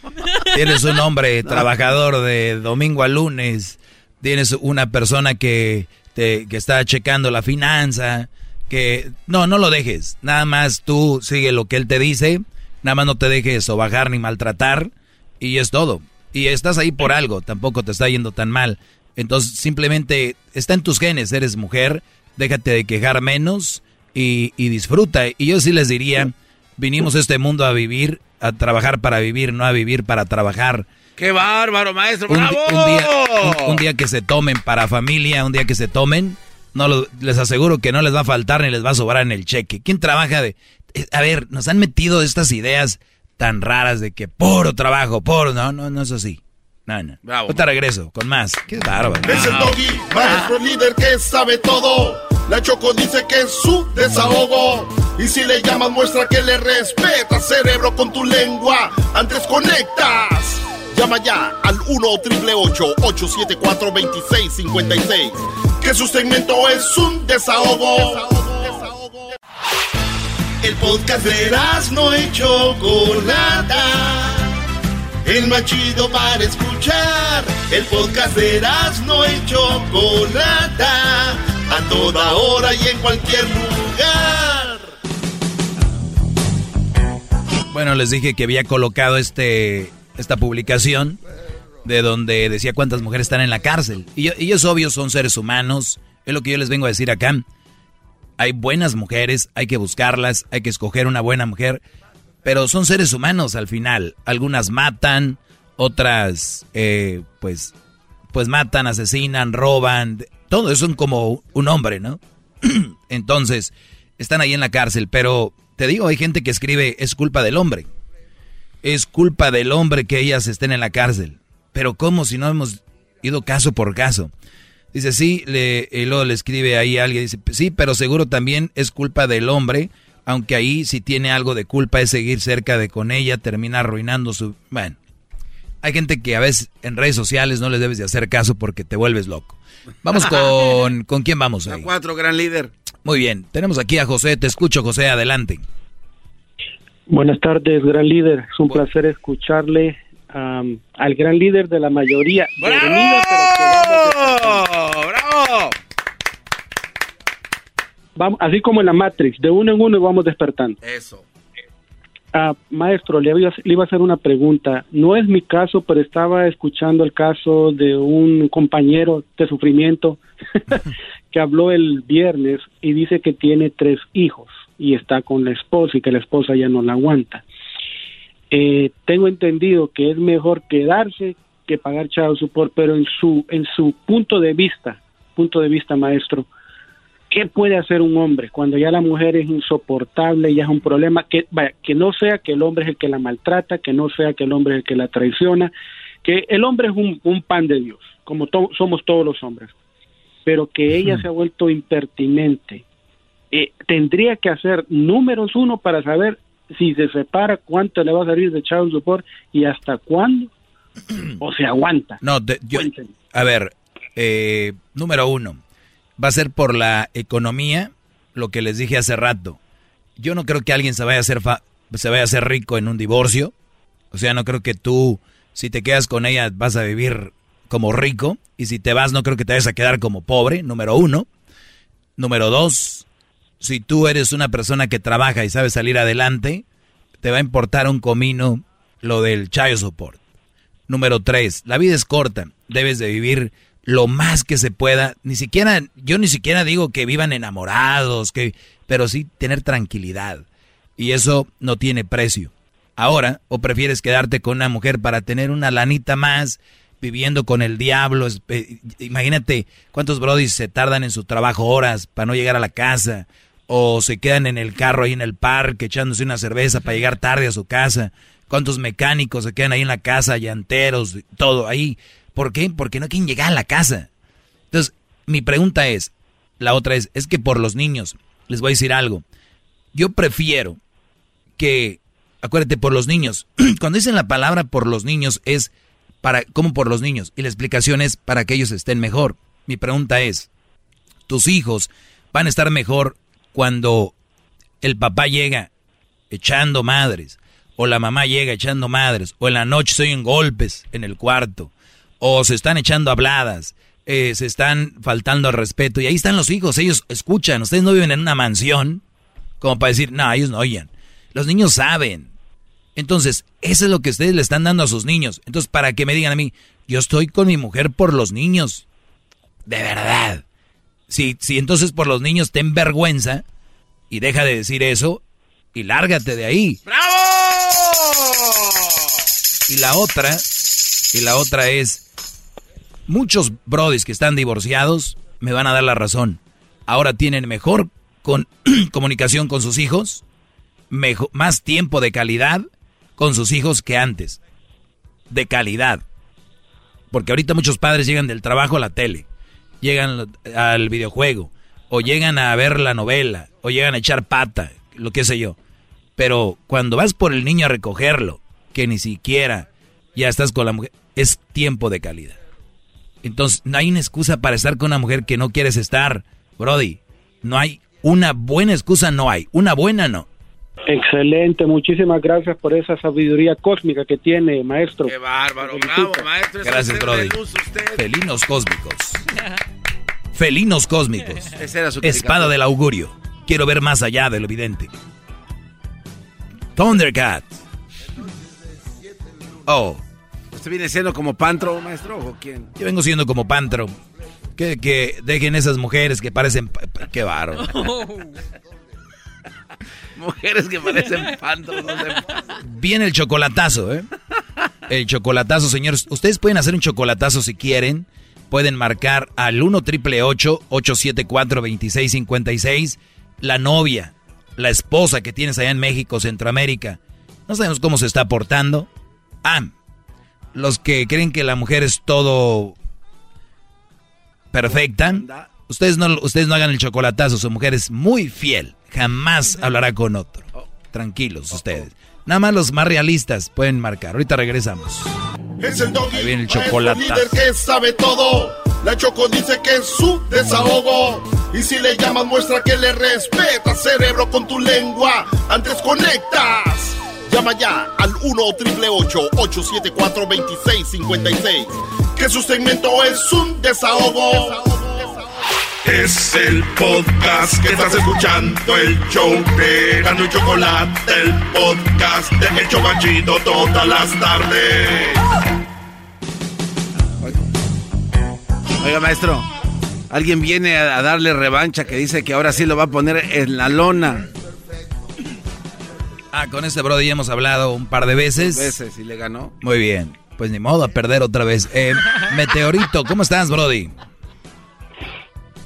Tienes un hombre [LAUGHS] trabajador de domingo a lunes. Tienes una persona que, te, que está checando la finanza. Que no, no lo dejes. Nada más tú sigue lo que él te dice. Nada más no te dejes o bajar ni maltratar. Y es todo. Y estás ahí por algo. Tampoco te está yendo tan mal. Entonces simplemente está en tus genes. Eres mujer. Déjate de quejar menos y, y disfruta. Y yo sí les diría, vinimos a este mundo a vivir, a trabajar para vivir, no a vivir para trabajar. ¡Qué bárbaro, maestro! ¡Bravo! un día, un- un día que se tomen para familia, un día que se tomen, no lo- les aseguro que no les va a faltar ni les va a sobrar en el cheque. ¿Quién trabaja de...? eh, A ver, nos han metido estas ideas tan raras de que puro trabajo, puro... No, no, no es así. No, no. Bravo. Ahorita regreso con más. Qué bárbaro. Es el doggy, maestro líder que sabe todo. La Choco dice que es su desahogo. Y si le llamas, muestra que le respeta, cerebro, con tu lengua. Antes conectas. Llama ya al 1-888-874-2656. Que su segmento es un desahogo. El podcast de no y Chocolata. El más chido para escuchar. El podcast de no y Chocolata. A toda hora y en cualquier lugar. Bueno, les dije que había colocado este esta publicación de donde decía cuántas mujeres están en la cárcel. Y, yo- y es obvio, son seres humanos. Es lo que yo les vengo a decir acá. Hay buenas mujeres, hay que buscarlas, hay que escoger una buena mujer. Pero son seres humanos al final. Algunas matan, otras, eh, pues, pues matan, asesinan, roban. Todo eso son como un hombre, ¿no? [CLEARS THROAT] Entonces, están ahí en la cárcel. Pero te digo, hay gente que escribe, es culpa del hombre. Es culpa del hombre que ellas estén en la cárcel. Pero ¿cómo si no hemos ido caso por caso? Dice, sí, le, y luego le escribe ahí a alguien, dice, sí, pero seguro también es culpa del hombre, aunque ahí si tiene algo de culpa es seguir cerca de con ella, termina arruinando su... Bueno, hay gente que a veces en redes sociales no les debes de hacer caso porque te vuelves loco. Vamos [LAUGHS] con... ¿Con quién vamos ahí? A cuatro, gran líder. Muy bien, tenemos aquí a José, te escucho José, adelante. Buenas tardes, gran líder. Es un placer escucharle al gran líder de la mayoría. ¡Bravo! ¡Bravo! Vamos, así como en la Matrix, de uno en uno vamos despertando. Eso. Ah, maestro, le iba, le iba a hacer una pregunta. No es mi caso, pero estaba escuchando el caso de un compañero de sufrimiento [LAUGHS] que habló el viernes y dice que tiene tres hijos y está con la esposa y que la esposa ya no la aguanta. Eh, tengo entendido que es mejor quedarse que pagar child support, pero en su en su punto de vista, punto de vista maestro, ¿qué puede hacer un hombre cuando ya la mujer es insoportable, ya es un problema? Que, que no sea que el hombre es el que la maltrata, que no sea que el hombre es el que la traiciona, que el hombre es un, pan de Dios, como somos todos los hombres, pero que ella se ha vuelto impertinente. Eh, tendría que hacer números uno para saber si se separa, cuánto le va a salir de child support y hasta cuándo, [CLEARS THROAT] o se aguanta. No, yo, a ver, eh, número uno, va a ser por la economía, lo que les dije hace rato. Yo no creo que alguien se vaya a hacer se vaya a hacer rico en un divorcio. O sea, no creo que tú, si te quedas con ella, vas a vivir como rico. Y si te vas, no creo que te vayas a quedar como pobre, número uno. Número dos, si tú eres una persona que trabaja y sabe salir adelante, te va a importar un comino lo del child support. Número tres, la vida es corta, debes de vivir lo más que se pueda. Ni siquiera, yo ni siquiera digo que vivan enamorados, que, pero sí tener tranquilidad. Y eso no tiene precio. Ahora, o prefieres quedarte con una mujer para tener una lanita más, viviendo con el diablo. Imagínate cuántos brodis se tardan en su trabajo horas para no llegar a la casa o se quedan en el carro ahí en el parque echándose una cerveza para llegar tarde a su casa. ¿Cuántos mecánicos se quedan ahí en la casa, llanteros, todo ahí? ¿Por qué? Porque no quieren llegar a la casa. Entonces, mi pregunta es, la otra es, es que por los niños, les voy a decir algo. Yo prefiero que, acuérdate, por los niños. [CLEARS THROAT] Cuando dicen la palabra por los niños es para, como por los niños. Y la explicación es para que ellos estén mejor. Mi pregunta es, tus hijos van a estar mejor cuando el papá llega echando madres, o la mamá llega echando madres, o en la noche se oyen golpes en el cuarto, o se están echando habladas, eh, se están faltando al respeto, y ahí están los hijos, ellos escuchan, ustedes no viven en una mansión, como para decir, no, ellos no oyen. Los niños saben. Entonces, eso es lo que ustedes le están dando a sus niños. Entonces, para que me digan a mí, yo estoy con mi mujer por los niños. De verdad. Si, si entonces por los niños ten vergüenza y deja de decir eso y lárgate de ahí. ¡Bravo! Y la otra, y la otra es, muchos brodis que están divorciados me van a dar la razón. Ahora tienen mejor con, [CLEARS THROAT] comunicación con sus hijos, mejor, más tiempo de calidad con sus hijos que antes. De calidad. Porque ahorita muchos padres llegan del trabajo a la tele llegan al videojuego, o llegan a ver la novela, o llegan a echar pata, lo que sé yo. Pero cuando vas por el niño a recogerlo, que ni siquiera ya estás con la mujer, es tiempo de calidad. Entonces, no hay una excusa para estar con una mujer que no quieres estar, Brody. No hay una buena excusa, no hay. Una buena, no. Excelente, muchísimas gracias por esa sabiduría cósmica que tiene, maestro. Qué bárbaro, bravo, maestro. Gracias, Brody. Felinos cósmicos. Felinos cósmicos. [LAUGHS] Espada del augurio. Quiero ver más allá de lo evidente. Thundercat. Oh. ¿Usted viene siendo como Pantro, maestro, o quién? Yo vengo siendo como Pantro. Que, que dejen esas mujeres que parecen... Qué bárbaro. [LAUGHS] Mujeres que parecen pantos. Viene el chocolatazo, ¿eh? El chocolatazo, señores. Ustedes pueden hacer un chocolatazo si quieren. Pueden marcar al 1 triple 874 2656 La novia, la esposa que tienes allá en México, Centroamérica. No sabemos cómo se está portando. Ah, los que creen que la mujer es todo perfecta. Ustedes no, ustedes no hagan el chocolatazo, su mujer es muy fiel. Jamás hablará con otro. Tranquilos ustedes. Nada más los más realistas pueden marcar. Ahorita regresamos. Es el doggy, Ahí viene el chocolatazo. líder que sabe todo. La Choco dice que es su desahogo. Y si le llamas, muestra que le respeta, cerebro, con tu lengua. Antes conectas. Llama ya al 1-888-874-2656. Que su segmento es un desahogo. Es el podcast que estás escuchando, el show de Gano y Chocolate, el podcast de El Chocachito todas las tardes. Oiga, maestro, alguien viene a, a darle revancha que dice que ahora sí lo va a poner en la lona. Ah, con este Brody ya hemos hablado un par de veces. Dos veces y le ganó. Muy bien. Pues ni modo a perder otra vez. Eh, Meteorito, ¿cómo estás, Brody?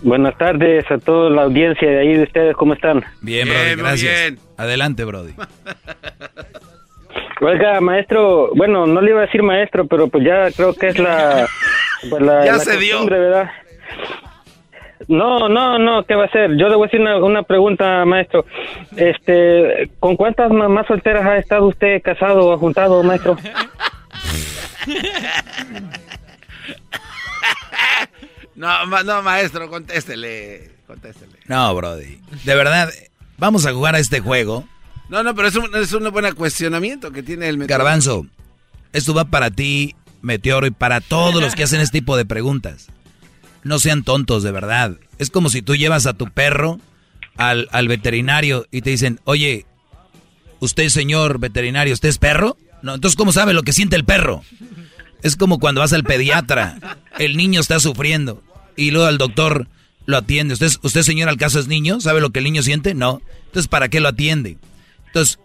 Buenas tardes a toda la audiencia de ahí de ustedes, ¿cómo están? Bien, Brody, gracias. Adelante, Brody. [LAUGHS] Oiga, maestro, bueno, no le iba a decir maestro, pero pues ya creo que es la... [LAUGHS] pues, la- Ya la se dio. No, no, no, ¿qué va a hacer? Yo le voy a hacer una, una pregunta, maestro. Este, ¿con cuántas mamás solteras ha estado usted casado o juntado, maestro? [LAUGHS] No, ma- no, maestro, contéstele. Contéstele. No, Brody. De verdad, vamos a jugar a este juego. No, no, pero es un, es un buen cuestionamiento que tiene el meteoro. Garbanzo, esto va para ti, Meteoro, y para todos los que hacen este tipo de preguntas. No sean tontos, de verdad. Es como si tú llevas a tu perro al, al veterinario y te dicen, oye, usted, señor veterinario, ¿usted es perro? No, entonces, ¿cómo sabe lo que siente el perro? Es como cuando vas al pediatra, el niño está sufriendo y luego el doctor lo atiende. ¿Usted, usted señor, al caso es niño? ¿Sabe lo que el niño siente? No. Entonces, ¿para qué lo atiende? Entonces,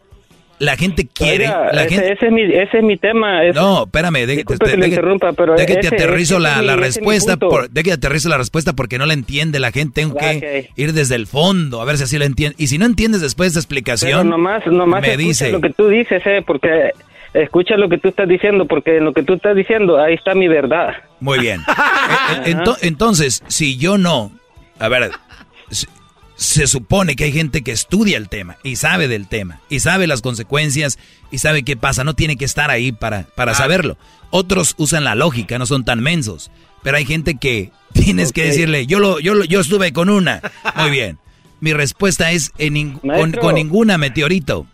la gente quiere... Oiga, la ese, gente, ese es mi, ese es mi tema. no, espérame, de, de- que de- interrumpa, pero de que te aterrizo la, mi respuesta, por- de que te aterrizo la respuesta porque no la entiende la gente, tengo que ir desde el fondo a ver si así la entiende. Y si no entiendes después de esta Pero explicación, nomás, nomás me dice, lo que tú dices, eh, porque escucha lo que tú estás diciendo, porque en lo que tú estás diciendo, ahí está mi verdad. muy bien. [LAUGHS] Eh, ento- entonces, si yo no, a ver, se, supone que hay gente que estudia el tema y sabe del tema y sabe las consecuencias y sabe qué pasa, no tiene que estar ahí para, para saberlo. Otros usan la lógica, no son tan mensos, pero hay gente que [LAUGHS] tienes que decirle, yo lo, yo lo- yo estuve con una. Muy bien. Mi respuesta es en con ninguna meteorito.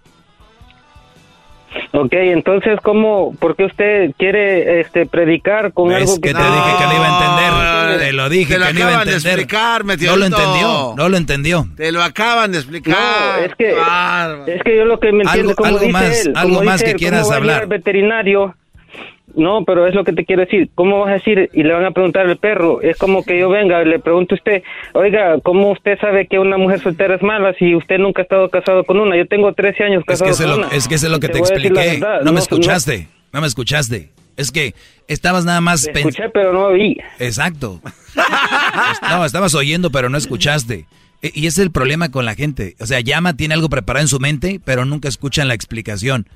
Ok, entonces, ¿cómo, por qué usted quiere este, predicar con ¿Ves algo que te dije que no iba a entender? Te lo dije Te lo que no iba a acaban de entender. explicar, no lo entendió, no lo entendió. Te lo acaban de explicar. No, es que, es que yo lo que me entiendo, Algo- como algo dice más, él, algo como más dice que él, quieras ¿cómo va a ir hablar? al veterinario? No, pero es lo que te quiero decir. ¿Cómo vas a decir? Y le van a preguntar al perro. Es como que yo venga y le pregunto a usted, oiga, ¿cómo usted sabe que una mujer soltera es mala si usted nunca ha estado casado con una? Yo tengo 13 años Es casado que con lo, una. es que eso es lo que te, expliqué. No, me escuchaste, no me escuchaste. Es que estabas nada más Te escuché, pero no oí. Exacto. No, estabas oyendo, pero no escuchaste. E- Y ese es el problema con la gente. O sea, llama, tiene algo preparado en su mente, pero nunca escuchan la explicación.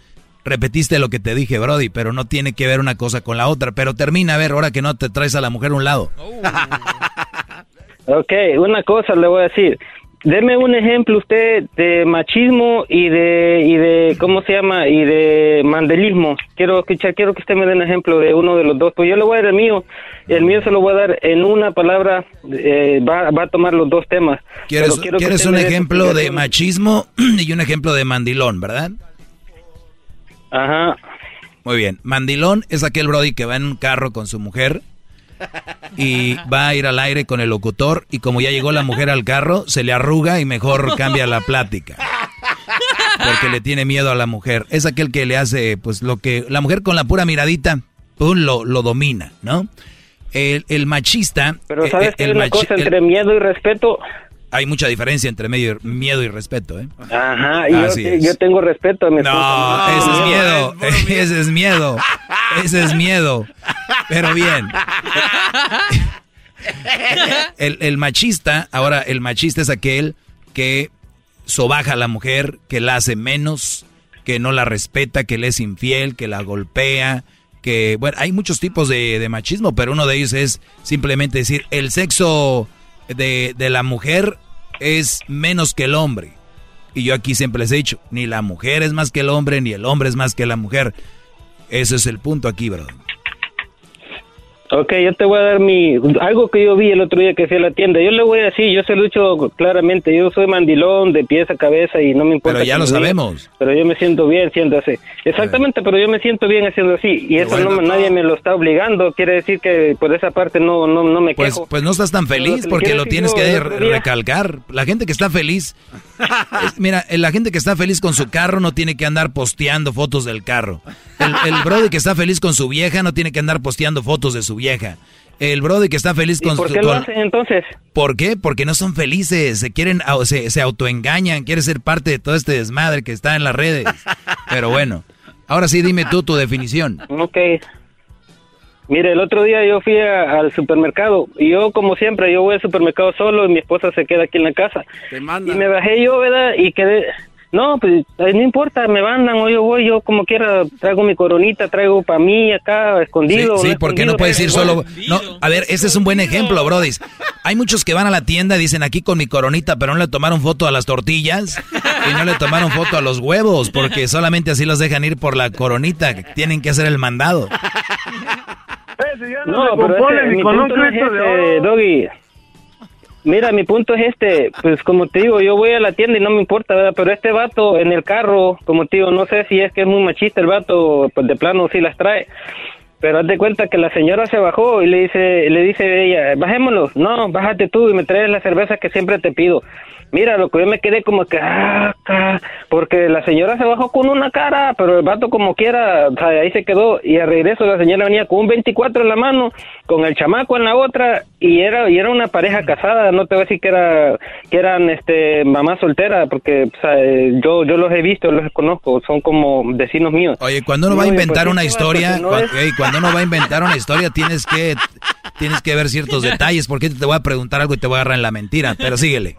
Repetiste lo que te dije, Brody, pero no tiene que ver una cosa con la otra. Pero termina a ver, ahora que no te traes a la mujer a un lado. Ok, una cosa le voy a decir. Deme un ejemplo usted de machismo y de, y de, ¿cómo se llama? Y de mandelismo. Quiero escuchar, quiero que usted me dé un ejemplo de uno de los dos. Pues yo le voy a dar el mío. El mío se lo voy a dar en una palabra. eh, va, va a tomar los dos temas. ¿Quieres, quieres un ejemplo de machismo [CLEARS THROAT] y un ejemplo de mandilón, verdad? Ajá. Muy bien. Mandilón es aquel Brody que va en un carro con su mujer y [LAUGHS] va a ir al aire con el locutor y como ya llegó la mujer al carro, se le arruga y mejor cambia la plática. Porque le tiene miedo a la mujer. Es aquel que le hace, pues, lo que... La mujer con la pura miradita, pum, lo, lo domina, ¿no? El, el machista... Pero eh, sabes eh, que hay el una machi- cosa el- entre miedo y respeto. Hay mucha diferencia entre medio- miedo y respeto, ¿eh? Ajá, y Así yo, es. yo tengo respeto a mi esposa. No, ese es miedo. Ese es miedo. Ese es miedo. Pero bien. [LAUGHS] El, el machista, ahora el machista es aquel que sobaja a la mujer, que la hace menos, que no la respeta, que le es infiel, que la golpea, que, bueno, hay muchos tipos de, machismo, pero uno de ellos es simplemente decir, el sexo de, de la mujer es menos que el hombre. Y yo aquí siempre les he dicho, ni la mujer es más que el hombre, ni el hombre es más que la mujer. Ese es el punto aquí, bro. Ok, yo te voy a dar mi algo que yo vi el otro día que fui a la tienda. Yo le voy a decir, yo se dicho claramente, yo soy mandilón de pies a cabeza y no me importa. Pero ya lo sabemos. pero yo me siento bien siendo así. Exactamente, pero yo me siento bien haciendo así y eso no, nadie me lo está obligando. Quiere decir que por esa parte no no, no me pues, quejo. Pues no estás tan feliz porque lo tienes que recalcar. La gente que está feliz, [LAUGHS] mira, la gente que está feliz con su carro no tiene que andar posteando fotos del carro. El, el brother que está feliz con su vieja no tiene que andar posteando fotos de su vieja. El brother que está feliz con ¿Y ¿Por qué lo hacen entonces? ¿Por qué? Porque no son felices, se quieren, se, se autoengañan, quieren ser parte de todo este desmadre que está en las redes. [LAUGHS] Pero bueno, ahora sí dime tú tu definición. Ok. Mire, el otro día yo fui al supermercado y yo, como siempre, yo voy al supermercado solo y mi esposa se queda aquí en la casa. y me bajé yo, ¿verdad? Y quedé, no, pues eh, no importa, me mandan o yo voy, yo como quiera traigo mi coronita, traigo para mí acá escondido. Sí, sí porque no puedes ir solo. No, a ver, ese es un buen ejemplo, Brody. Hay muchos que van a la tienda y dicen aquí con mi coronita, pero no le tomaron foto a las tortillas y no le tomaron foto a los huevos, porque solamente así los dejan ir por la coronita, tienen que hacer el mandado. no, pero ese, con un de Doggy. Mira, mi punto es este, pues como te digo, yo voy a la tienda y no me importa, ¿verdad? Pero este vato en el carro, como te digo, no sé si es que es muy machista el vato, pues de plano sí las trae. Pero haz de cuenta que la señora se bajó y le dice, le dice ella, bajémonos, no, bájate tú y me traes la cerveza que siempre te pido. Mira, lo que yo me quedé como que, ah, porque la señora se bajó con una cara, pero el vato como quiera, o sea, ahí se quedó y al regreso la señora venía con un 24 en la mano, con el chamaco en la otra y era y era una pareja casada, no te voy a decir que era que eran este mamá soltera, porque o sea, yo yo los he visto, los conozco, son como vecinos míos. Oye, cuando uno va a inventar pues, una historia, cuando uno va a inventar una historia tienes que tienes que ver ciertos [LAUGHS] detalles, porque te voy a preguntar algo y te voy a agarrar en la mentira, pero síguele.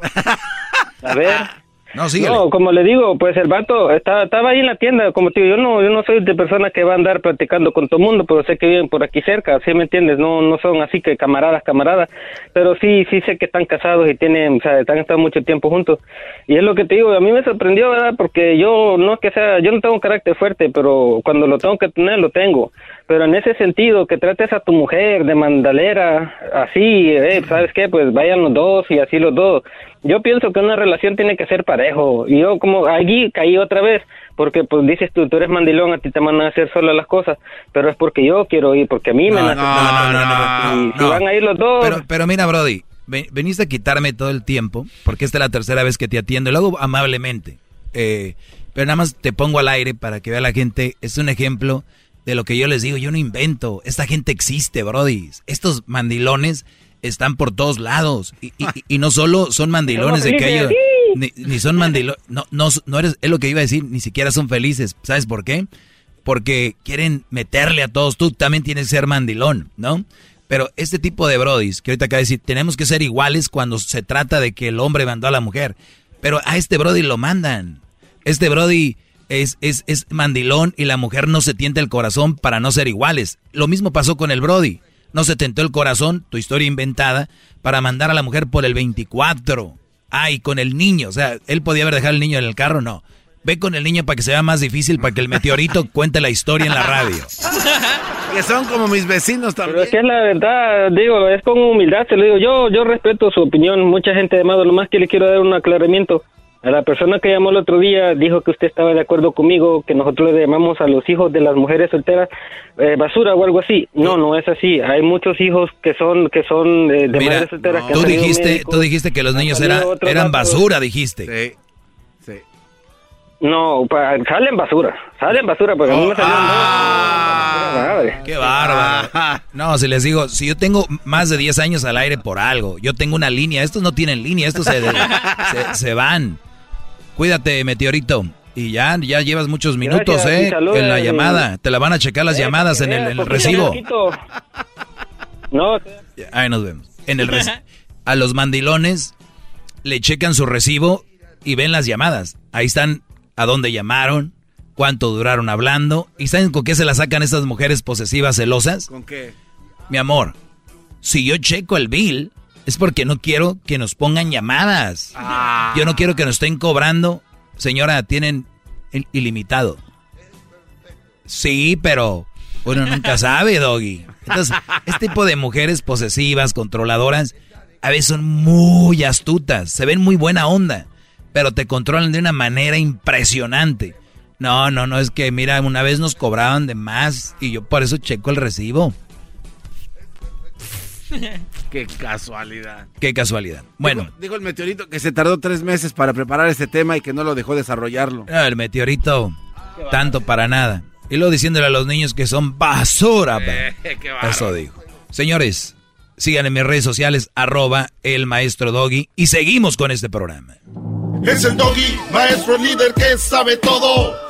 A ver. No, como le digo, pues el vato estaba, estaba ahí en la tienda, como te digo, yo no, yo no soy de persona que va a andar platicando con todo el mundo, pero sé que viven por aquí cerca, ¿sí me entiendes? No, no son así que camaradas, camaradas, pero sí, sí sé que están casados y tienen, o sea, están estado mucho tiempo juntos. Y es lo que te digo, a mí me sorprendió, ¿verdad? Porque yo no es que sea, yo no tengo carácter fuerte, pero cuando lo tengo que tener, lo tengo. Pero en ese sentido, que trates a tu mujer de mandalera, así, eh, ¿sabes qué? Pues vayan los dos y así los dos yo pienso que una relación tiene que ser parejo. Y yo como allí caí otra vez, porque pues dices tú, tú eres mandilón, a ti te mandan a hacer solas las cosas, pero es porque yo quiero ir, porque a mí me no, no, no, y si van a ir los dos. Pero, pero mira, Brody, veniste a quitarme todo el tiempo, porque esta es la tercera vez que te atiendo, lo hago amablemente. Eh, pero nada más te pongo al aire para que vea la gente, es un ejemplo de lo que yo les digo, yo no invento, esta gente existe, Brody. Estos mandilones están por todos lados. Y, y, [LAUGHS] no solo son mandilones de que ellos... Ni, son [LAUGHS] mandilones... No, no, no eres... Es lo que iba a decir, ni siquiera son felices. ¿Sabes por qué? Porque quieren meterle a todos. Tú también tienes que ser mandilón, ¿no? Pero este tipo de brodis, que ahorita acaba de decir, tenemos que ser iguales cuando se trata de que el hombre mandó a la mujer. Pero a este brody lo mandan. Este brody es, es, es mandilón y la mujer no se tienta el corazón para no ser iguales. Lo mismo pasó con el brody no se tentó el corazón, tu historia inventada, para mandar a la mujer por el 24. Ay, con el niño, o sea, él podía haber dejado el niño en el carro, no. Ve con el niño para que sea más difícil, para que el meteorito [LAUGHS] cuente la historia en la radio. [LAUGHS] que son como mis vecinos también. Pero es que es la verdad, digo, es con humildad, te lo digo. Yo, yo respeto su opinión, mucha gente de lo más que le quiero dar un aclaramiento. A la persona que llamó el otro día dijo que usted estaba de acuerdo conmigo, que nosotros le llamamos a los hijos de las mujeres solteras eh, basura o algo así. No, no es así. Hay muchos hijos que son que son eh, de mujeres solteras. tú dijiste, tú dijiste que los niños eran, eran basura, dijiste. Sí, sí. No, salen basura, salen basura, porque a mí me salieron ah, ¡Qué bárbaro! No, si les digo, si yo tengo más de 10 años al aire por algo, yo tengo una línea, estos no tienen línea, estos se, se van. Cuídate, meteorito. Y ya, ya llevas muchos minutos, ¿eh? en la llamada. Te la van a checar las llamadas en el, recibo. [LAUGHS] No. Ahí nos vemos. En el a los mandilones le checan su recibo y ven las llamadas. Ahí están a dónde llamaron, cuánto duraron hablando. ¿Y saben con qué se la sacan estas mujeres posesivas celosas? ¿Con qué? Mi amor, si yo checo el bill, es porque no quiero que nos pongan llamadas. Ah. Yo no quiero que nos estén cobrando. Señora, tienen ilimitado. Sí, pero uno nunca [LAUGHS] sabe, Doggy. Entonces, este tipo de mujeres posesivas, controladoras, a veces son muy astutas, se ven muy buena onda, pero te controlan de una manera impresionante. No, no, no, es que mira, una vez nos cobraban de más y yo por eso checo el recibo. [LAUGHS] Qué casualidad. Qué casualidad. Bueno. Dijo, el meteorito que se tardó tres meses para preparar este tema y que no lo dejó desarrollarlo. No, el meteorito, tanto para nada. Y luego diciéndole a los niños que son basura. Eh, Eso dijo. Señores, sigan en mis redes sociales, arroba el maestro Doggy. Y seguimos con este programa. Es el Doggy, maestro líder que sabe todo.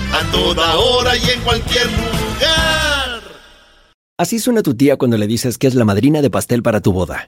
A toda hora y en cualquier lugar. Así suena tu tía cuando le dices que es la madrina de pastel para tu boda.